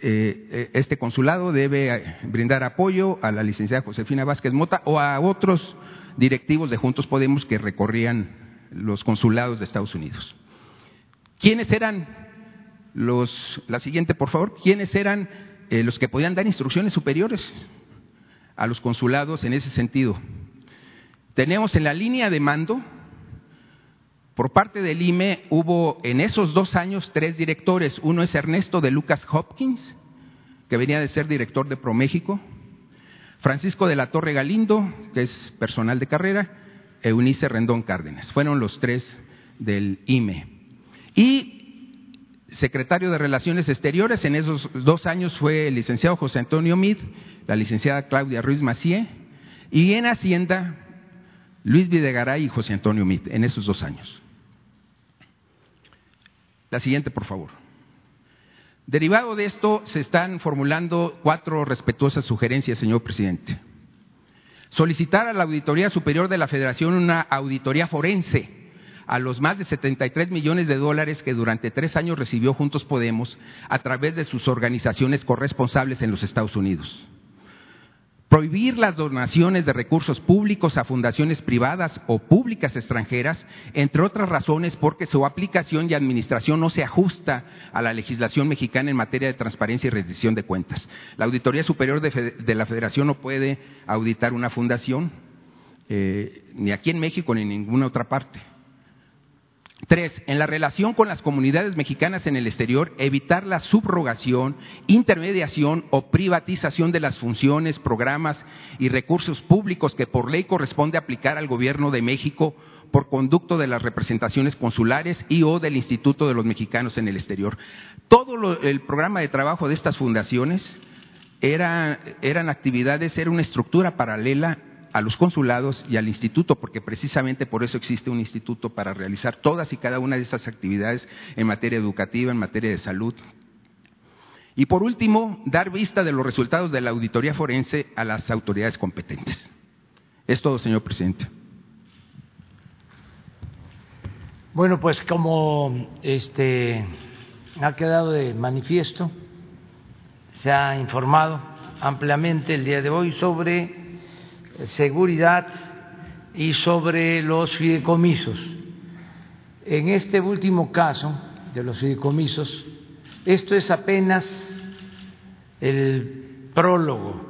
[SPEAKER 9] eh, eh, este consulado debe brindar apoyo a la licenciada Josefina Vázquez Mota o a otros directivos de Juntos Podemos que recorrían los consulados de Estados Unidos. ¿Quiénes eran los, la siguiente, por favor. ¿Quiénes eran eh, los que podían dar instrucciones superiores? a los consulados en ese sentido. Tenemos en la línea de mando, por parte del IME hubo en esos dos años tres directores. Uno es Ernesto de Lucas Hopkins, que venía de ser director de ProMéxico, Francisco de la Torre Galindo, que es personal de carrera, Eunice Rendón Cárdenas. Fueron los tres del IME. Y secretario de Relaciones Exteriores en esos dos años fue el licenciado José Antonio Mid, la licenciada Claudia Ruiz Macié, y en Hacienda Luis Videgaray y José Antonio Mid, en esos dos años. La siguiente, por favor. Derivado de esto, se están formulando cuatro respetuosas sugerencias, señor presidente. Solicitar a la Auditoría Superior de la Federación una auditoría forense a los más de 73 millones de dólares que durante tres años recibió Juntos Podemos a través de sus organizaciones corresponsables en los Estados Unidos prohibir las donaciones de recursos públicos a fundaciones privadas o públicas extranjeras, entre otras razones porque su aplicación y administración no se ajusta a la legislación mexicana en materia de transparencia y rendición de cuentas. La Auditoría Superior de, la Federación no puede auditar una fundación, eh, ni aquí en México ni en ninguna otra parte. Tres, en la relación con las comunidades mexicanas en el exterior, evitar la subrogación, intermediación o privatización de las funciones, programas y recursos públicos que por ley corresponde aplicar al Gobierno de México por conducto de las representaciones consulares y o del Instituto de los Mexicanos en el exterior. Todo el programa de trabajo de estas fundaciones eran actividades, era una estructura paralela a los consulados y al instituto, porque precisamente por eso existe un instituto para realizar todas y cada una de estas actividades en materia educativa, en materia de salud. Y por último, dar vista de los resultados de la auditoría forense a las autoridades competentes. Es todo, señor presidente.
[SPEAKER 1] Bueno, pues como este ha quedado de manifiesto, se ha informado ampliamente el día de hoy sobre seguridad y sobre los fideicomisos. En este último caso de los fideicomisos, esto es apenas el prólogo,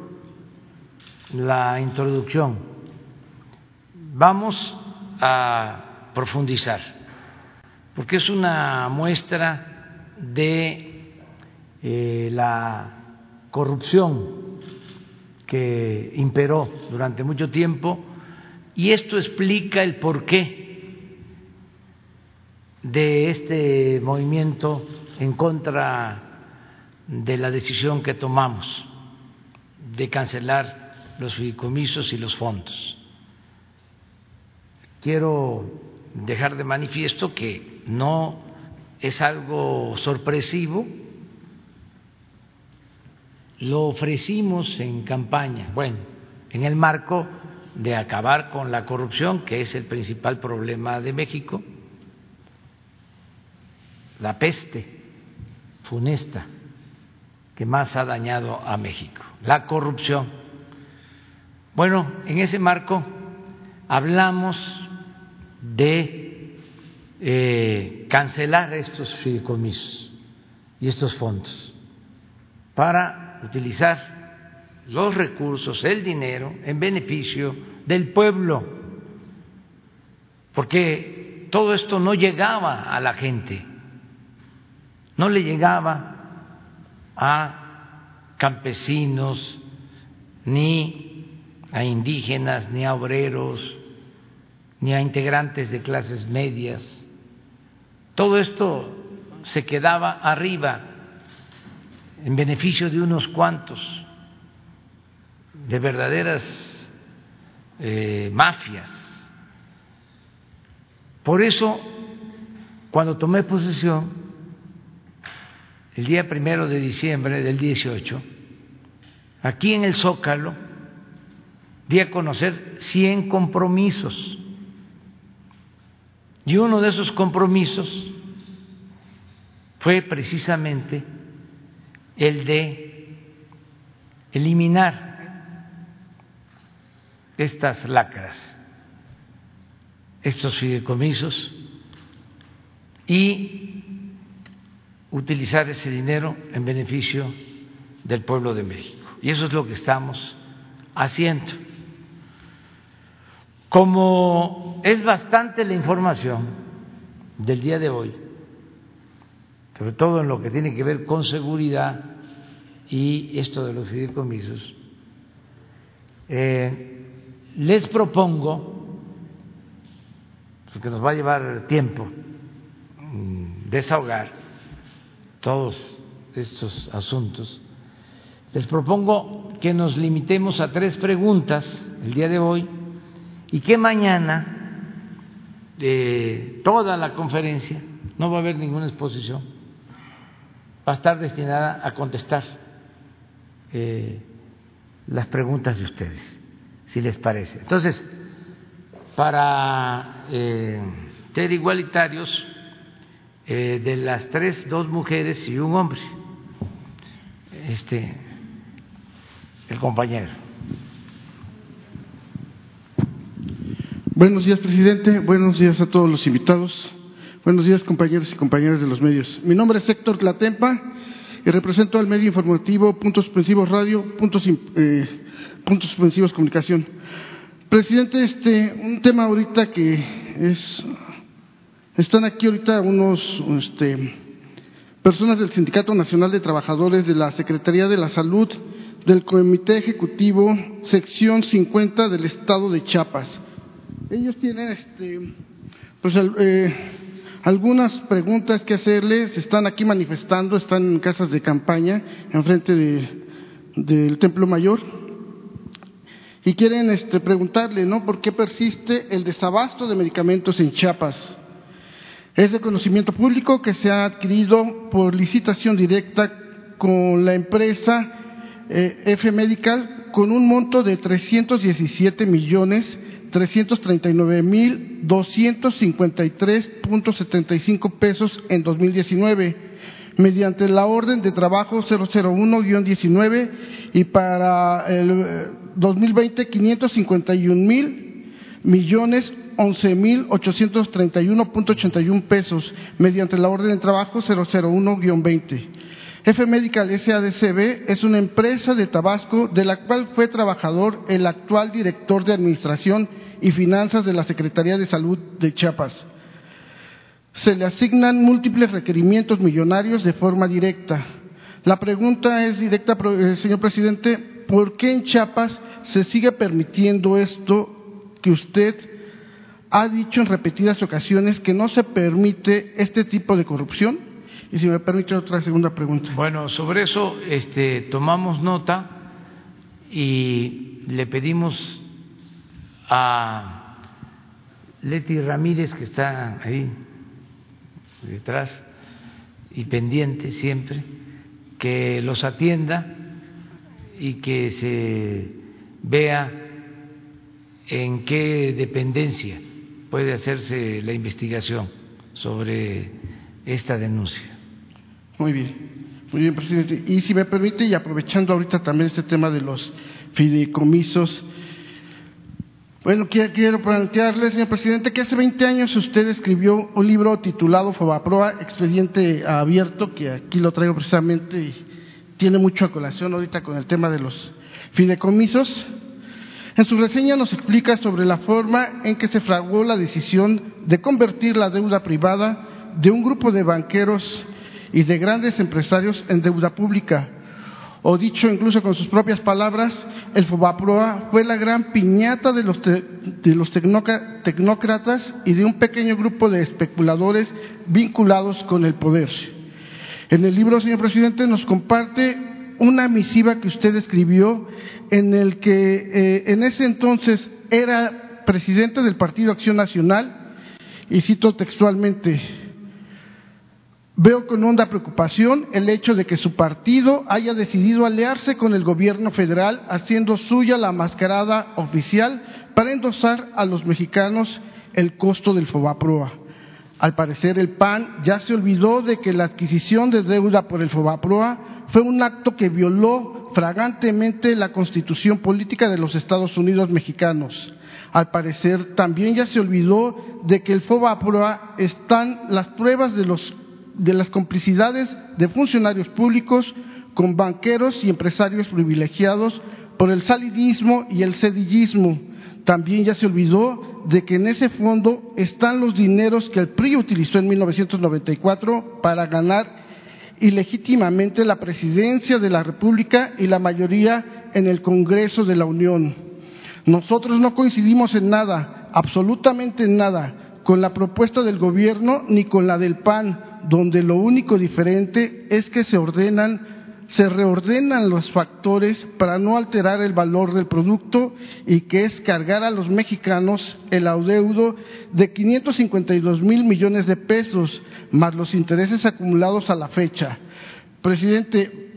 [SPEAKER 1] la introducción. Vamos a profundizar, porque es una muestra de eh, la corrupción que imperó durante mucho tiempo y esto explica el porqué de este movimiento en contra de la decisión que tomamos de cancelar los fideicomisos y los fondos. Quiero dejar de manifiesto que no es algo sorpresivo, lo ofrecimos en campaña, bueno, en el marco de acabar con la corrupción, que es el principal problema de México, la peste funesta que más ha dañado a México, la corrupción. Bueno, en ese marco hablamos de eh, cancelar estos fideicomisos y estos fondos para utilizar los recursos, el dinero, en beneficio del pueblo, porque todo esto no llegaba a la gente, no le llegaba a campesinos, ni a indígenas, ni a obreros, ni a integrantes de clases medias. Todo esto se quedaba arriba en beneficio de unos cuantos, de verdaderas eh, mafias. Por eso, cuando tomé posesión, el día primero de diciembre del 18, aquí en el Zócalo, di a conocer 100 compromisos. Y uno de esos compromisos fue precisamente el de eliminar estas lacras, estos fideicomisos y utilizar ese dinero en beneficio del pueblo de México. Y eso es lo que estamos asiento. Como es bastante la información del día de hoy, sobre todo en lo que tiene que ver con seguridad y esto de los fideicomisos, eh, les propongo, porque nos va a llevar tiempo mm, desahogar todos estos asuntos, les propongo que nos limitemos a tres preguntas el día de hoy y que mañana de toda la conferencia no va a haber ninguna exposición, va a estar destinada a contestar eh, las preguntas de ustedes, si les parece. Entonces, para eh, ser igualitarios, eh, de las tres, dos mujeres y un hombre. Este, el compañero.
[SPEAKER 10] Buenos días, presidente. Buenos días a todos los invitados. Buenos días, compañeros y compañeras de los medios. Mi nombre es Héctor Tlatempa y represento al medio informativo Puntos Suspensivos Radio, Puntos, eh, Puntos Suspensivos Comunicación. Presidente, este, un tema ahorita que es, están aquí ahorita unos, este, personas del Sindicato Nacional de Trabajadores de la Secretaría de la Salud del Comité Ejecutivo, sección 50 del Estado de Chiapas. Ellos tienen, este, pues, eh, algunas preguntas que hacerles, están aquí manifestando, están en casas de campaña, enfrente de, del Templo Mayor, y quieren este, preguntarle, ¿no? ¿Por qué persiste el desabasto de medicamentos en Chiapas? Es de conocimiento público que se ha adquirido por licitación directa con la empresa eh, F Medical con un monto de 317 millones 339 mil 253.75 pesos en 2019 mediante la orden de trabajo 001-19 y para el 2020 eh, 551 mil millones 11 mil 831.81 pesos mediante la orden de trabajo 001-20. F Medical SADCB es una empresa de Tabasco de la cual fue trabajador el actual director de Administración y Finanzas de la Secretaría de Salud de Chiapas se le asignan múltiples requerimientos millonarios de forma directa. La pregunta es directa, eh, señor presidente, ¿por qué en Chiapas se sigue permitiendo esto que usted ha dicho en repetidas ocasiones que no se permite este tipo de corrupción? Y si me permite otra segunda pregunta.
[SPEAKER 1] Bueno, sobre eso este, tomamos nota y le pedimos a Leti Ramírez, que está ahí detrás y pendiente siempre, que los atienda y que se vea en qué dependencia puede hacerse la investigación sobre esta denuncia.
[SPEAKER 10] Muy bien, muy bien, presidente. Y si me permite, y aprovechando ahorita también este tema de los fideicomisos, bueno, quiero plantearle, señor presidente, que hace 20 años usted escribió un libro titulado Fobaproa, Expediente Abierto, que aquí lo traigo precisamente y tiene mucho a colación ahorita con el tema de los fideicomisos. En su reseña nos explica sobre la forma en que se fraguó la decisión de convertir la deuda privada de un grupo de banqueros y de grandes empresarios en deuda pública o dicho incluso con sus propias palabras, el FOBAPROA fue la gran piñata de los, de los tecnócratas y de un pequeño grupo de especuladores vinculados con el poder. En el libro, señor presidente, nos comparte una misiva que usted escribió en el que eh, en ese entonces era presidente del Partido Acción Nacional y cito textualmente, Veo con honda preocupación el hecho de que su partido haya decidido aliarse con el gobierno federal haciendo suya la mascarada oficial para endosar a los mexicanos el costo del FOBAPROA. Al parecer el PAN ya se olvidó de que la adquisición de deuda por el FOBAPROA fue un acto que violó fragantemente la constitución política de los Estados Unidos mexicanos. Al parecer también ya se olvidó de que el FOBAPROA están las pruebas de los de las complicidades de funcionarios públicos con banqueros y empresarios privilegiados por el salinismo y el sedillismo. También ya se olvidó de que en ese fondo están los dineros que el PRI utilizó en 1994 para ganar ilegítimamente la presidencia de la República y la mayoría en el Congreso de la Unión. Nosotros no coincidimos en nada, absolutamente en nada, con la propuesta del gobierno ni con la del PAN, donde lo único diferente es que se ordenan se reordenan los factores para no alterar el valor del producto y que es cargar a los mexicanos el adeudo de 552 mil millones de pesos, más los intereses acumulados a la fecha. Presidente,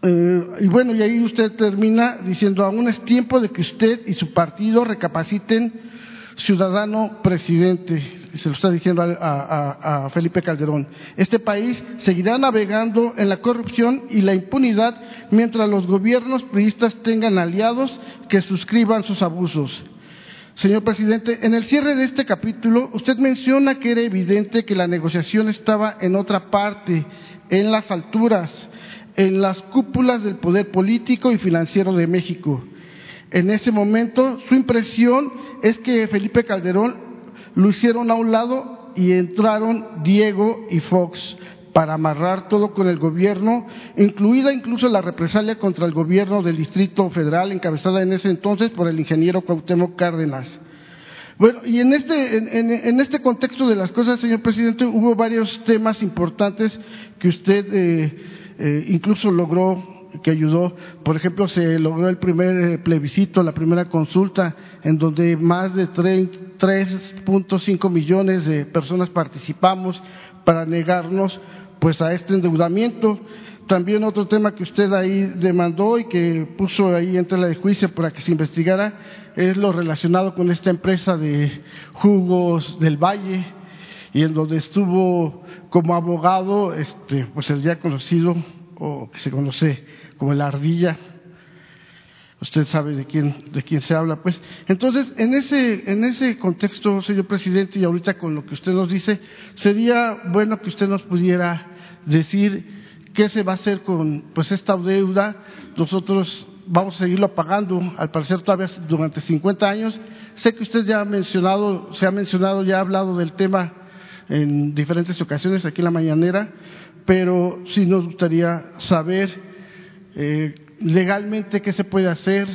[SPEAKER 10] eh, y bueno, y ahí usted termina diciendo, aún es tiempo de que usted y su partido recapaciten ciudadano presidente, se lo está diciendo a, Felipe Calderón. Este país seguirá navegando en la corrupción y la impunidad mientras los gobiernos priistas tengan aliados que suscriban sus abusos. Señor presidente, en el cierre de este capítulo, usted menciona que era evidente que la negociación estaba en otra parte, en las alturas, en las cúpulas del poder político y financiero de México. En ese momento, su impresión es que Felipe Calderón lo hicieron a un lado y entraron Diego y Fox para amarrar todo con el gobierno, incluida incluso la represalia contra el gobierno del Distrito Federal, encabezada en ese entonces por el ingeniero Cuauhtémoc Cárdenas. Bueno, y en este, en, este contexto de las cosas, señor presidente, hubo varios temas importantes que usted eh, eh, incluso logró que ayudó. Por ejemplo, se logró el primer eh, plebiscito, la primera consulta, en donde más de 3.5 millones de personas participamos para negarnos pues a este endeudamiento. También otro tema que usted ahí demandó y que puso ahí entre la de juicio para que se investigara es lo relacionado con esta empresa de jugos del Valle y en donde estuvo como abogado este pues el ya conocido o que se conoce como la ardilla. Usted sabe de quién, de quién se habla, pues. Entonces, en ese, en ese contexto, señor presidente, y ahorita con lo que usted nos dice, sería bueno que usted nos pudiera decir qué se va a hacer con, pues, esta deuda. Nosotros vamos a seguirlo pagando, al parecer todavía durante 50 años. Sé que usted ya ha mencionado, se ha mencionado, ya ha hablado del tema en diferentes ocasiones aquí en la mañanera, pero sí nos gustaría saber eh, legalmente, ¿qué se puede hacer?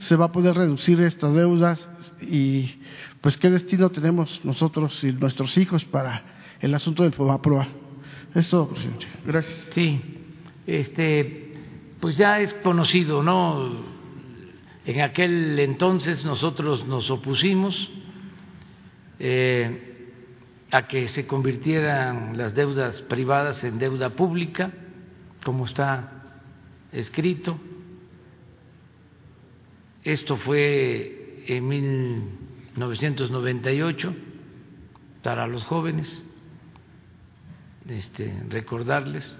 [SPEAKER 10] ¿Se va a poder reducir estas deudas? Y pues, ¿qué destino tenemos nosotros y nuestros hijos para el asunto del FOBAPROA? Es todo, presidente. Gracias.
[SPEAKER 1] Sí, este, pues ya es conocido, ¿no? En aquel entonces nosotros nos opusimos eh, a que se convirtieran las deudas privadas en deuda pública, como está escrito. Esto fue en 1998 para los jóvenes, este, recordarles.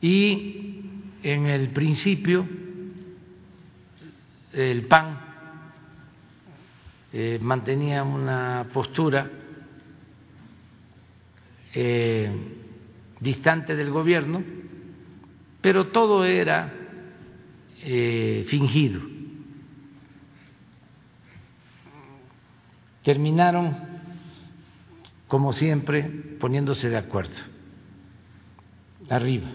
[SPEAKER 1] Y en el principio el PAN eh, mantenía una postura eh, distante del gobierno pero todo era eh, fingido. Terminaron, como siempre, poniéndose de acuerdo, arriba.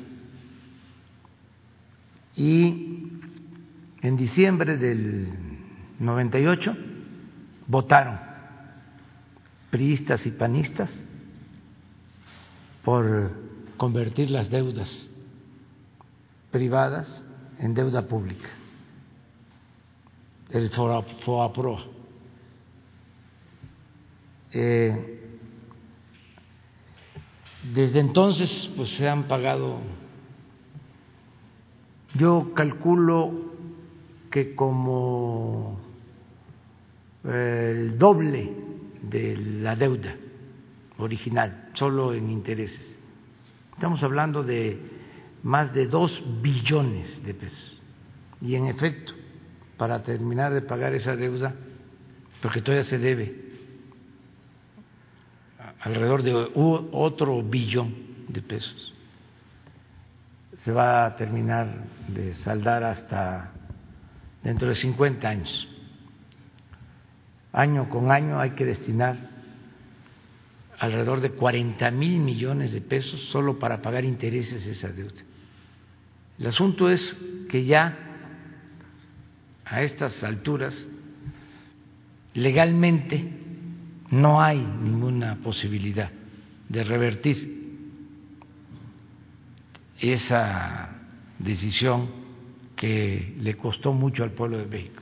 [SPEAKER 1] Y en diciembre del 98 votaron priistas y panistas por convertir las deudas privadas en deuda pública, el FOAPROA. Eh, desde entonces, pues se han pagado, yo calculo que como el doble de la deuda original, solo en intereses. Estamos hablando de más de dos billones de pesos. Y en efecto, para terminar de pagar esa deuda, porque todavía se debe alrededor de otro billón de pesos, se va a terminar de saldar hasta dentro de 50 años. Año con año hay que destinar alrededor de 40 mil millones de pesos solo para pagar intereses de esa deuda. El asunto es que ya a estas alturas legalmente no hay ninguna posibilidad de revertir esa decisión que le costó mucho al pueblo de México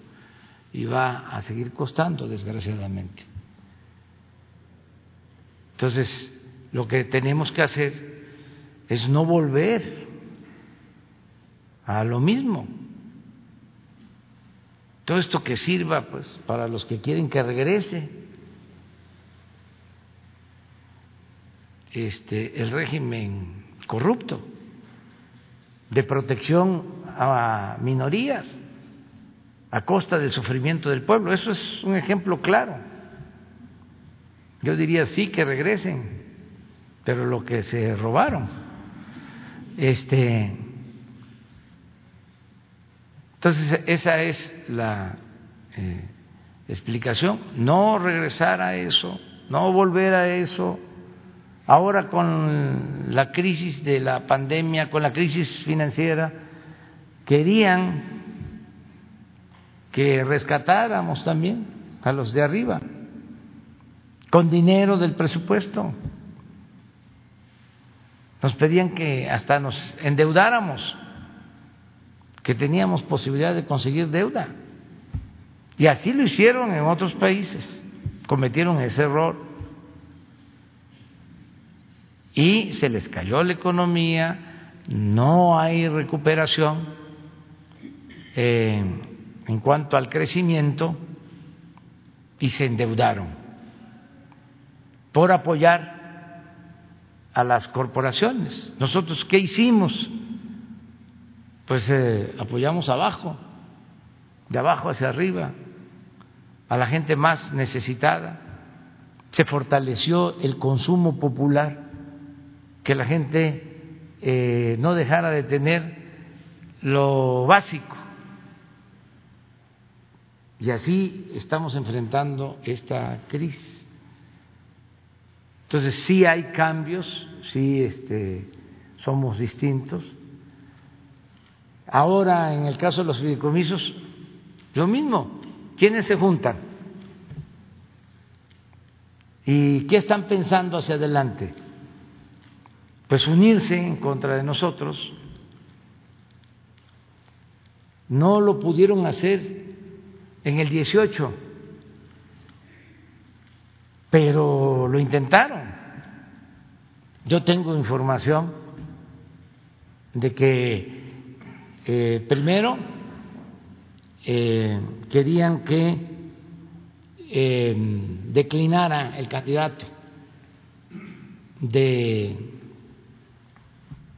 [SPEAKER 1] y va a seguir costando, desgraciadamente. Entonces, lo que tenemos que hacer es no volver a lo mismo. Todo esto que sirva pues para los que quieren que regrese este el régimen corrupto de protección a minorías a costa del sufrimiento del pueblo. Eso es un ejemplo claro. Yo diría sí que regresen, pero lo que se robaron. Este entonces esa es la eh, explicación, no regresar a eso, no volver a eso. Ahora con la crisis de la pandemia, con la crisis financiera, querían que rescatáramos también a los de arriba, con dinero del presupuesto. Nos pedían que hasta nos endeudáramos que teníamos posibilidad de conseguir deuda. Y así lo hicieron en otros países, cometieron ese error. Y se les cayó la economía, no hay recuperación eh, en cuanto al crecimiento y se endeudaron por apoyar a las corporaciones. Nosotros, ¿qué hicimos? Pues eh, apoyamos abajo, de abajo hacia arriba, a la gente más necesitada. Se fortaleció el consumo popular, que la gente eh, no dejara de tener lo básico. Y así estamos enfrentando esta crisis. Entonces sí hay cambios, sí este, somos distintos Ahora, en el caso de los fideicomisos, lo mismo. ¿Quiénes se juntan? ¿Y qué están pensando hacia adelante? Pues unirse en contra de nosotros. No lo pudieron hacer en el 18, pero lo intentaron. Yo tengo información de que eh, primero, eh, querían que eh, declinara el candidato de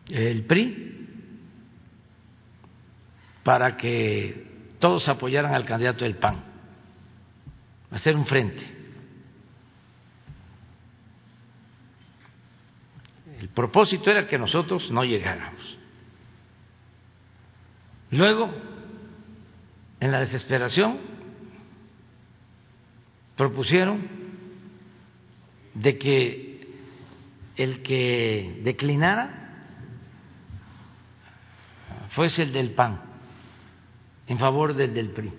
[SPEAKER 1] el PRI para que todos apoyaran al candidato del PAN, hacer un frente. El propósito era que nosotros no llegáramos. Luego, en la desesperación, propusieron de que el que declinara fuese el del PAN en favor del del PRI.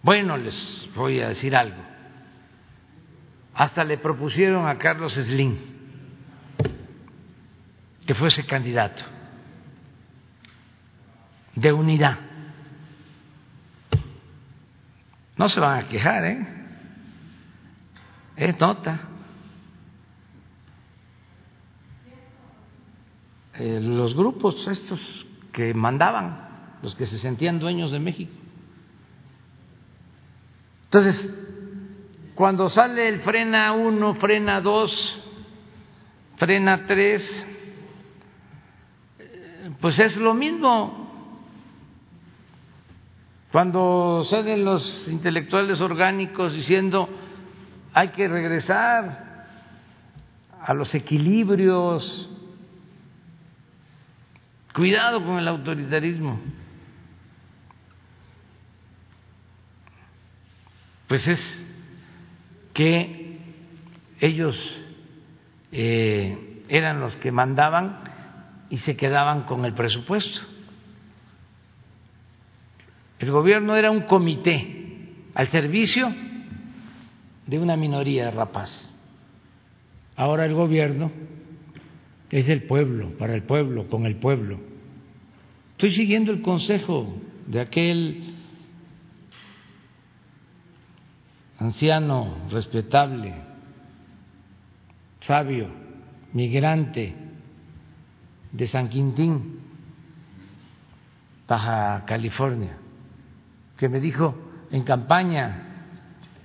[SPEAKER 1] Bueno, les voy a decir algo. Hasta le propusieron a Carlos Slim que fuese candidato de unidad. No se van a quejar, ¿eh? Es nota. Eh, los grupos estos que mandaban, los que se sentían dueños de México. Entonces, cuando sale el frena uno, frena dos, frena tres, eh, pues es lo mismo. Cuando salen los intelectuales orgánicos diciendo hay que regresar a los equilibrios, cuidado con el autoritarismo. Pues es que ellos eh, eran los que mandaban y se quedaban con el presupuesto. El gobierno era un comité al servicio de una minoría rapaz. Ahora el gobierno es del pueblo, para el pueblo, con el pueblo. Estoy siguiendo el consejo de aquel anciano respetable, sabio, migrante de San Quintín, Baja California, que me dijo en campaña,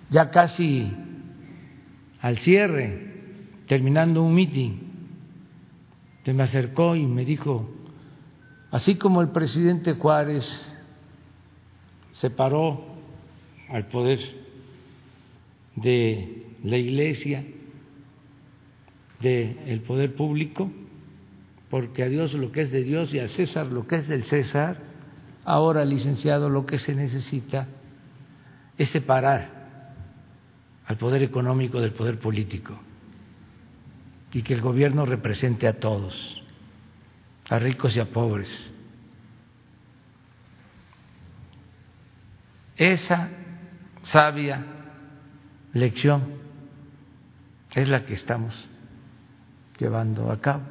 [SPEAKER 1] ya casi al cierre, terminando un meeting, se me acercó y me dijo, así como el presidente Juárez separó al poder de la iglesia, del poder público, porque a Dios lo que es de Dios y a César lo que es del César, ahora, licenciado, lo que se necesita es separar al poder económico del poder político y que el gobierno represente a todos, a ricos y a pobres. Esa sabia lección es la que estamos llevando a cabo.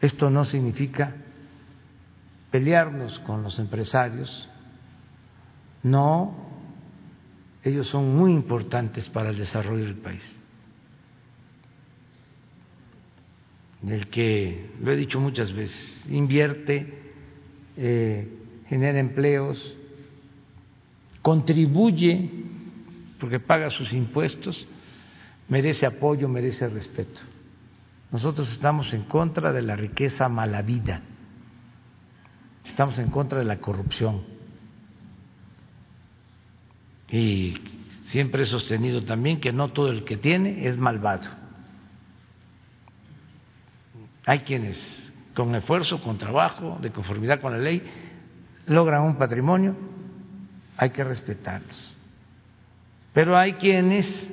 [SPEAKER 1] Esto no significa pelearnos con los empresarios, no, ellos son muy importantes para el desarrollo del país. El que, lo he dicho muchas veces, invierte, eh, genera empleos, contribuye, porque paga sus impuestos, merece apoyo, merece respeto. Nosotros estamos en contra de la riqueza mala vida, estamos en contra de la corrupción. Y siempre he sostenido también que no todo el que tiene es malvado. Hay quienes con esfuerzo, con trabajo, de conformidad con la ley, logran un patrimonio, hay que respetarlos. Pero hay quienes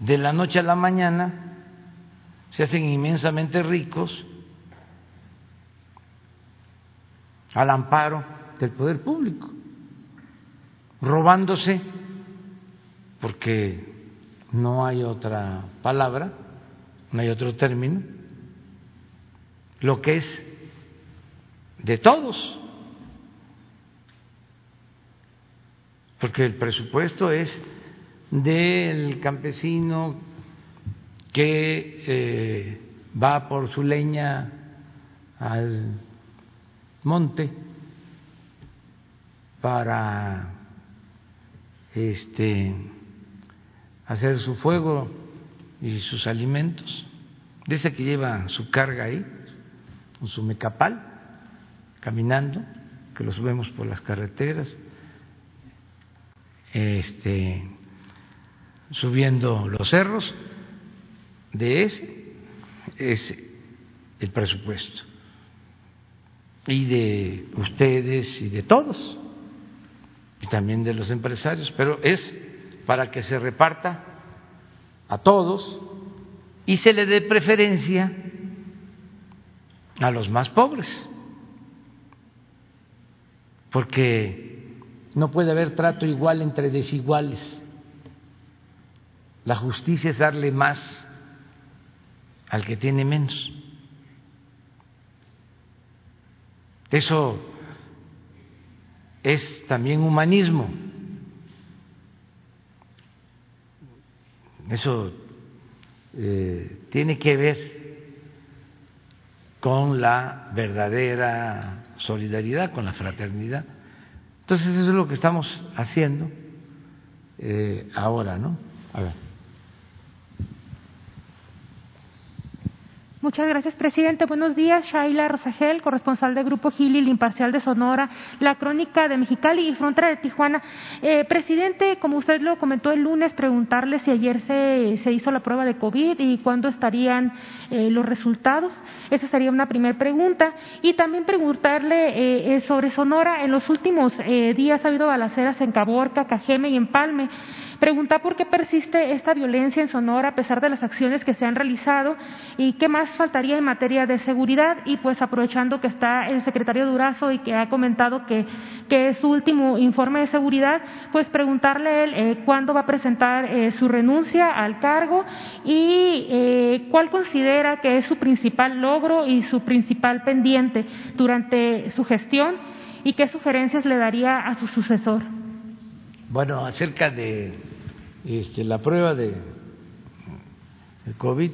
[SPEAKER 1] de la noche a la mañana se hacen inmensamente ricos al amparo del poder público, robándose, porque no hay otra palabra, no hay otro término, lo que es de todos, porque el presupuesto es del campesino que eh, va por su leña al monte para este hacer su fuego y sus alimentos, de ese que lleva su carga ahí, con su mecapal, caminando, que los vemos por las carreteras, este, subiendo los cerros, de ese es el presupuesto. Y de ustedes y de todos, y también de los empresarios, pero es para que se reparta a todos y se le dé preferencia a los más pobres porque no puede haber trato igual entre desiguales. La justicia es darle más al que tiene menos. Eso es también humanismo. Eso eh, tiene que ver con la verdadera solidaridad, con la fraternidad. Entonces eso es lo que estamos haciendo eh, ahora, ¿no? A ver.
[SPEAKER 11] Muchas gracias, presidente. Buenos días. Shaila Rosagel, corresponsal del Grupo Gili, Imparcial de Sonora, La Crónica de Mexicali y Frontera de Tijuana. Eh, presidente, como usted lo comentó el lunes, preguntarle si ayer se, se hizo la prueba de COVID y cuándo estarían eh, los resultados. Esa sería una primera pregunta. Y también preguntarle eh, sobre Sonora. En los últimos días ha habido balaceras en Caborca, Cajeme y Empalme. Preguntar por qué persiste esta violencia en Sonora a pesar de las acciones que se han realizado y qué más faltaría en materia de seguridad y pues aprovechando que está el secretario Durazo y que ha comentado que, que es su último informe de seguridad, pues preguntarle él eh, cuándo va a presentar eh, su renuncia al cargo y eh, cuál considera que es su principal logro y su principal pendiente durante su gestión y qué sugerencias le daría a su sucesor.
[SPEAKER 1] Bueno, acerca de este, la prueba de COVID,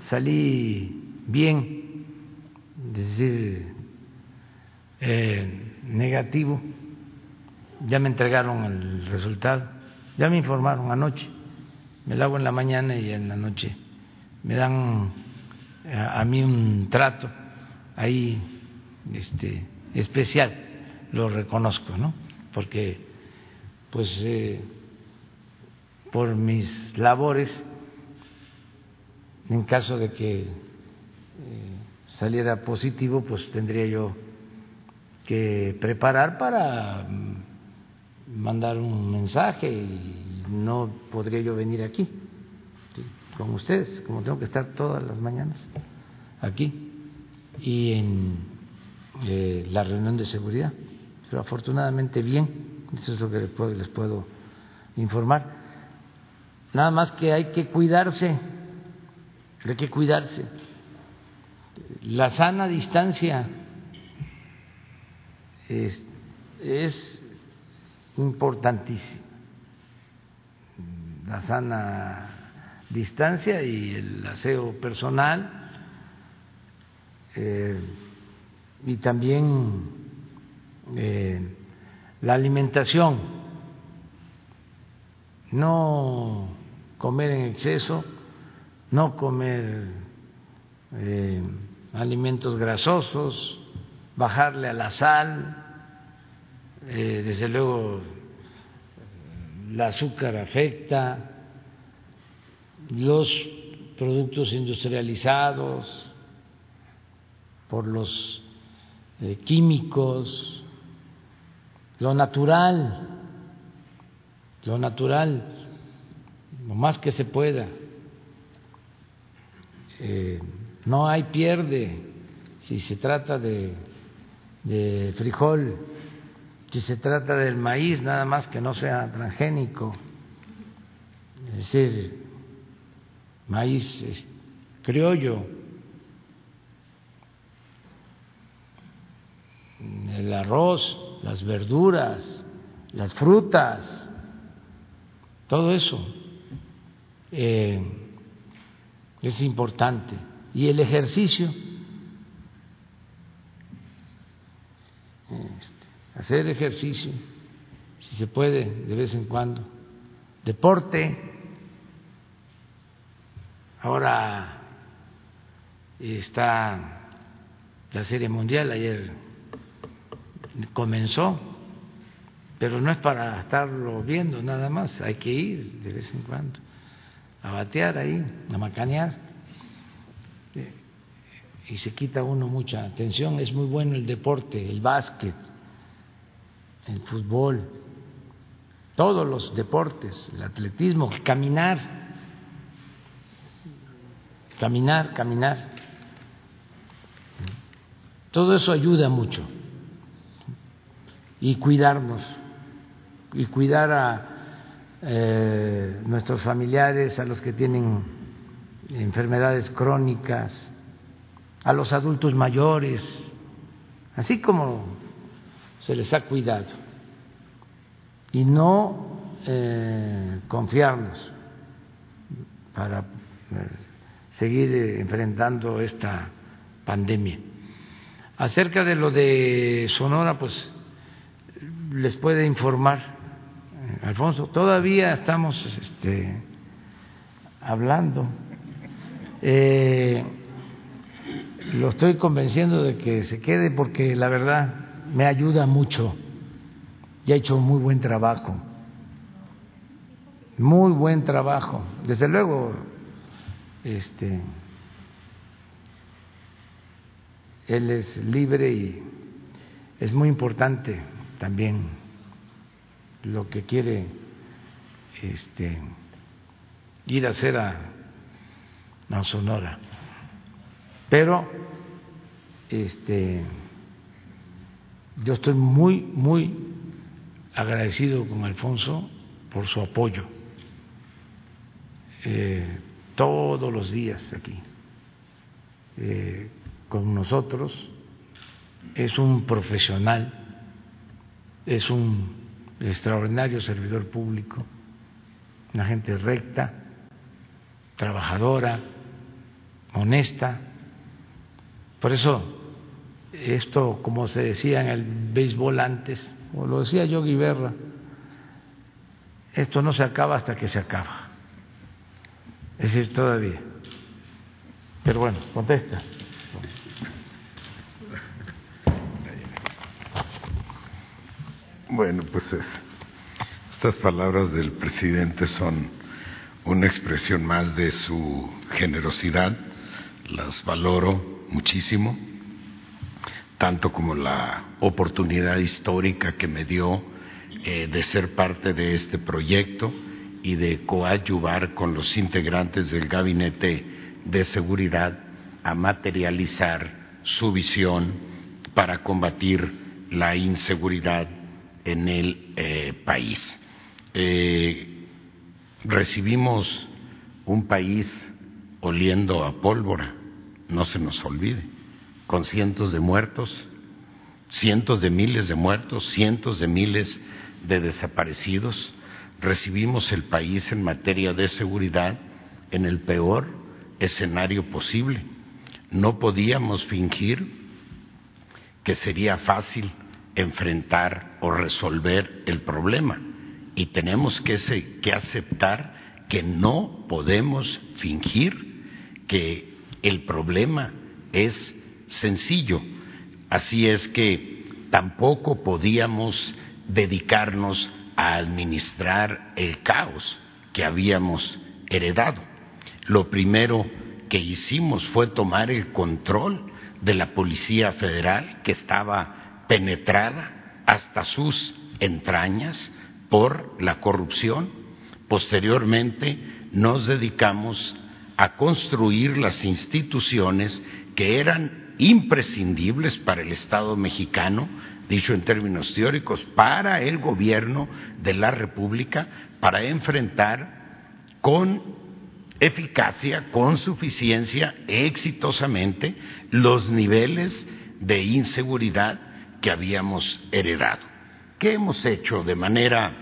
[SPEAKER 1] salí bien, es decir, eh, negativo. Ya me entregaron el resultado, ya me informaron anoche. Me lo hago en la mañana y en la noche me dan a, a mí un trato ahí este, especial, lo reconozco, ¿no? Porque pues eh, por mis labores, en caso de que eh, saliera positivo, pues tendría yo que preparar para mm, mandar un mensaje y no podría yo venir aquí con ustedes, como tengo que estar todas las mañanas aquí y en eh, la reunión de seguridad. Pero afortunadamente bien eso es lo que les puedo, les puedo informar. Nada más que hay que cuidarse, hay que cuidarse. La sana distancia es, es importantísima. La sana distancia y el aseo personal eh, y también eh, la alimentación, no comer en exceso, no comer eh, alimentos grasosos, bajarle a la sal, eh, desde luego el azúcar afecta, los productos industrializados por los eh, químicos, lo natural, lo natural, lo más que se pueda. Eh, no hay pierde si se trata de, de frijol, si se trata del maíz, nada más que no sea transgénico, es decir, maíz criollo, el arroz, las verduras, las frutas, todo eso eh, es importante. Y el ejercicio, este, hacer ejercicio, si se puede, de vez en cuando, deporte. Ahora está la Serie Mundial, ayer comenzó, pero no es para estarlo viendo nada más, hay que ir de vez en cuando a batear ahí, a macanear. Y se quita uno mucha atención, es muy bueno el deporte, el básquet, el fútbol, todos los deportes, el atletismo, caminar, caminar, caminar. Todo eso ayuda mucho y cuidarnos y cuidar a eh, nuestros familiares, a los que tienen enfermedades crónicas, a los adultos mayores, así como se les ha cuidado, y no eh, confiarnos para pues, seguir enfrentando esta pandemia. Acerca de lo de Sonora, pues les puede informar, eh, Alfonso. Todavía estamos este, hablando. Eh, lo estoy convenciendo de que se quede porque la verdad me ayuda mucho y ha hecho muy buen trabajo. Muy buen trabajo. Desde luego, este, él es libre y es muy importante también lo que quiere este, ir a hacer a, a Sonora. Pero este, yo estoy muy, muy agradecido con Alfonso por su apoyo eh, todos los días aquí eh, con nosotros. Es un profesional, es un extraordinario servidor público, una gente recta, trabajadora, honesta. Por eso, esto, como se decía en el béisbol antes, o lo decía yo Guiberra, esto no se acaba hasta que se acaba. Es decir, todavía. Pero bueno, contesta.
[SPEAKER 2] Bueno, pues estas palabras del presidente son una expresión más de su generosidad, las valoro muchísimo, tanto como la oportunidad histórica que me dio eh, de ser parte de este proyecto y de coadyuvar con los integrantes del Gabinete de Seguridad a materializar su visión para combatir la inseguridad en el eh, país. Eh, recibimos un país oliendo a pólvora, no se nos olvide, con cientos de muertos, cientos de miles de muertos, cientos de miles de desaparecidos. Recibimos el país en materia de seguridad en el peor escenario posible. No podíamos fingir que sería fácil enfrentar o resolver el problema y tenemos que, aceptar que no podemos fingir que el problema es sencillo. Así es que tampoco podíamos dedicarnos a administrar el caos que habíamos heredado. Lo primero que hicimos fue tomar el control de la Policía Federal, que estaba penetrada hasta sus entrañas por la corrupción. Posteriormente nos dedicamos a construir las instituciones que eran imprescindibles para el Estado mexicano, dicho en términos teóricos, para el gobierno de la República, para enfrentar con eficacia, con suficiencia, exitosamente los niveles de inseguridad que habíamos heredado. ¿Qué hemos hecho de manera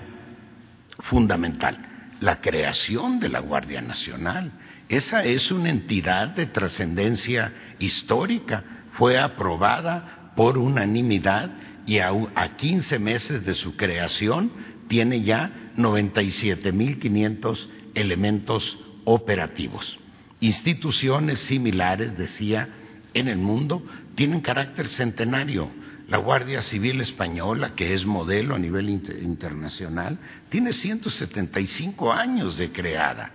[SPEAKER 2] fundamental? La creación de la Guardia Nacional. Esa es una entidad de trascendencia histórica. Fue aprobada por unanimidad y a, a 15 meses de su creación tiene ya 97.500 elementos operativos. Instituciones similares, decía, en el mundo tienen carácter centenario la Guardia Civil Española, que es modelo a nivel internacional, tiene 175 años de creada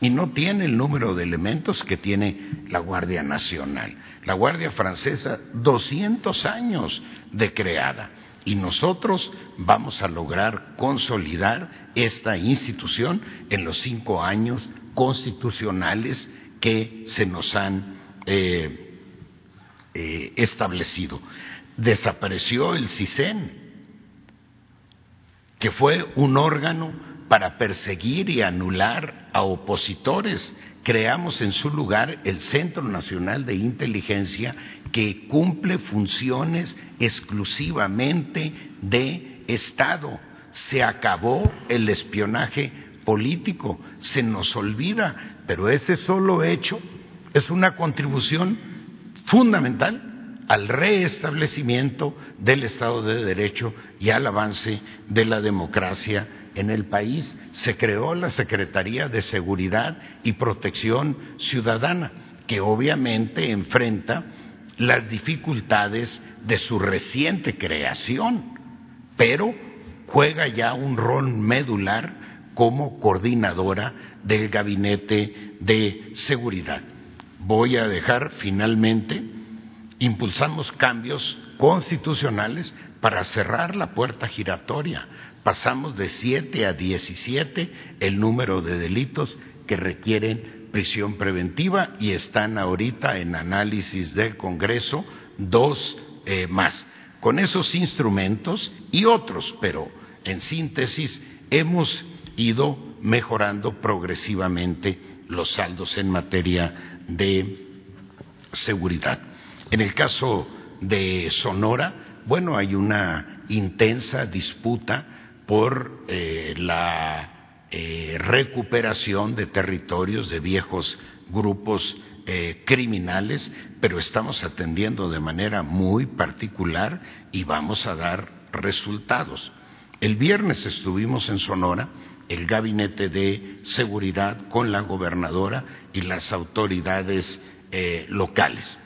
[SPEAKER 2] y no tiene el número de elementos que tiene la Guardia Nacional. La Guardia Francesa, 200 años de creada. Y nosotros vamos a lograr consolidar esta institución en los cinco años constitucionales que se nos han eh, eh, establecido desapareció el CISEN, que fue un órgano para perseguir y anular a opositores. Creamos en su lugar el Centro Nacional de Inteligencia que cumple funciones exclusivamente de Estado. Se acabó el espionaje político, se nos olvida, pero ese solo hecho es una contribución fundamental al reestablecimiento del Estado de Derecho y al avance de la democracia en el país. Se creó la Secretaría de Seguridad y Protección Ciudadana, que obviamente enfrenta las dificultades de su reciente creación, pero juega ya un rol medular como coordinadora del Gabinete de Seguridad. Voy a dejar finalmente, impulsamos cambios constitucionales para cerrar la puerta giratoria. Pasamos de 7 a 17 el número de delitos que requieren prisión preventiva y están ahorita en análisis del Congreso dos eh, más. Con esos instrumentos y otros, pero en síntesis hemos ido mejorando progresivamente los saldos en materia de seguridad. En el caso de Sonora, bueno, hay una intensa disputa por eh, la eh, recuperación de territorios de viejos grupos eh, criminales, pero estamos atendiendo de manera muy particular y vamos a dar resultados. El viernes estuvimos en Sonora, el gabinete de seguridad con la gobernadora y las autoridades locales.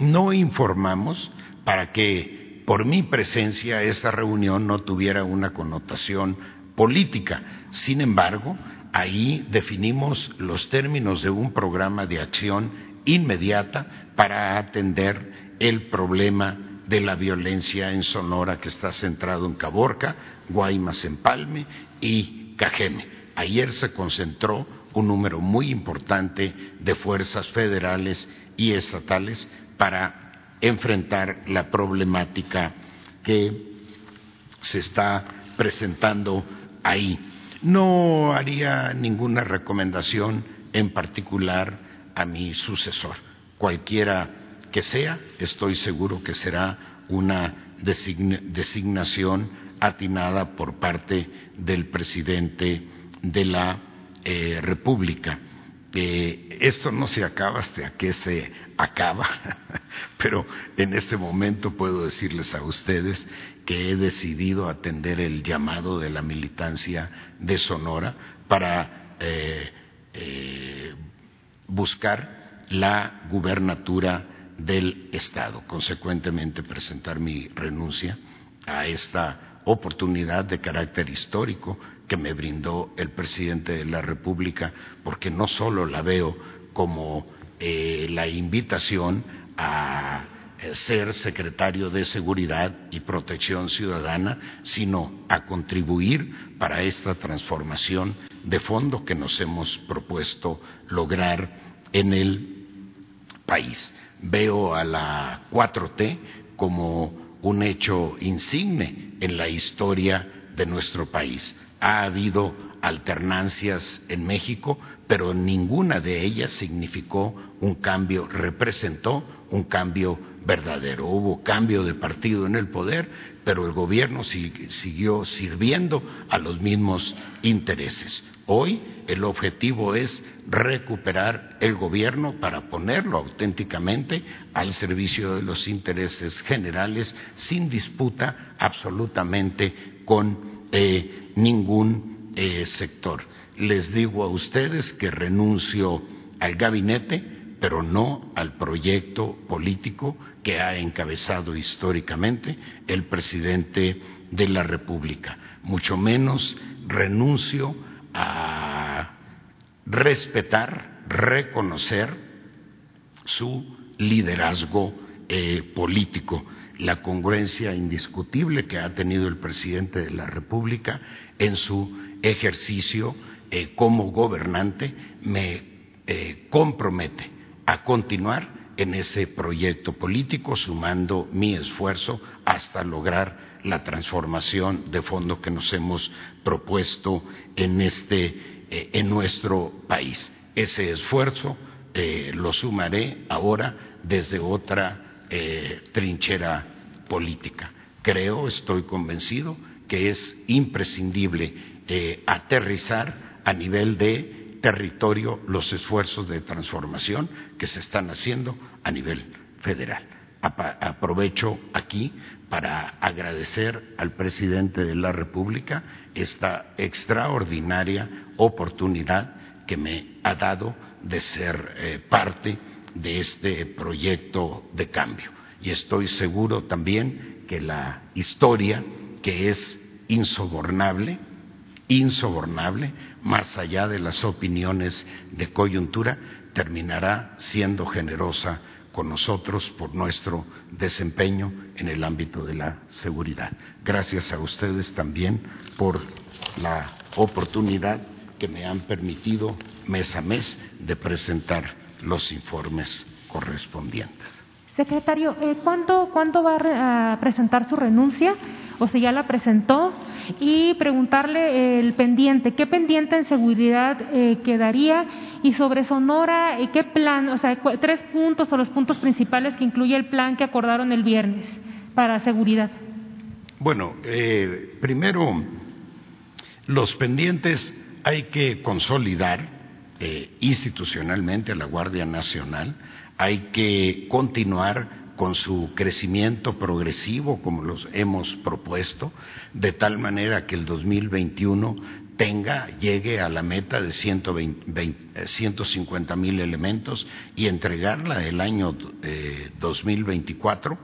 [SPEAKER 2] No informamos para que por mi presencia esa reunión no tuviera una connotación política. Sin embargo, ahí definimos los términos de un programa de acción inmediata para atender el problema de la violencia en Sonora que está centrado en Caborca, Guaymas, Empalme y Cajeme. Ayer se concentró un número muy importante de fuerzas federales y estatales para enfrentar la problemática que se está presentando ahí. No haría ninguna recomendación en particular a mi sucesor. Cualquiera que sea, estoy seguro que será una designación atinada por parte del presidente de la eh, República. Eh, esto no se acaba hasta que se acaba, pero en este momento puedo decirles a ustedes que he decidido atender el llamado de la militancia de Sonora para eh, eh, buscar la gubernatura del Estado, consecuentemente presentar mi renuncia a esta oportunidad de carácter histórico que me brindó el presidente de la República, porque no solo la veo como eh, la invitación a eh, ser secretario de Seguridad y Protección Ciudadana, sino a contribuir para esta transformación de fondo que nos hemos propuesto lograr en el país. Veo a la 4T como un hecho insigne en la historia de nuestro país. Ha habido alternancias en México, pero ninguna de ellas significó un cambio, representó un cambio verdadero. Hubo cambio de partido en el poder, pero el gobierno siguió sirviendo a los mismos intereses. Hoy el objetivo es recuperar el gobierno para ponerlo auténticamente al servicio de los intereses generales sin disputa absolutamente con eh, ningún eh, sector les digo a ustedes que renuncio al gabinete, pero no al proyecto político que ha encabezado históricamente el presidente de la República. Mucho menos renuncio a respetar, reconocer su liderazgo eh, político, la congruencia indiscutible que ha tenido el presidente de la República en su ejercicio eh, como gobernante me eh, compromete a continuar en ese proyecto político, sumando mi esfuerzo hasta lograr la transformación de fondo que nos hemos propuesto en este eh, en nuestro país. Ese esfuerzo lo sumaré ahora desde otra trinchera política. Creo, estoy convencido que es imprescindible aterrizar a nivel de territorio los esfuerzos de transformación que se están haciendo a nivel federal. Aprovecho aquí para agradecer al presidente de la República esta extraordinaria oportunidad que me ha dado de ser eh, parte de este proyecto de cambio. Y estoy seguro también que la historia, que es insobornable, insobornable, más allá de las opiniones de coyuntura, terminará siendo generosa con nosotros por nuestro desempeño en el ámbito de la seguridad. Gracias a ustedes también por la oportunidad que me han permitido mes a mes de presentar los informes correspondientes.
[SPEAKER 11] Secretario, eh, ¿cuándo, ¿cuándo, va a presentar su renuncia? O sea, ya la presentó. Y preguntarle el pendiente, ¿qué pendiente en seguridad eh, quedaría? Y sobre Sonora, eh, ¿qué plan? O sea, tres puntos o los puntos principales que incluye el plan que acordaron el viernes para seguridad.
[SPEAKER 2] Bueno, primero, los pendientes hay que consolidar institucionalmente a la Guardia Nacional hay que continuar con su crecimiento progresivo como los hemos propuesto, de tal manera que el 2021 tenga, llegue a la meta de 150 mil elementos y entregarla el año 2024 eh,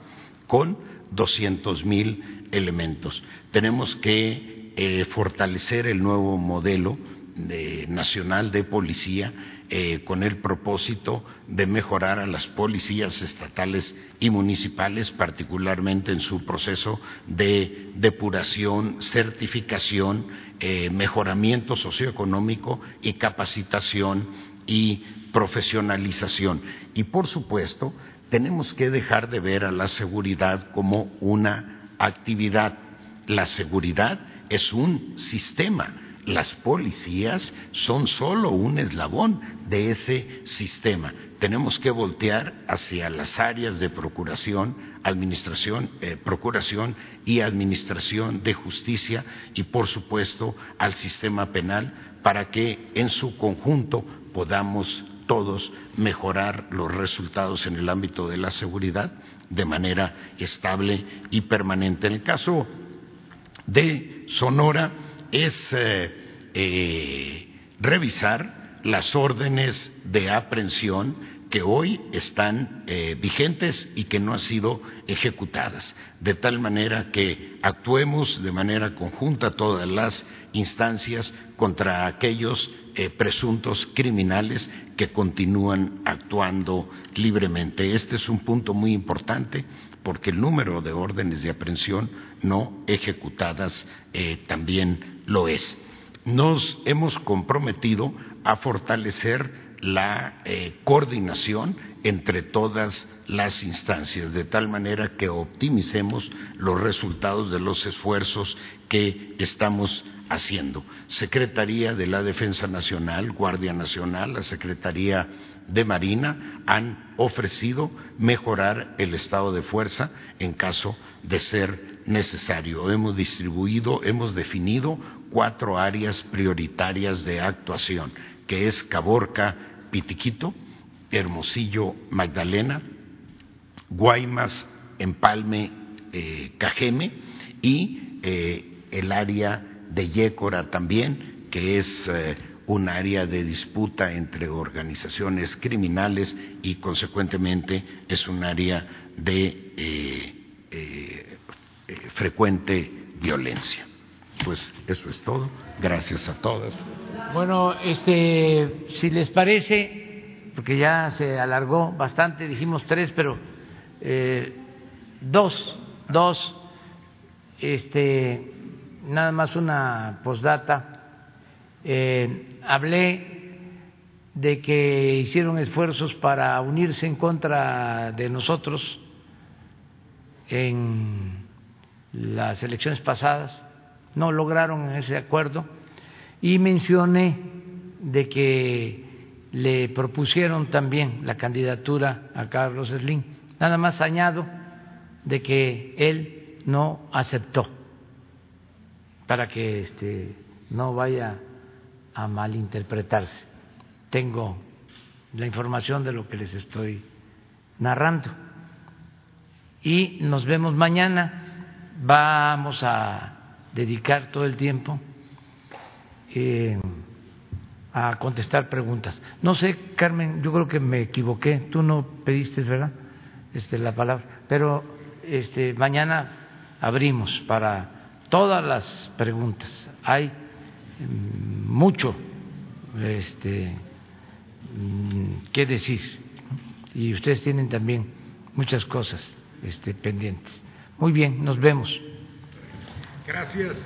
[SPEAKER 2] con 200 mil elementos. Tenemos que eh, fortalecer el nuevo modelo nacional de policía eh, con el propósito de mejorar a las policías estatales y municipales, particularmente en su proceso de depuración, certificación, eh, mejoramiento socioeconómico y capacitación y profesionalización. Y por supuesto, tenemos que dejar de ver a la seguridad como una actividad. La seguridad es un sistema las policías son solo un eslabón de ese sistema. Tenemos que voltear hacia las áreas de procuración, administración, eh, procuración y administración de justicia y, por supuesto, al sistema penal para que en su conjunto podamos todos mejorar los resultados en el ámbito de la seguridad de manera estable y permanente. En el caso de Sonora, es eh, eh, revisar las órdenes de aprehensión que hoy están eh, vigentes y que no han sido ejecutadas, de tal manera que actuemos de manera conjunta todas las instancias contra aquellos presuntos criminales que continúan actuando libremente. Este es un punto muy importante porque el número de órdenes de aprehensión no ejecutadas también lo es. Nos hemos comprometido a fortalecer la eh, coordinación entre todas las instancias, de tal manera que optimicemos los resultados de los esfuerzos que estamos haciendo. Secretaría de la Defensa Nacional, Guardia Nacional, la Secretaría de Marina han ofrecido mejorar el estado de fuerza en caso de ser necesario. Hemos distribuido, hemos definido cuatro áreas prioritarias de actuación, que es Caborca, Pitiquito, Hermosillo, Magdalena, Guaymas, Empalme, eh, Cajeme y eh, el área de Yécora también, que es eh, un área de disputa entre organizaciones criminales y consecuentemente es un área de eh, eh, frecuente violencia. Pues eso es todo. Gracias a todas.
[SPEAKER 1] Bueno, este, si les parece, porque ya se alargó bastante, dijimos tres, pero eh, dos, dos, este, nada más una postdata eh, hablé de que hicieron esfuerzos para unirse en contra de nosotros en las elecciones pasadas, no lograron ese acuerdo y mencioné de que le propusieron también la candidatura a Carlos Slim. Nada más añado de que él no aceptó para que este no vaya a malinterpretarse. Tengo la información de lo que les estoy narrando. Y nos vemos mañana. Vamos a dedicar todo el tiempo eh, a contestar preguntas. No sé, Carmen, yo creo que me equivoqué. Tú no pediste, ¿verdad? Este, la palabra. Pero este, mañana abrimos para todas las preguntas. Hay mucho este, mm, que decir y ustedes tienen también muchas cosas este, pendientes. Muy bien, nos vemos.
[SPEAKER 2] Gracias.